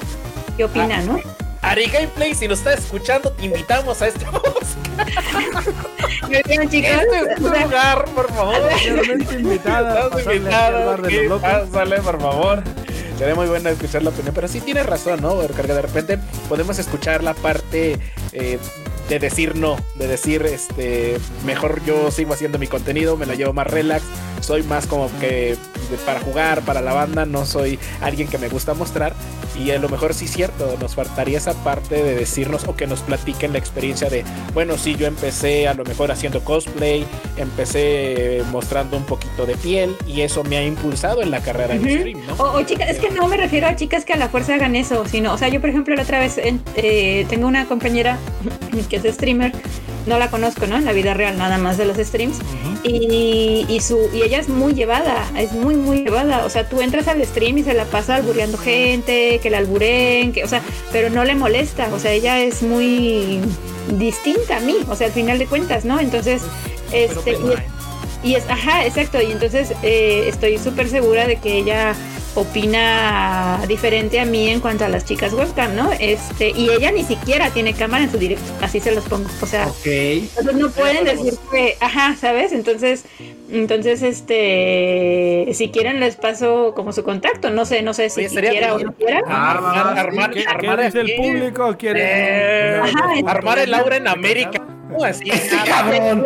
qué opina, ¿no? Ari Gameplay, si nos estás escuchando, te invitamos a este bien, chicas. Este o sea, lugar, por favor. Realmente invitada. pásale, por favor. Sería muy bueno escuchar la opinión, pero sí tienes razón, ¿no? Porque de repente podemos escuchar la parte eh, de decir no, de decir, este, mejor yo sigo haciendo mi contenido, me la llevo más relax, soy más como que para jugar, para la banda, no soy alguien que me gusta mostrar. Y a lo mejor sí es cierto, nos faltaría esa parte de decirnos o que nos platiquen la experiencia de, bueno, sí, yo empecé a lo mejor haciendo cosplay, empecé mostrando un poquito de piel y eso me ha impulsado en la carrera en Ujú. stream, ¿no? O, o chicas, es que no me refiero a chicas que a la fuerza hagan eso, sino, o sea, yo por ejemplo la otra vez eh, tengo una compañera que es streamer, no la conozco, ¿no? En la vida real, nada más de los streams, y, y su y ella es muy llevada, es muy muy llevada, o sea, tú entras al stream y se la pasa albureando gente, que la alburen, que, o sea, pero no le molesta, o sea, ella es muy distinta a mí, o sea, al final de cuentas, ¿no? Entonces, este, y- y es, ajá, exacto. Y entonces eh, estoy súper segura de que ella opina diferente a mí en cuanto a las chicas webcam, ¿no? Este, y ella ni siquiera tiene cámara en su directo, así se los pongo. O sea, entonces no pueden decir que, ajá, ¿sabes? Entonces, entonces, este, si quieren les paso como su contacto, no sé, no sé si quiera o no quiera. Ah, armar, armar, ¿Qué, qué armar dice el público? ¿Quiere Eh, Ajá, armar el aura en América. ¿No? Así, cabrón.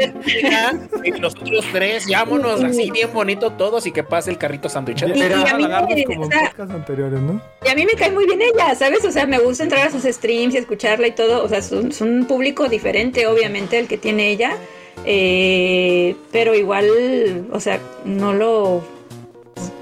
Y nosotros tres, llámonos así bien bonito todos y que pase el carrito sandwichero. Y- a mí me- como o en sea, podcasts anteriores, ¿no? Y a mí me cae muy bien ella, ¿sabes? O sea, me gusta entrar a sus streams y escucharla y todo. O sea, es un, es un público diferente, obviamente, el que tiene ella. Eh, pero igual, o sea, no lo.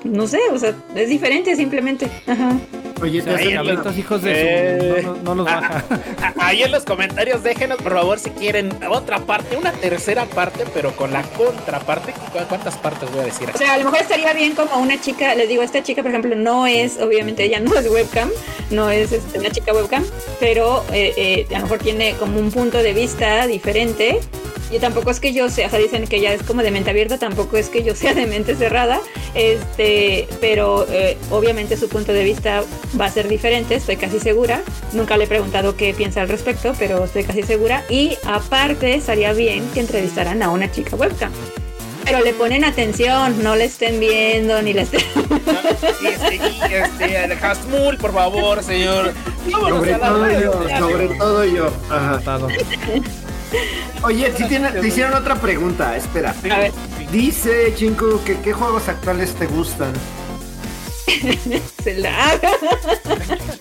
No sé, o sea, es diferente simplemente. Ajá. Oye, te Ahí hijos de Eh. su... No, no- no los baja. A- Ahí en los comentarios déjenos por favor si quieren otra parte, una tercera parte, pero con la contraparte. ¿Cu- ¿Cuántas partes voy a decir? O sea, a lo mejor estaría bien como una chica, les digo, esta chica, por ejemplo, no es, obviamente ella no es webcam, no es este, una chica webcam, pero eh, eh, a lo mejor tiene como un punto de vista diferente. Y tampoco es que yo sea, o sea, dicen que ella es como de mente abierta, tampoco es que yo sea de mente cerrada, este, pero eh, obviamente su punto de vista va a ser diferente, estoy casi segura. Nunca le he preguntado qué piensa al respecto, pero estoy casi segura. Y aparte, estaría bien que entrevistaran a una chica webcam. Pero le ponen atención, no le estén viendo ni le estén. Sí, sí, este, el Hasmul, por favor, señor. Vámonos Sobre a la todo yo, sobre todo yo. Ajá. Oye, si tiene, te hicieron otra pregunta, espera. A ver, Dice Chinku que qué juegos actuales te gustan. se la.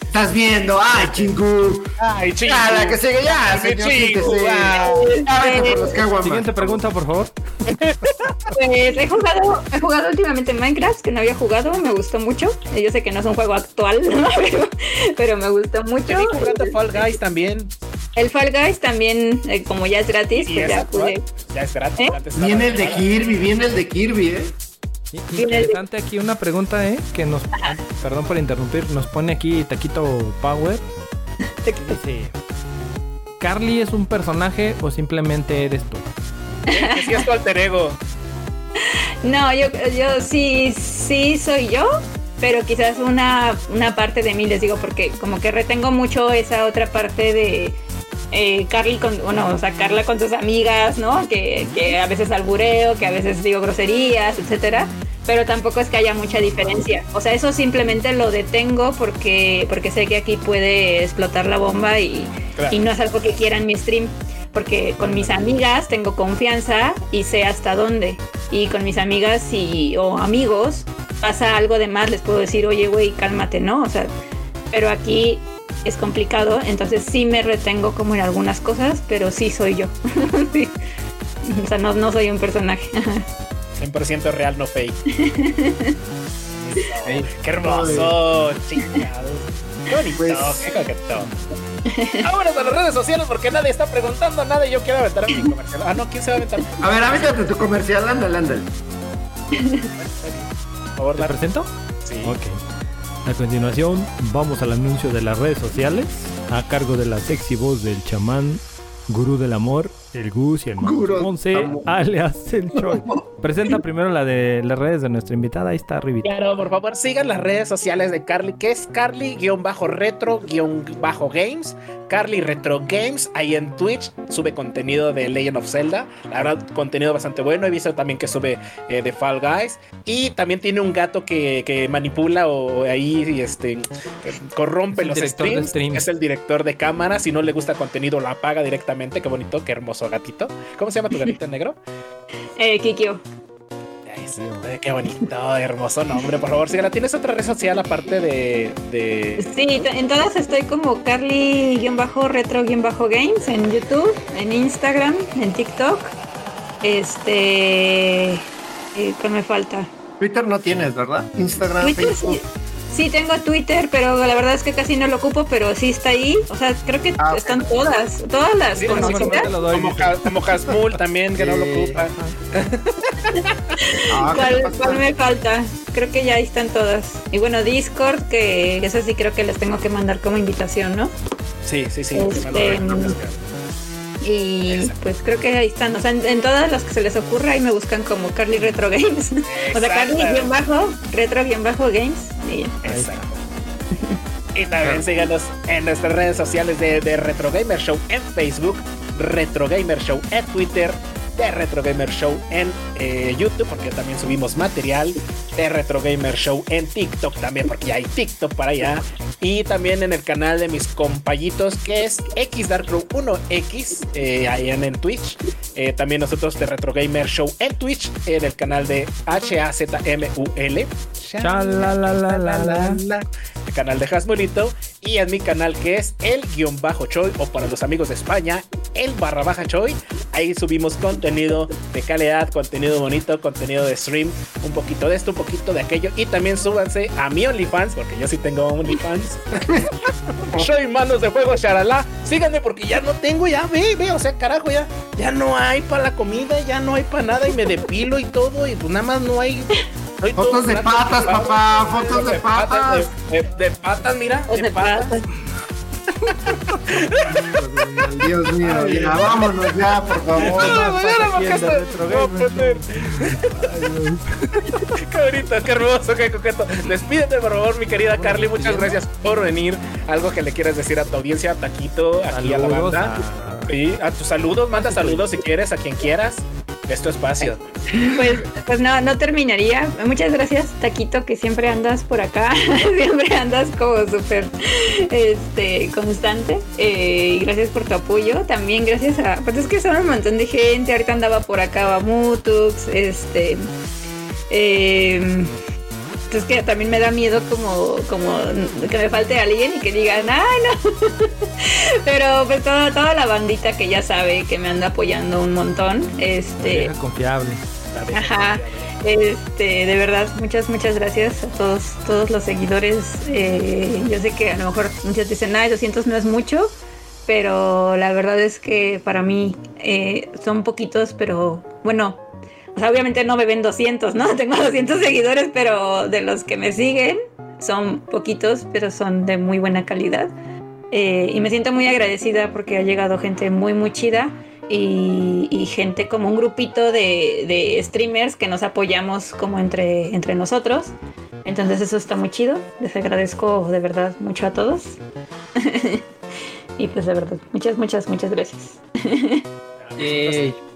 Estás viendo, ay Chinku. Ay, chico. Ya, la que sigue ya, Ay, señor, por los caguamas. Siguiente pregunta, por favor. Pues he jugado, he jugado últimamente Minecraft, que no había jugado, me gustó mucho. Eh, Yo sé que no es un juego actual, pero, pero me gustó mucho. jugando Fall Guys también. El Fall Guys también, eh, como ya es gratis, pues es ya actual. pude. Ya es gratis. ¿Eh? Viene el de. Kirby, viene el de Kirby, ¿eh? I- Interesante aquí una pregunta, ¿eh? Que nos... Perdón por interrumpir. Nos pone aquí Taquito Power. Dice... ¿Carly es un personaje o simplemente eres tú? Que sí es tu alter ego. No, yo, yo sí, sí soy yo, pero quizás una, una parte de mí, les digo, porque como que retengo mucho esa otra parte de eh, Carly con, bueno, o sea, Carla con sus amigas, ¿no? Que, que a veces albureo, que a veces digo groserías, etcétera. pero tampoco es que haya mucha diferencia. O sea, eso simplemente lo detengo porque, porque sé que aquí puede explotar la bomba y, Claro. y no es algo que quiera en mi stream. Porque con mis amigas tengo confianza y sé hasta dónde. Y con mis amigas y, o amigos pasa algo de más, les puedo decir, oye, güey, cálmate, ¿no? O sea, pero aquí es complicado, entonces sí me retengo como en algunas cosas, pero sí soy yo. Sí. O sea, no, no soy un personaje. 100% real, no fake. Qué hermoso, chingados. Qué bonito, Pues- qué. Vámonos a las redes sociales porque nadie está preguntando nada y yo quiero aventar mi comercial. Ah, no, ¿quién se va a aventar? A ver, avítate tu comercial, ándale, ándale. Por favor, ¿Te presento? Sí. Ok. A continuación, vamos al anuncio de las redes sociales a cargo de la sexy voz del chamán, gurú del amor, el Gus y el Monse, alias el Choi. Presenta primero la de las redes de nuestra invitada, ahí está arribita. Claro, por favor, sigan las redes sociales de Carly, que es Carly-retro-games. Carly Retro Games, ahí en Twitch sube contenido de Legend of Zelda. La verdad, contenido bastante bueno. He visto también que sube eh, de Fall Guys. Y también tiene un gato que, que manipula o ahí este, corrompe Es el los streams. Es el director de cámara. Si no le gusta contenido, lo apaga directamente. Qué bonito, qué hermoso gatito. ¿Cómo se llama tu gatito negro? Eh, Kikyo. Ay, qué bonito, hermoso nombre. Por favor, síganla. ¿Tienes otra red social aparte de. de... Sí, en todas estoy como Carly-retro-games en YouTube, en Instagram, en TikTok. Este. eh, ¿Qué me falta? Twitter no tienes, ¿verdad? Instagram, Twitter Facebook. sí, sí tengo Twitter, pero la verdad es que casi no lo ocupo, pero sí está ahí. O sea, creo que Ah, están todas, todas las Sí, como, conocidas. como, dice. Ja- como Hasmul también, que no lo ocupa. Ah, ¿qué ¿Cuál, me falta? Creo que ya ahí están todas. Y bueno, Discord, que eso sí creo que les tengo que mandar como invitación, ¿no? Sí, sí, sí. Este, Y Exacto. pues creo que ahí están. O sea, en, en todas las que se les ocurra, ahí me buscan como Carly Retro Games. o sea. Carly-retro-games. Y ya. Exacto. Y también síganos en nuestras redes sociales de, de Retro Gamer Show en Facebook, Retro Gamer Show en Twitter, de Retro Gamer Show en eh, YouTube, porque también subimos material, de Retro Gamer Show en TikTok también, porque ya hay TikTok para allá, y también en el canal de mis compañitos que es XDarkRow1X, eh, ahí en, en Twitch. Eh, también nosotros de Retro Gamer Show en Twitch, en el canal de HAZMUL. Chalalalala. El canal de Hasmulito y en mi canal que es el guion bajo Choi o para los amigos de España, el barra baja Choi. Ahí subimos contenido de calidad, contenido bonito, contenido de stream, un poquito de esto, un poquito de aquello. Y también súbanse a mi OnlyFans, porque yo sí tengo OnlyFans. Soy manos de fuego, charalá. Síganme porque ya no tengo, ya ve, ve, o sea, carajo, ya, ya no hay para la comida, ya no hay para nada y me depilo y todo y pues nada más no hay. Soy Fotos de patas, papá, fotos de patas. De, de- de patas, mira. O De de patas. patas. Dios mío, ya vámonos ya, por favor. No, Gamer poner. Qué bonito, qué hermoso, qué coqueto. Despídete, por favor, mi querida Carly. Muchas gracias por venir. Algo que le quieras decir a tu audiencia, Taquito, aquí a la banda. a- Sí, a tus saludos, manda saludos si quieres, a quien quieras. Es tu espacio. Pues, pues no, no terminaría. Muchas gracias, Taquito, que siempre andas por acá. siempre andas como súper este, constante. Eh, gracias por tu apoyo. También gracias a. Pues es que son un montón de gente. Ahorita andaba por acá Bamutux. Este. Eh, entonces que también me da miedo como, como que me falte alguien y que digan, ay no. Pero pues toda, toda la bandita que ya sabe que me anda apoyando un montón. Este. Confiable. Ajá. Este, de verdad, muchas, muchas gracias a todos, todos los seguidores. Eh, yo sé que a lo mejor muchos dicen, ay, 200 no es mucho, pero la verdad es que para mí eh, son poquitos, pero bueno, obviamente no me ven 200, ¿no? Tengo 200 seguidores, pero de los que me siguen son poquitos, pero son de muy buena calidad. Eh, y me siento muy agradecida porque ha llegado gente muy, muy chida y, y gente como un grupito de, de streamers que nos apoyamos como entre, entre nosotros. Entonces eso está muy chido. Les agradezco de verdad mucho a todos. y pues de verdad, muchas, muchas, muchas gracias.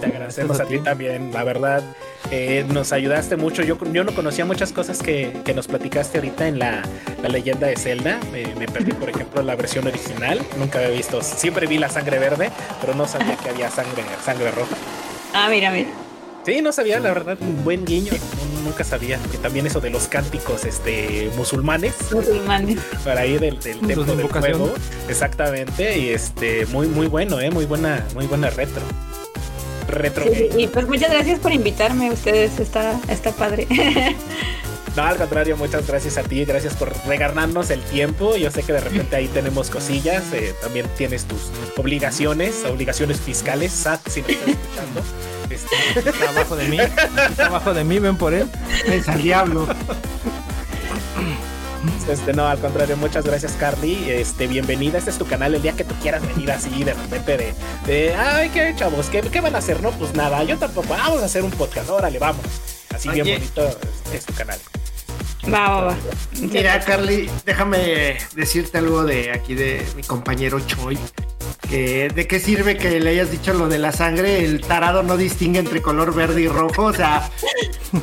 Te agradecemos a ti también, la verdad. Eh, nos ayudaste mucho. Yo, yo no conocía muchas cosas que, que nos platicaste ahorita en la, la leyenda de Zelda. Me, me perdí, por ejemplo, la versión original. Nunca había visto. Siempre vi la sangre verde, pero no sabía que había sangre, sangre roja. Ah, mira, mira. Sí, no sabía, la verdad, un buen guiño. Nunca sabía que también eso de los cánticos este, musulmanes Musulmanes. para ahí del, del templo del juego. Exactamente, y este, muy, muy bueno, eh, muy buena, muy buena retro. Retro Sí, y pues muchas gracias por invitarme. Ustedes está, está padre. No, al contrario, muchas gracias a ti, gracias por regalarnos el tiempo. Yo sé que de repente ahí tenemos cosillas, eh, también tienes tus obligaciones, obligaciones fiscales, SAT, si me estás escuchando. Este, Está abajo de mí. Está abajo de mí, ven por él. Es al diablo. Este, no, al contrario, muchas gracias, Carly. Este, bienvenida. Este es tu canal el día que tú quieras venir así de repente de, de ay, qué chavos, ¿qué, qué van a hacer? No, pues nada, yo tampoco. Vamos a hacer un podcast, órale, vamos. Así bien bonito es, es tu canal. Va, va, va. Mira, Carly, déjame decirte algo de aquí de mi compañero Choi. Que, ¿De qué sirve que le hayas dicho lo de la sangre? El tarado no distingue entre color verde y rojo. O sea,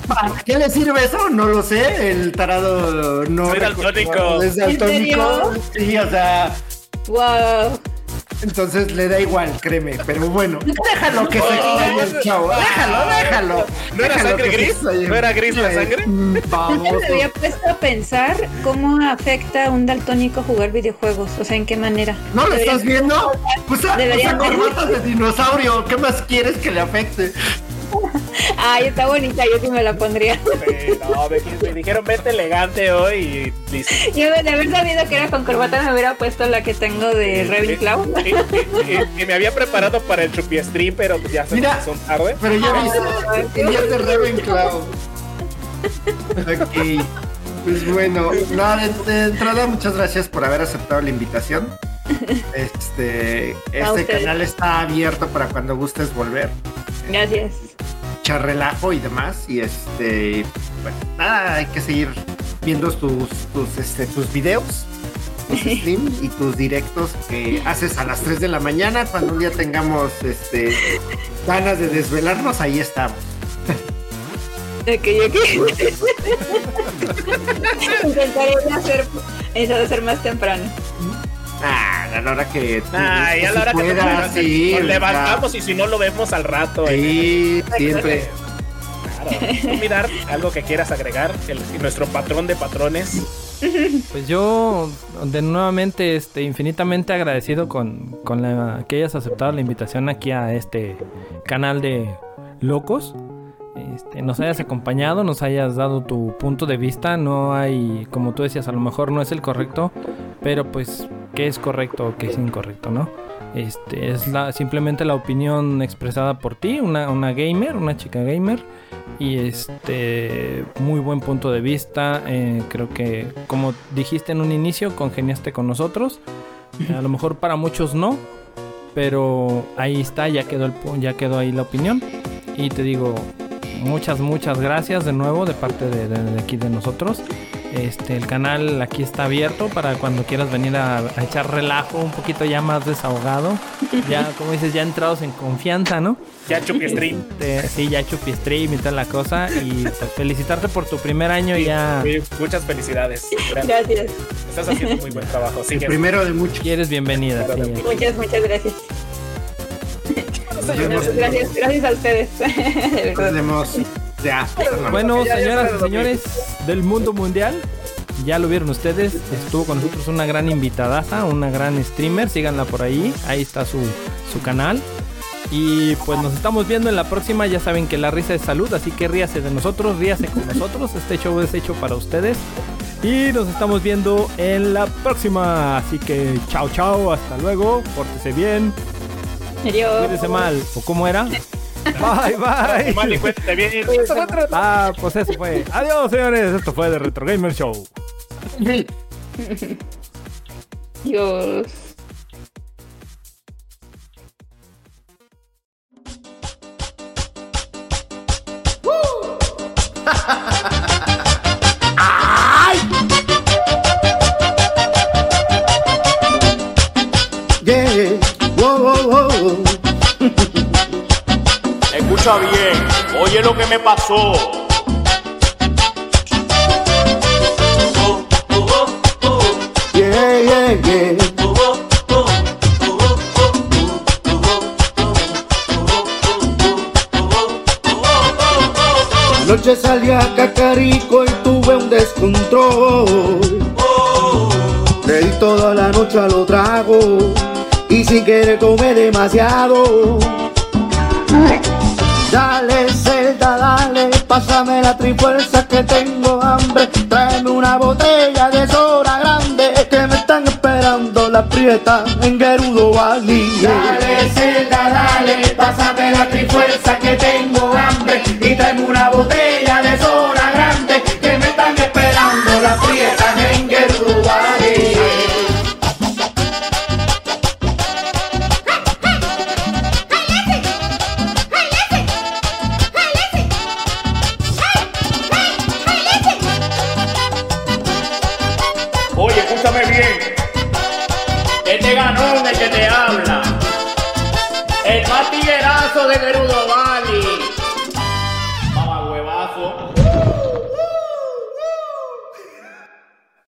¿para qué le sirve eso? No lo sé. El tarado no. Soy daltónico. Es ¿En daltónico. Sí, o sea. Wow. Entonces le da igual, créeme. Pero bueno, déjalo que se explaye el chavo. Déjalo, déjalo. ¿No era sangre gris? ¿No era gris la sangre? Mm, Nunca Vamos. me había puesto a pensar cómo afecta a un daltónico jugar videojuegos. O sea, en qué manera. ¿No lo estás viendo? Usa, usa corbatas de dinosaurio. ¿Qué más quieres que le afecte? Ay, está bonita, yo sí me la pondría. No, me, me dijeron vete elegante hoy y listo. Yo de haber sabido que era con corbata me hubiera puesto la que tengo de Ravenclaw. Y, y- y- y me había preparado para el chupi stream, pero ya se Mira. son tarde. Pero ya viste, días de Ravenclaw. Ok. Pues bueno, no, de, de entrada, muchas gracias por haber aceptado la invitación. Este, este canal está abierto para cuando gustes volver. Gracias. Echar relajo y demás. Y este, bueno, nada, hay que seguir viendo tus, tus, este, tus videos, tus streams y tus directos que haces a las 3 de la mañana. Cuando un día tengamos este, ganas de desvelarnos, ahí estamos. Ok, ok. Intentaré hacer eso de hacer más temprano. Ah, a la hora que Ah, a la hora que te sí, nos levantamos y si no lo vemos al rato. sea, eh. Sí, siempre. Claro. Mirar algo que quieras agregar, el, nuestro patrón de patrones. Pues yo, de nuevamente, este, infinitamente agradecido con, con la, que hayas aceptado la invitación aquí a este canal de locos. Este, nos hayas acompañado, nos hayas dado tu punto de vista. No hay, como tú decías, a lo mejor no es el correcto, pero pues, ¿qué es correcto o qué es incorrecto, no? Este, es simplemente la opinión expresada por ti, una, gamer, una chica gamer. Y este, muy buen punto de vista. eh, creo que, como dijiste en un inicio, congeniaste con nosotros. A lo mejor para muchos no, pero ahí está, ya quedó, el, ya quedó ahí la opinión. Y te digo, muchas, muchas gracias de nuevo de parte de aquí de nosotros. Este, el canal aquí está abierto para cuando quieras venir a, a echar relajo un poquito ya más desahogado. Ya, como dices, ya entrados en confianza, ¿no? Ya chupi stream. Este, sí, ya chupi stream y toda la cosa. Y pues, felicitarte por tu primer año ya. Sí, muchas felicidades. Gracias. Gracias. Estás haciendo muy buen trabajo. El Sigue. primero de muchos. Y eres bienvenida. sí. Muchas, muchas gracias. Nos vemos. Gracias, gracias a ustedes. De Nos vemos. Ya. Bueno, señoras y señores del mundo mundial, ya lo vieron ustedes. Estuvo con nosotros una gran invitadaza, una gran streamer. Síganla por ahí. Ahí está su, su canal. Y pues nos estamos viendo en la próxima. Ya saben que la risa es salud, así que ríase de nosotros, ríase con nosotros. Este show es hecho para ustedes. Y nos estamos viendo en la próxima. Así que chao, chao, hasta luego. Pórtese bien, Adiós. cuídese mal. ¿O cómo era? Bye, bye. Vale, cuéntate bien. Ah, pues eso fue. Adiós, señores. Esto fue The Retro Gamer Show. Adiós. Oye lo que me pasó. Yeah, yeah. Anoche salí a Cacarico y tuve un descontrol. Toda la noche a lo trago y sin querer tomé demasiado. Dale, Zelda, dale, pásame la trifuerza que tengo hambre. Tráeme una botella de soda grande que me están esperando la prieta en Gerudo Valley. Dale, Zelda, dale, pásame la trifuerza que tengo hambre. Y tráeme una botella de soda